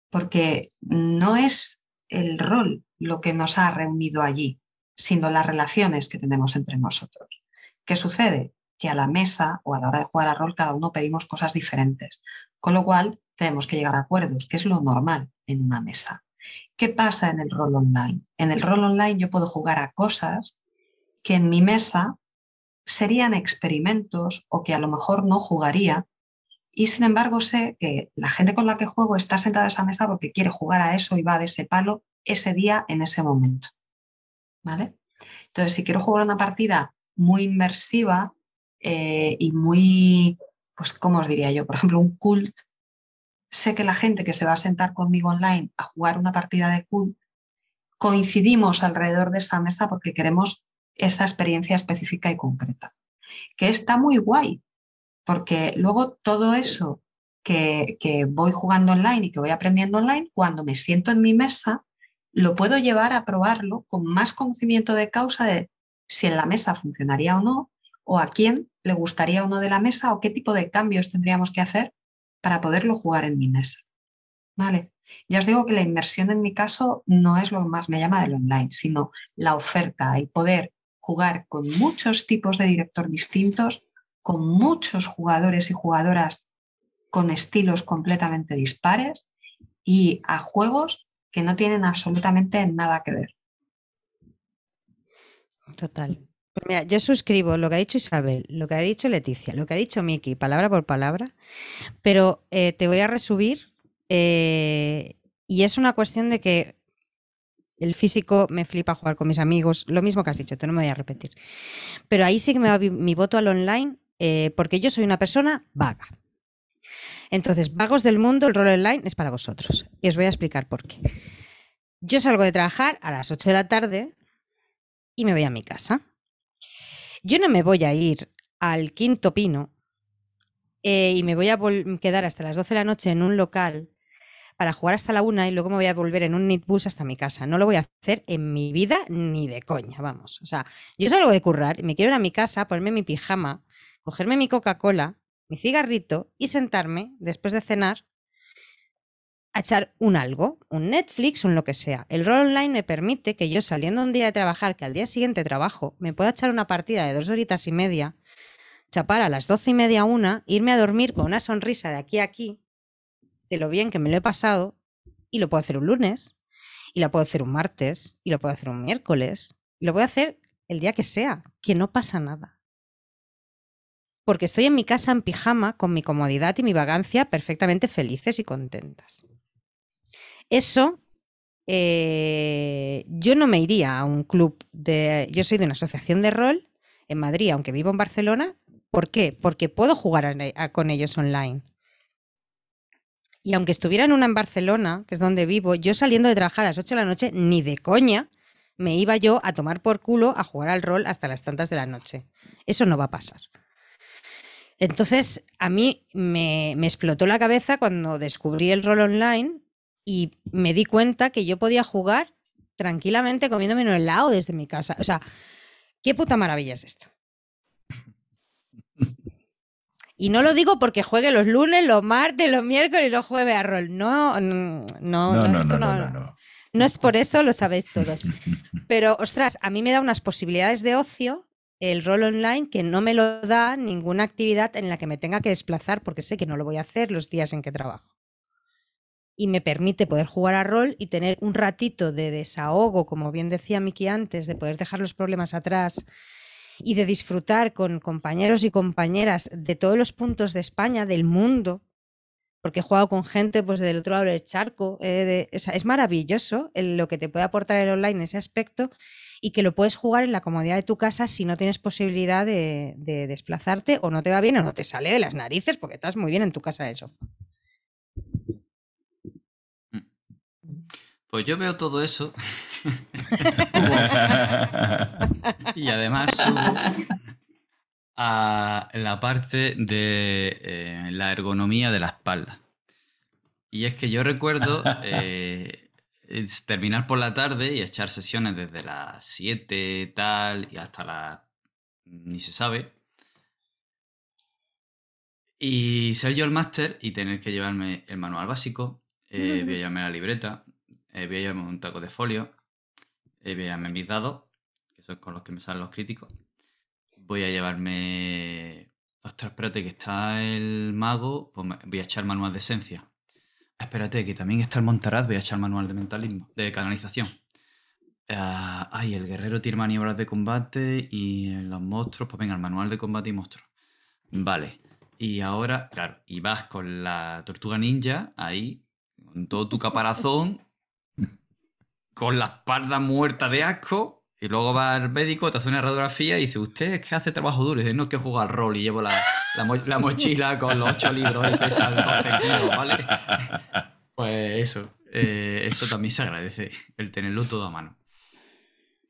porque no es el rol lo que nos ha reunido allí, sino las relaciones que tenemos entre nosotros. ¿Qué sucede? Que a la mesa o a la hora de jugar a rol cada uno pedimos cosas diferentes, con lo cual tenemos que llegar a acuerdos, que es lo normal en una mesa. ¿Qué pasa en el rol online? En el rol online yo puedo jugar a cosas que en mi mesa serían experimentos o que a lo mejor no jugaría y sin embargo sé que la gente con la que juego está sentada a esa mesa porque quiere jugar a eso y va de ese palo ese día en ese momento. ¿vale? Entonces, si quiero jugar una partida muy inmersiva eh, y muy, pues, ¿cómo os diría yo? Por ejemplo, un cult, sé que la gente que se va a sentar conmigo online a jugar una partida de cult, coincidimos alrededor de esa mesa porque queremos esa experiencia específica y concreta. Que está muy guay, porque luego todo eso que, que voy jugando online y que voy aprendiendo online, cuando me siento en mi mesa, lo puedo llevar a probarlo con más conocimiento de causa de si en la mesa funcionaría o no, o a quién le gustaría uno de la mesa, o qué tipo de cambios tendríamos que hacer para poderlo jugar en mi mesa. ¿Vale? Ya os digo que la inversión en mi caso no es lo que más me llama del online, sino la oferta, y poder jugar con muchos tipos de director distintos, con muchos jugadores y jugadoras con estilos completamente dispares y a juegos que no tienen absolutamente nada que ver. Total. Pues mira, yo suscribo lo que ha dicho Isabel, lo que ha dicho Leticia, lo que ha dicho Miki, palabra por palabra, pero eh, te voy a resumir eh, y es una cuestión de que el físico me flipa jugar con mis amigos, lo mismo que has dicho, te no me voy a repetir. Pero ahí sí que me va mi voto al online eh, porque yo soy una persona vaga. Entonces, vagos del mundo, el rol online es para vosotros. Y os voy a explicar por qué. Yo salgo de trabajar a las 8 de la tarde y me voy a mi casa. Yo no me voy a ir al quinto pino eh, y me voy a quedar hasta las 12 de la noche en un local para jugar hasta la una y luego me voy a volver en un nitbus hasta mi casa. No lo voy a hacer en mi vida ni de coña, vamos. O sea, yo salgo de currar me quiero ir a mi casa, ponerme mi pijama, cogerme mi Coca-Cola mi cigarrito y sentarme después de cenar a echar un algo, un Netflix, un lo que sea. El rol online me permite que yo saliendo un día de trabajar, que al día siguiente trabajo, me pueda echar una partida de dos horitas y media, chapar a las doce y media una, irme a dormir con una sonrisa de aquí a aquí, de lo bien que me lo he pasado, y lo puedo hacer un lunes, y lo puedo hacer un martes, y lo puedo hacer un miércoles, y lo puedo hacer el día que sea, que no pasa nada porque estoy en mi casa en pijama con mi comodidad y mi vagancia perfectamente felices y contentas. Eso, eh, yo no me iría a un club de... Yo soy de una asociación de rol en Madrid, aunque vivo en Barcelona. ¿Por qué? Porque puedo jugar con ellos online. Y aunque estuviera en una en Barcelona, que es donde vivo, yo saliendo de trabajar a las 8 de la noche, ni de coña, me iba yo a tomar por culo a jugar al rol hasta las tantas de la noche. Eso no va a pasar. Entonces, a mí me, explotó la cabeza cuando descubrí el rol online y me di cuenta que yo podía jugar tranquilamente comiéndome un helado desde mi casa. O sea, qué puta maravilla es esto. Y no lo digo porque juegue los lunes, los martes, los miércoles y los jueves a rol. No, no, no, no, no, no, no es por eso, lo sabéis todos. Pero, ostras, a mí me da unas posibilidades de ocio el rol online que no me lo da ninguna actividad en la que me tenga que desplazar porque sé que no lo voy a hacer los días en que trabajo. Y me permite poder jugar a rol y tener un ratito de desahogo, como bien decía Miki antes, de poder dejar los problemas atrás y de disfrutar con compañeros y compañeras de todos los puntos de España, del mundo, porque he jugado con gente pues del otro lado del charco. Eh, es maravilloso lo que te puede aportar el online en ese aspecto y que lo puedes jugar en la comodidad de tu casa si no tienes posibilidad de, desplazarte o no te va bien o no te sale de las narices porque estás muy bien en tu casa del sofá. Pues yo veo todo eso. y además a la parte de eh, la ergonomía de la espalda. Y es que yo recuerdo eh, terminar por la tarde y echar sesiones desde las 7 tal y hasta las... ni se sabe. Y ser yo el máster y tener que llevarme el manual básico, eh, voy a llevarme la libreta, voy a llevarme un taco de folio, voy a llevarme mis dados, que son con los que me salen los críticos voy a llevarme. Ostras, espérate, que está el mago. Pues voy a echar manual de esencia. Espérate, que también está el Montaraz. Voy a echar manual de mentalismo, de canalización. Ah, ay, el guerrero tiene maniobras de combate y los monstruos, pues venga, el manual de combate y monstruos. Vale. Y ahora, claro, y vas con la tortuga ninja ahí, con todo tu caparazón, con la espalda muerta de asco, y luego va al médico, te hace una radiografía y dice, usted es que hace trabajo duro. Y dice, no, es que juega al rol y llevo la, mochila con los ocho libros y pesa 12 kilos, ¿vale? Pues eso, eh, eso también se agradece, el tenerlo todo a mano.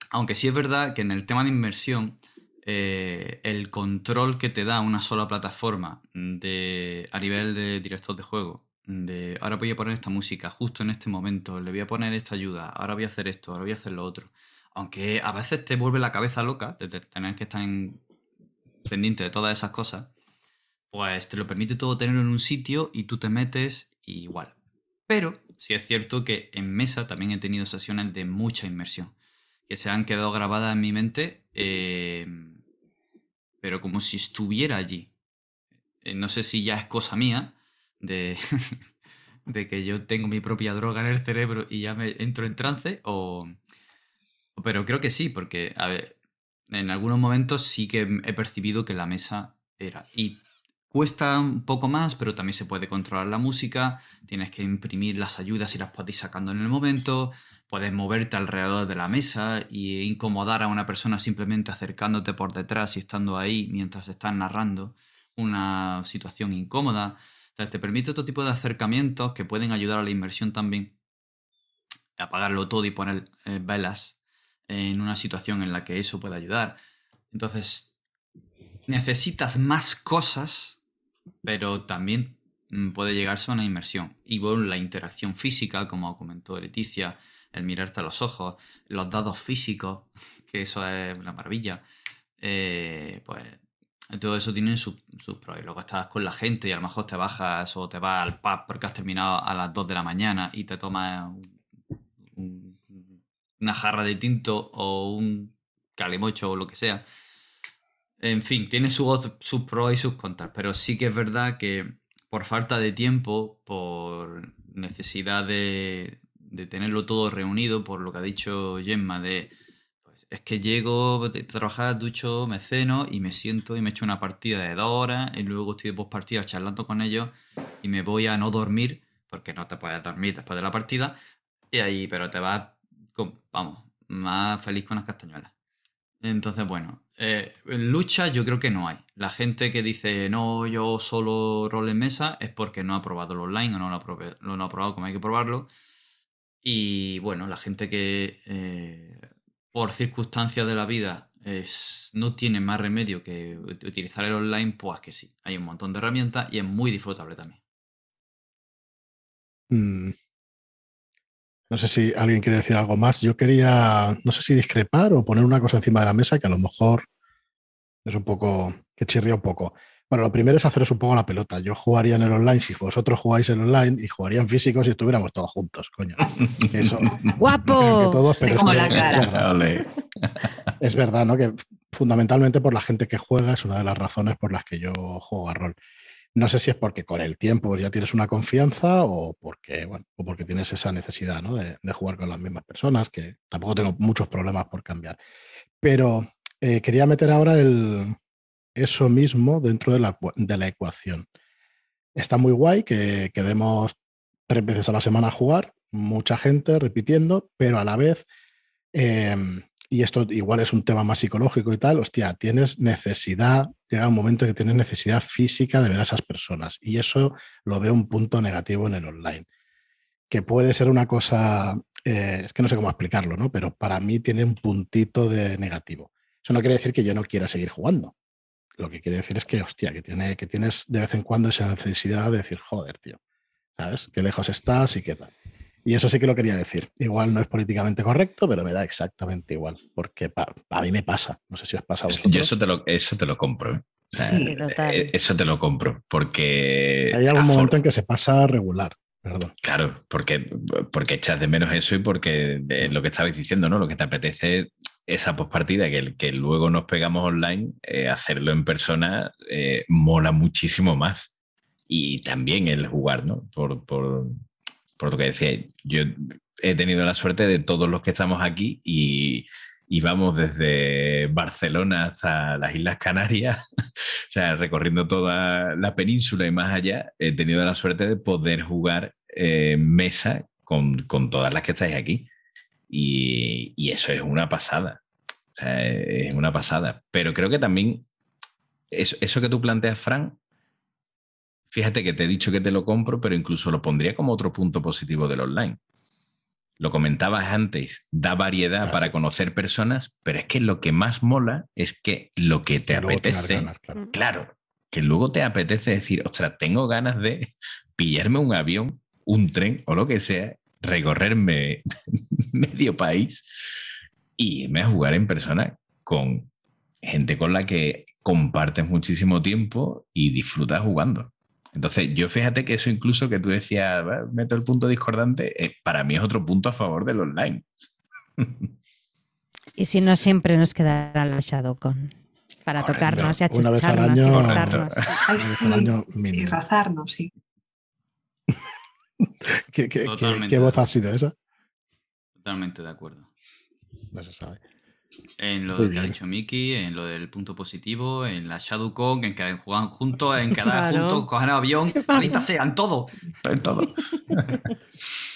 Aunque sí es verdad que en el tema de inversión, eh, el control que te da una sola plataforma de, a nivel de director de juego, de ahora voy a poner esta música justo en este momento, le voy a poner esta ayuda, ahora voy a hacer esto, ahora voy a hacer lo otro aunque a veces te vuelve la cabeza loca de tener que estar pendiente de todas esas cosas, pues te lo permite todo tenerlo en un sitio y tú te metes igual. Pero sí es cierto que en mesa también he tenido sesiones de mucha inmersión, que se han quedado grabadas en mi mente, em, pero como si estuviera allí. Eh, no sé si ya es cosa mía de, que yo tengo mi propia droga en el cerebro y ya me entro en trance o pero creo que sí, porque, en algunos momentos sí que he percibido que la mesa era. Y cuesta un poco más, pero también se puede controlar la música, tienes que imprimir las ayudas y las puedes sacando en el momento, puedes moverte alrededor de la mesa e incomodar a una persona simplemente acercándote por detrás y estando ahí mientras estás narrando una situación incómoda. Te permite otro tipo de acercamientos que pueden ayudar a la inversión también. Apagarlo todo y poner eh, velas en una situación en la que eso puede ayudar. Entonces, necesitas más cosas, pero también mm, puede llegarse a una inmersión. Y bueno, la interacción física, como comentó Leticia, el mirarte a los ojos, los dados físicos, que eso es una maravilla, eh, pues todo eso tiene sus pros. Y luego estás con la gente y a lo mejor te bajas o te vas al pub porque has terminado a las 2 de la mañana y te tomas un una jarra de tinto o un calimocho o lo que sea. En fin, tiene sus pros y sus contras, pero sí que es verdad que por falta de tiempo, por necesidad de, tenerlo todo reunido, por lo que ha dicho Gemma, de es que llego de trabajar, ducho, me ceno y me siento y me echo una partida de dos horas y luego estoy de partida charlando con ellos y me voy a no dormir, porque no te puedes dormir después de la partida, y ahí, pero te vas vamos, más feliz con las castañuelas. Entonces, bueno, eh, lucha yo creo que no hay. La gente que dice, no, yo solo rol en mesa, es porque no ha probado el online o no lo ha, probado como hay que probarlo. Y bueno, la gente que eh, por circunstancias de la vida no tiene más remedio que utilizar el online, pues que sí, hay un montón de herramientas y es muy disfrutable también. Mm, no sé si alguien quiere decir algo más. Yo quería, no sé si discrepar o poner una cosa encima de la mesa que a lo mejor es un poco, que chirría un poco. Bueno, lo primero es haceros un poco la pelota. Yo jugaría en el online si vosotros jugáis en online y jugaría en físico si estuviéramos todos juntos, coño. Eso, ¡Guapo! todos, pero Como es, la es cara. verdad, es verdad, ¿no? Que fundamentalmente por la gente que juega es una de las razones por las que yo juego a rol. No sé si es porque con el tiempo ya tienes una confianza o porque, bueno, o porque tienes esa necesidad ¿no? de, de jugar con las mismas personas, que tampoco tengo muchos problemas por cambiar. Pero eh, quería meter ahora el, eso mismo dentro de la, de la ecuación. Está muy guay que quedemos tres veces a la semana a jugar, mucha gente repitiendo, pero a la vez, eh, y esto igual es un tema más psicológico y tal, hostia, tienes necesidad, llega un momento que tienes necesidad física de ver a esas personas. Y eso lo veo un punto negativo en el online. Que puede ser una cosa, eh, es que no sé cómo explicarlo, ¿no? Pero para mí tiene un puntito de negativo. Eso no quiere decir que yo no quiera seguir jugando. Lo que quiere decir es que, hostia, que, tiene, que tienes de vez en cuando esa necesidad de decir, joder, tío, ¿sabes? Qué lejos estás y qué tal. Y eso sí que lo quería decir. Igual no es políticamente correcto, pero me da exactamente igual, porque pa- a mí me pasa. No sé si os pasa a vosotros. Yo eso te lo, eso te lo compro. ¿eh? O sea, Sí, total. eh, Eso te lo compro. Porque. Hay algún momento en que se pasa regular, Claro, porque, porque echas de menos eso y porque eh, lo que estabais diciendo, ¿no? Lo que te apetece esa postpartida, que, que luego nos pegamos online, eh, hacerlo en persona eh, mola muchísimo más. Y también el jugar, ¿no? Por, por, por lo que decía, yo he tenido la suerte de todos los que estamos aquí y, y vamos desde Barcelona hasta las Islas Canarias, o sea, recorriendo toda la península y más allá, he tenido la suerte de poder jugar eh, mesa con, con todas las que estáis aquí. Y, y eso es una pasada. O sea, es una pasada. Pero creo que también eso, eso que tú planteas, Fran, fíjate que te he dicho que te lo compro, pero incluso lo pondría como otro punto positivo del online. Lo comentabas antes, da variedad Claro. para conocer personas, pero es que lo que más mola es que lo que te Y luego tener apetece, ganas, claro. claro, que luego te apetece decir, ostras, tengo ganas de pillarme un avión, un tren o lo que sea, recorrerme medio país y irme a jugar en persona con gente con la que compartes muchísimo tiempo y disfrutas jugando. Entonces, yo fíjate que eso incluso que tú decías, "Va, meto el punto discordante, eh, para mí es otro punto a favor del online. Y si no, siempre nos quedará la ShadowCon para Correcto. tocarnos y achucharnos y besarnos. Ay, sí, y mínimo. razarnos, sí. ¿Qué, qué- voz ha sido esa? Totalmente de acuerdo. No se sabe. En lo Muy que ha dicho Miki, en lo del punto positivo, en la ShadowCon, en que juegan juntos, en quedar Claro. juntos, coger avión, ahorita sean todo. En todo.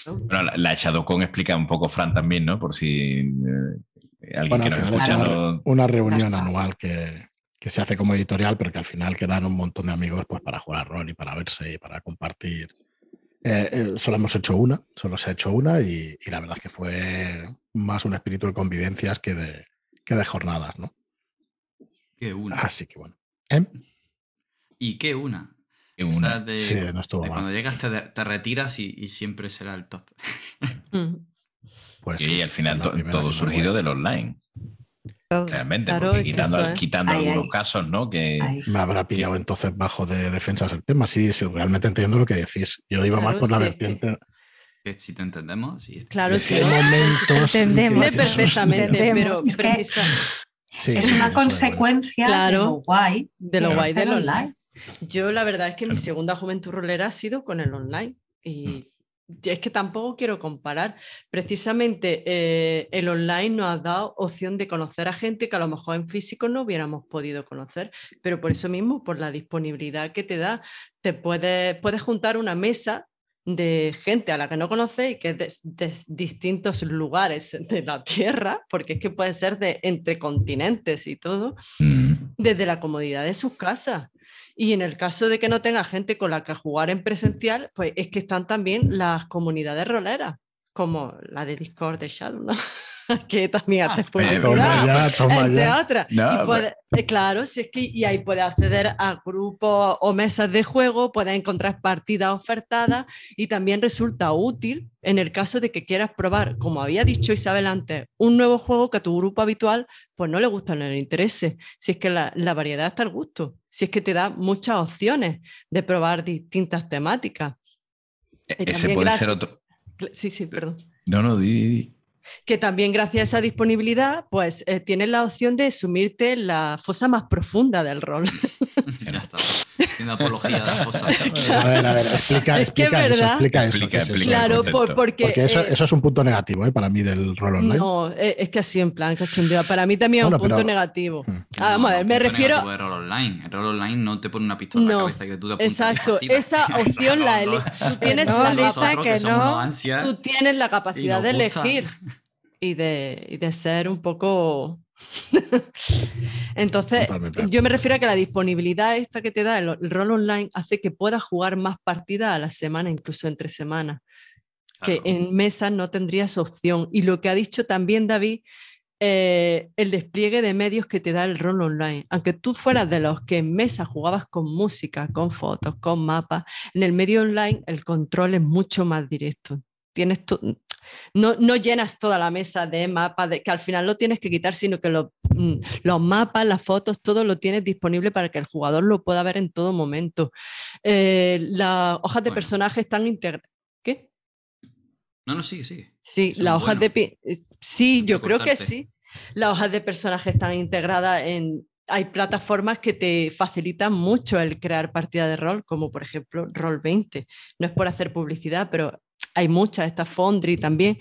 bueno, la, la ShadowCon explica un poco Fran también, ¿no? Por si eh, alguien Bueno, que al nos final es escucha una, no- una reunión anual que, que se hace como editorial, pero que al final quedan un montón de amigos pues, para jugar rol y para verse y para compartir. Eh, eh, solo hemos hecho una, solo se ha hecho una y, y la verdad es que fue más un espíritu de convivencias que de, que de jornadas, ¿no? Qué una. Así que bueno. ¿Eh? ¿Y qué una? Esa una. de, Sí, no estuvo de mal. cuando llegas te, te retiras y, y siempre será el top. Pues y al final to- todo surgido del online, realmente, Claro, porque es que quitando, eso quitando Ay, algunos ay. casos, ¿no? Que, Ay, Me habrá pillado entonces bajo de defensas el tema. Sí, sí, realmente entiendo lo que decís. Yo iba más por la sí, que- vertiente. Que si te entendemos. y- Claro, Sí, sí. hay momentos. Entendemos. perfectamente, entendemos. pero Es que- precisa- Sí, es sí, una consecuencia de Claro. lo guay. de lo guay del el online. Yo la verdad es que mi segunda juventud rolera ha sido con el online y es que tampoco quiero comparar. Precisamente eh, el online nos ha dado opción de conocer a gente que a lo mejor en físico no hubiéramos podido conocer, pero por eso mismo, por la disponibilidad que te da, te puedes, puedes juntar una mesa de gente a la que no conoces y que es de, de distintos lugares de la Tierra, porque es que puede ser de entre continentes y todo, Mm, desde la comodidad de sus casas. Y en el caso de que no tenga gente con la que jugar en presencial, pues es que están también las comunidades roleras, como la de Discord de Shadow, ¿no? que también hace pero- publicidad. Toma ya, toma entre ya. otras. No, y puede- eh, claro, si es que y ahí puedes acceder a grupos o mesas de juego, puedes encontrar partidas ofertadas y también resulta útil en el caso de que quieras probar, como había dicho Isabel antes, un nuevo juego que a tu grupo habitual pues no le gusta, no le interese. Si es que la, la variedad está al gusto, si es que te da muchas opciones de probar distintas temáticas. Y Ese puede gracias- ser otro. Sí, sí, perdón No, no, di, di. Que también gracias a esa disponibilidad, pues eh, tienes la opción de sumirte en la fosa más profunda del rol. Una apología de las cosas. A ver, a ver, explica, Es que explica eso, verdad- explica eso. Explica, ¿qué es eso? explica. claro, por- porque, Porque eso, eh, eso es un punto negativo ¿eh? para mí del rol online. no, eh, es que así en plan cachondeo. Para mí también es Bueno, un punto pero- negativo. Hmm. Ah, vamos a ver, me refiero. de rol online. El rol online no te pone una pistola en No, la cabeza que tú te apuntas Exacto, esa opción No, la no. eli- Tú tienes, No, la, Lisa, que no. tú tienes la capacidad de elegir y de, y de ser un poco. Entonces, Totalmente. yo me refiero a que la disponibilidad esta que te da el, el rol online hace que puedas jugar más partidas a la semana, incluso entre semanas, que en mesa no tendrías opción. Y lo que ha dicho también David, eh, el despliegue de medios que te da el rol online. Aunque tú fueras de los que en mesa jugabas con música, con fotos, con mapas, en el medio online el control es mucho más directo. Tienes no, no llenas toda la mesa de mapas, de, que al final lo tienes que quitar, sino que lo- mm, los mapas, las fotos, todo lo tienes disponible para que el jugador lo pueda ver en todo momento. Eh, las hojas de Bueno. personajes están integradas. ¿Qué? No, no, sigue, sigue. Sí, Eso las hojas bueno. de... eh, Sí, No yo creo que sí. Las hojas de personajes están integradas en... Hay plataformas que te facilitan mucho el crear partida de rol, como por ejemplo Roll20. No es por hacer publicidad, pero hay muchas, está Foundry también.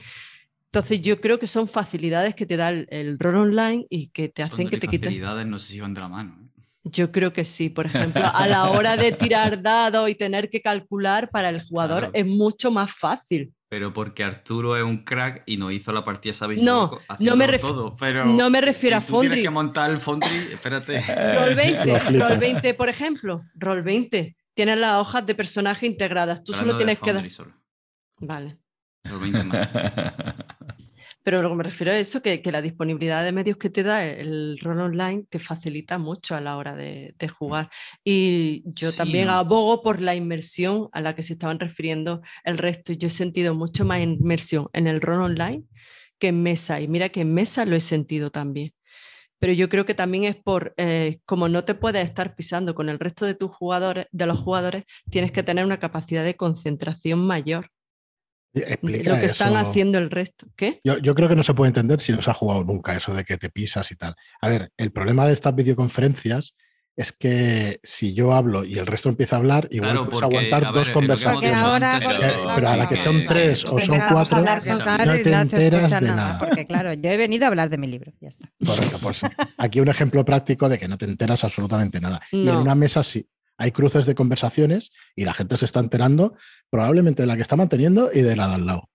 Entonces yo creo que son facilidades que te da el, el rol online y que te hacen que te quiten... facilidades no sé si van de la mano. ¿eh? Yo creo que sí. Por ejemplo, a la hora de tirar dados y tener que calcular para el jugador Claro. es mucho más fácil. Pero porque Arturo es un crack y nos hizo la partida, ¿sabéis? No, no me todo, pero no me refiero a tú tienes que montar el Foundry, espérate. Roll 20, Lo flipas. Roll 20, por ejemplo, Roll 20. Tienes las hojas de personaje integradas. Tú solo Hablando tienes que dar. Solo. Vale. Los 20 más. Pero lo que me refiero es eso, que, que la disponibilidad de medios que te da el rol online te facilita mucho a la hora de, de jugar. Y yo Sí, también abogo por la inmersión a la que se estaban refiriendo el resto. Yo he sentido mucho más inmersión en el rol online que en mesa. Y mira que en mesa lo he sentido también. Pero yo creo que también es por, eh, como no te puedes estar pisando con el resto de tus jugadores, de los jugadores, tienes que tener una capacidad de concentración mayor. Explica lo que están eso. haciendo el resto. ¿Qué? Yo, yo creo que no se puede entender si no se ha jugado nunca eso de que te pisas y tal. A ver, el problema de estas videoconferencias es que si yo hablo y el resto empieza a hablar, igual Claro, puedes porque, aguantar ver, dos conversaciones. Ahora, Eh, pero a la que son tres o son cuatro, hablar no te no enteras escucha de nada, nada. porque claro, yo he venido a hablar de mi libro, ya está. Correcto, pues aquí un ejemplo práctico de que no te enteras absolutamente nada. Y en una mesa sí. Hay cruces de conversaciones y la gente se está enterando probablemente de la que está manteniendo y de la de al lado.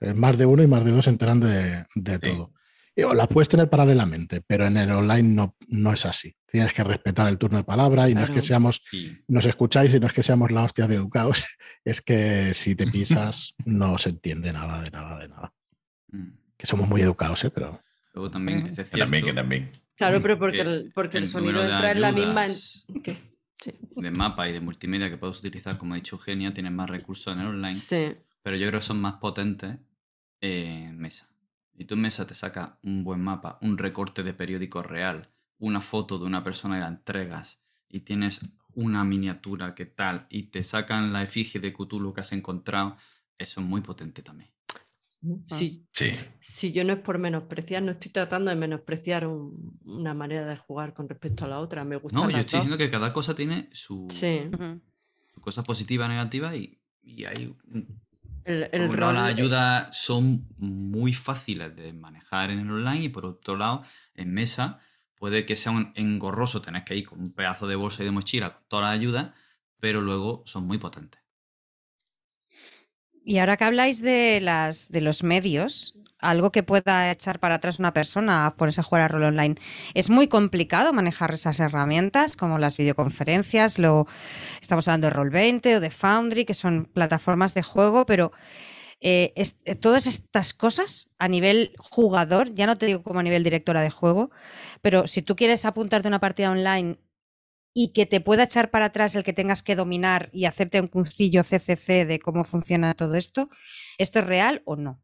Eh, Más de uno y más de dos se enteran de, de Sí. todo. Y, o las puedes tener paralelamente, pero en el online no, no es así. Tienes que respetar el turno de palabra y no es que seamos, nos escucháis y no es que seamos la hostia de educados, es que si te pisas no se entiende nada de nada de nada. mm, Que somos muy educados, ¿eh? pero luego también es Que cierto también, que también. Claro, pero porque que el, porque el, el sonido entra en la misma. Sí. de mapa y de multimedia que puedes utilizar, como ha dicho Eugenia, tienes más recursos en el online, sí. pero yo creo que son más potentes en mesa. Y tú en mesa te sacas un buen mapa, un recorte de periódico real, una foto de una persona y la entregas, y tienes una miniatura que tal, y te sacan la efigie de Cthulhu que has encontrado, eso es muy potente también. Sí, Sí. Si yo no es por menospreciar, no estoy tratando de menospreciar un- una manera de jugar con respecto a la otra. Me gusta. No, yo estoy diciendo que cada cosa tiene su, Sí, su cosa positiva, negativa, y, y hay un- el, Por el un lado, rol. las ayudas son muy fáciles de manejar en el online y por otro lado, en mesa puede que sea un engorroso tener que ir con un pedazo de bolsa y de mochila con todas las ayudas, pero luego son muy potentes. Y ahora que habláis de, las, de los medios, algo que pueda echar para atrás una persona a ponerse a jugar a rol online, es muy complicado manejar esas herramientas como las videoconferencias, lo, estamos hablando de Roll20 o de Foundry, que son plataformas de juego, pero eh, eh, todas estas cosas a nivel jugador, ya no te digo como a nivel directora de juego, pero si tú quieres apuntarte a una partida online y que te pueda echar para atrás el que tengas que dominar y hacerte un cuncillo CCC de cómo funciona todo esto, ¿esto es real o no?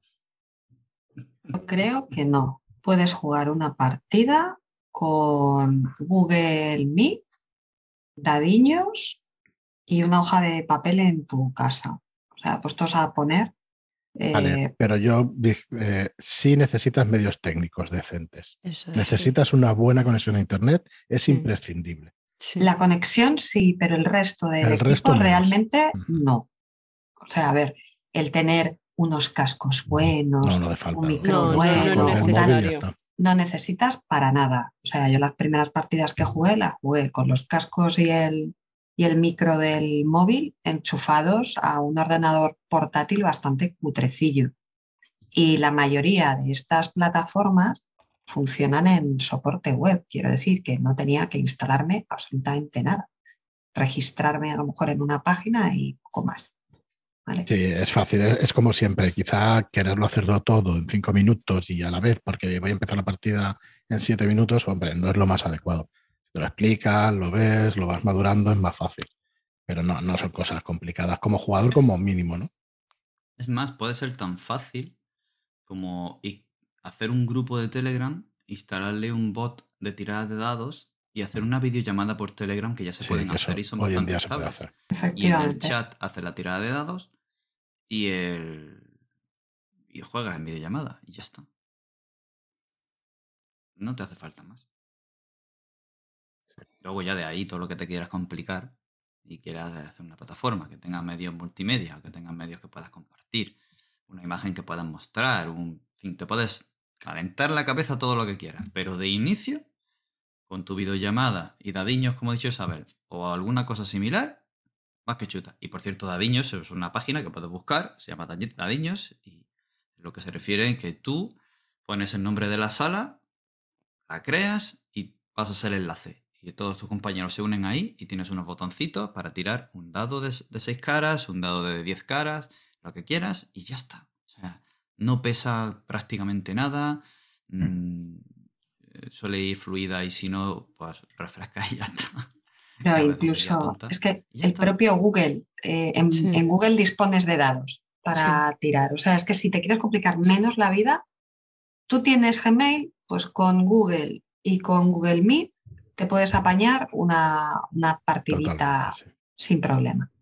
Yo creo que no. Puedes jugar una partida con Google Meet, dadiños y una hoja de papel en tu casa. O sea, puestos a poner. Eh, pero yo eh, sí necesitas medios técnicos decentes. necesitas una buena conexión a Internet, es imprescindible. La conexión sí, pero el resto del equipo realmente no. O sea, a ver, el tener unos cascos buenos, un micro bueno, no, necesitas para nada. O sea, yo las primeras partidas que jugué las jugué con los cascos y el, y el micro del móvil enchufados a un ordenador portátil bastante cutrecillo. Y la mayoría de estas plataformas funcionan en soporte web. Quiero decir que no tenía que instalarme absolutamente nada. Registrarme a lo mejor en una página y poco más. Sí, es fácil, es como siempre. Quizá quererlo hacerlo todo en cinco minutos y a la vez, porque voy a empezar la partida en siete minutos, hombre, no es lo más adecuado. Si te lo explican, lo ves, lo vas madurando, es más fácil. Pero no, no son cosas complicadas como jugador, como mínimo, ¿no? Es más, puede ser tan fácil como hacer un grupo de Telegram, instalarle un bot de tirada de dados y hacer una videollamada por Telegram que ya se pueden hacer y son bastante estables. Y en el chat hace la tirada de dados y el y juegas en videollamada y ya está. No te hace falta más. Luego ya de ahí todo lo que te quieras complicar y quieras hacer una plataforma que tenga medios multimedia, que tenga medios que puedas compartir, una imagen que puedas mostrar, un, te puedes calentar la cabeza todo lo que quieras, pero de inicio, con tu videollamada y dadiños, como ha dicho Isabel, o alguna cosa similar, más que chuta. Y por cierto, Dadiños es una página que puedes buscar, se llama Dadiños, y lo que se refiere es que tú pones el nombre de la sala, la creas y pasas el enlace. Y todos tus compañeros se unen ahí y tienes unos botoncitos para tirar un dado de, de 6 caras, un dado de 10 caras, lo que quieras, y ya está. O sea, no pesa prácticamente nada, mm, eh, suele ir fluida y si no, pues refresca y ya está. Pero incluso, es que el propio Google, eh, en, Google dispones de dados para tirar. O sea, es que si te quieres complicar menos la vida, tú tienes Gmail, pues con Google y con Google Meet te puedes apañar una, partidita sin problema.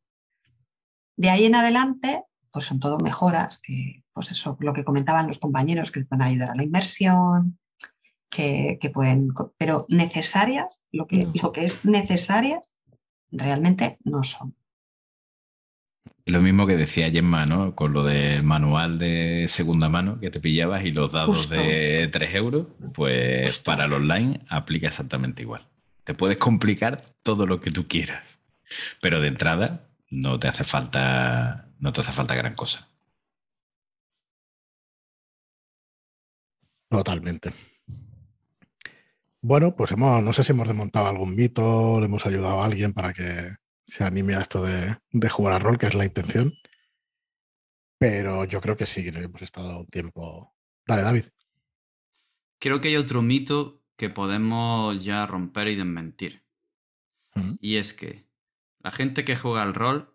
De ahí en adelante, pues son todo mejoras que, pues eso, lo que comentaban los compañeros, que pueden ayudar a la inversión, que, pueden, pero necesarias, lo que, lo que es necesarias, realmente no son. Lo mismo que decía Gemma, ¿no? Con lo del manual de segunda mano que te pillabas y los dados de 3 euros, pues para el online aplica exactamente igual. Te puedes complicar todo lo que tú quieras, pero de entrada no te hace falta, no te hace falta gran cosa. Totalmente. Bueno, pues hemos, no sé si hemos desmontado algún mito, le hemos ayudado a alguien para que se anime a esto de, jugar a rol, que es la intención. Pero yo creo que sí, que hemos estado un tiempo. Dale, David. Creo que hay otro mito que podemos ya romper y desmentir. Mm. Y es que la gente que juega al rol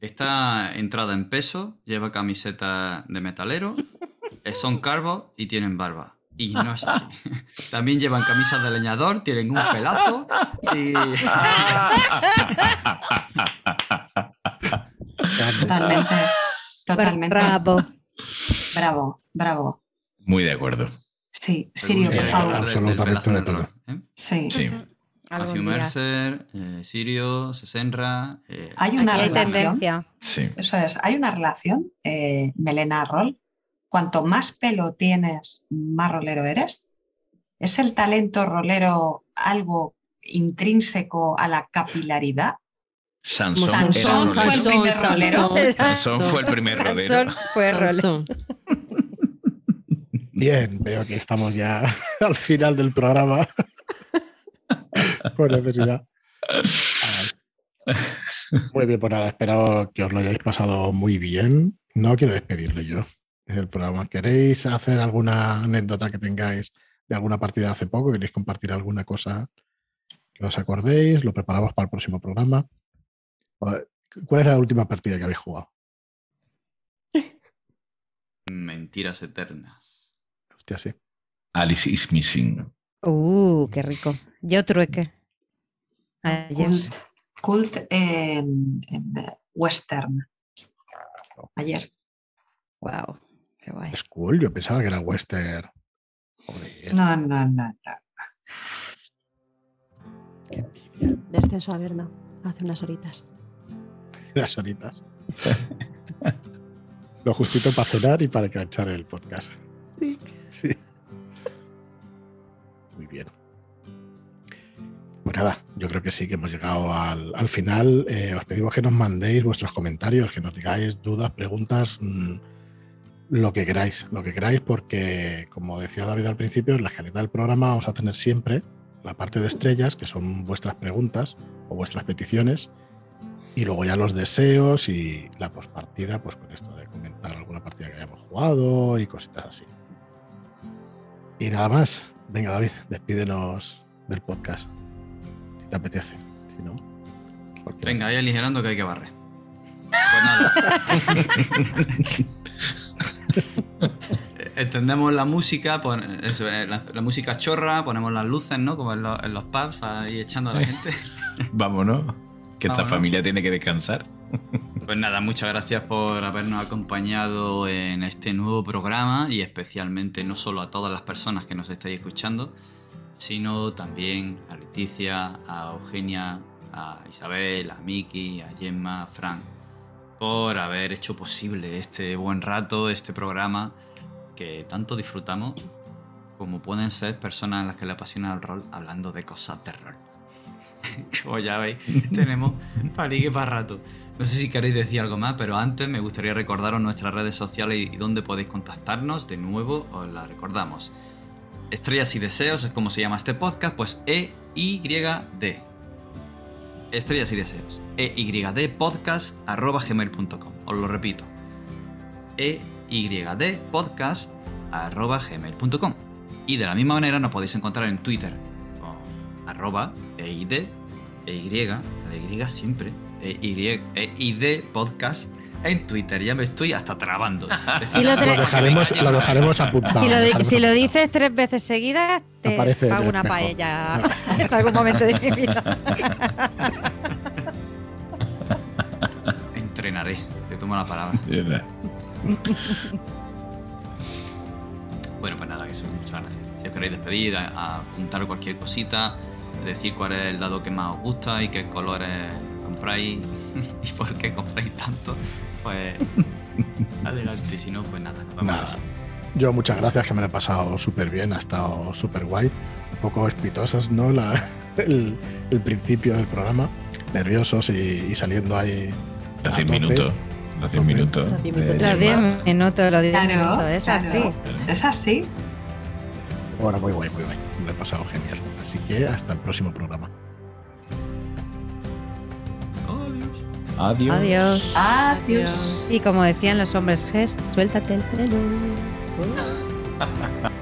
está entrada en peso, lleva camiseta de metalero son carvos y tienen barba. Y no es así. También llevan camisas de leñador, tienen un pelazo y... Totalmente. Totalmente. Bravo. Bravo, bravo. Muy de acuerdo. Sí, Sirio, por favor. Absolutamente ¿eh? Sí. sí. Asiu Mercer, eh, Sirio, Sesenra. Eh, hay una relación. Sí. Eso es, hay una relación, Melena Roll, cuanto más pelo tienes, más rolero eres. ¿Es el talento rolero algo intrínseco a la capilaridad? Sansón, fue el primer rolero. Sansón fue el primer rolero. Sansón fue rolero. Bien, veo que estamos ya al final del programa. Por necesidad. Muy bien, pues nada, espero que os lo hayáis pasado muy bien no quiero despedirle yo el programa. ¿Queréis hacer alguna anécdota que tengáis de alguna partida hace poco? ¿Queréis compartir alguna cosa que os acordéis? Lo preparamos para el próximo programa. ¿Cuál es la última partida que habéis jugado? Mentiras eternas. Hostia, sí. Alice is Missing. Uh, qué rico. Yo trueque. Cult, cult en, western. Ayer. Wow, qué guay. Es cool, yo pensaba que era western. No, no, no, no. Descenso a Berna, hace unas horitas. Hace unas horitas. Lo justito para cenar y para enganchar el podcast. Sí. Sí. Muy bien. Pues nada, yo creo que sí que hemos llegado al, final. Eh, os pedimos que nos mandéis vuestros comentarios, que nos digáis dudas, preguntas, mm, lo que queráis, lo que queráis, porque como decía David al principio, en la escaleta del programa vamos a tener siempre la parte de estrellas, que son vuestras preguntas o vuestras peticiones, y luego ya los deseos y la pospartida, pues con esto de comentar alguna partida que hayamos jugado y cositas así. Y nada más. Venga, David, despídenos del podcast. Si te apetece. Si no. Venga, vaya aligerando que hay que barrer. Pues nada. Entendemos la música, eh, la, música chorra, ponemos las luces, ¿no? Como en, los pubs, ahí echando a la gente. Vámonos que esta familia tiene que descansar. Pues nada, muchas gracias por habernos acompañado en este nuevo programa y especialmente no solo a todas las personas que nos estáis escuchando, sino también a Leticia, a Eugenia, a Isabel, a Miki, a Gemma, a Frank, por haber hecho posible este buen rato, este programa que tanto disfrutamos como pueden ser personas a las que le apasiona el rol hablando de cosas de rol. Como ya veis, tenemos palique para rato. No sé si queréis decir algo más, pero antes me gustaría recordaros nuestras redes sociales y dónde podéis contactarnos. De nuevo, os la recordamos. Estrellas y Deseos es como se llama este podcast, pues E-Y-D. Estrellas y Deseos. E-Y-D podcast arroba gmail.com. Os lo repito. E-Y-D podcast arroba gmail.com. Y de la misma manera nos podéis encontrar en Twitter arroba EID, EY, la Y siempre, EID podcast en Twitter. Ya me estoy hasta trabando. Y lo, dejaremos, lo dejaremos apuntado. Y si lo dices tres veces seguidas, te Aparece pago una paella en algún momento de mi vida. Entrenaré, te tomo la palabra. bueno, pues nada, eso, muchas gracias. Si os queréis despedir, apuntar cualquier cosita, decir cuál es el dado que más os gusta y qué colores compráis y por qué compráis tanto, pues adelante. Si no, pues nada, vamos Yo muchas gracias, que me lo he pasado súper bien, ha estado súper guay. Un poco espitosas, ¿no? La, el, principio del programa, nerviosos y, saliendo ahí. Hace 100 minutos. Los 10 minutos. Los 10 minutos, los 10 minutos, es así. Es así. Bueno, muy guay, muy guay. Me he pasado genial. Así que hasta el próximo programa. Adiós. Adiós. Adiós. Y como decían los hombres G, suéltate el pelo.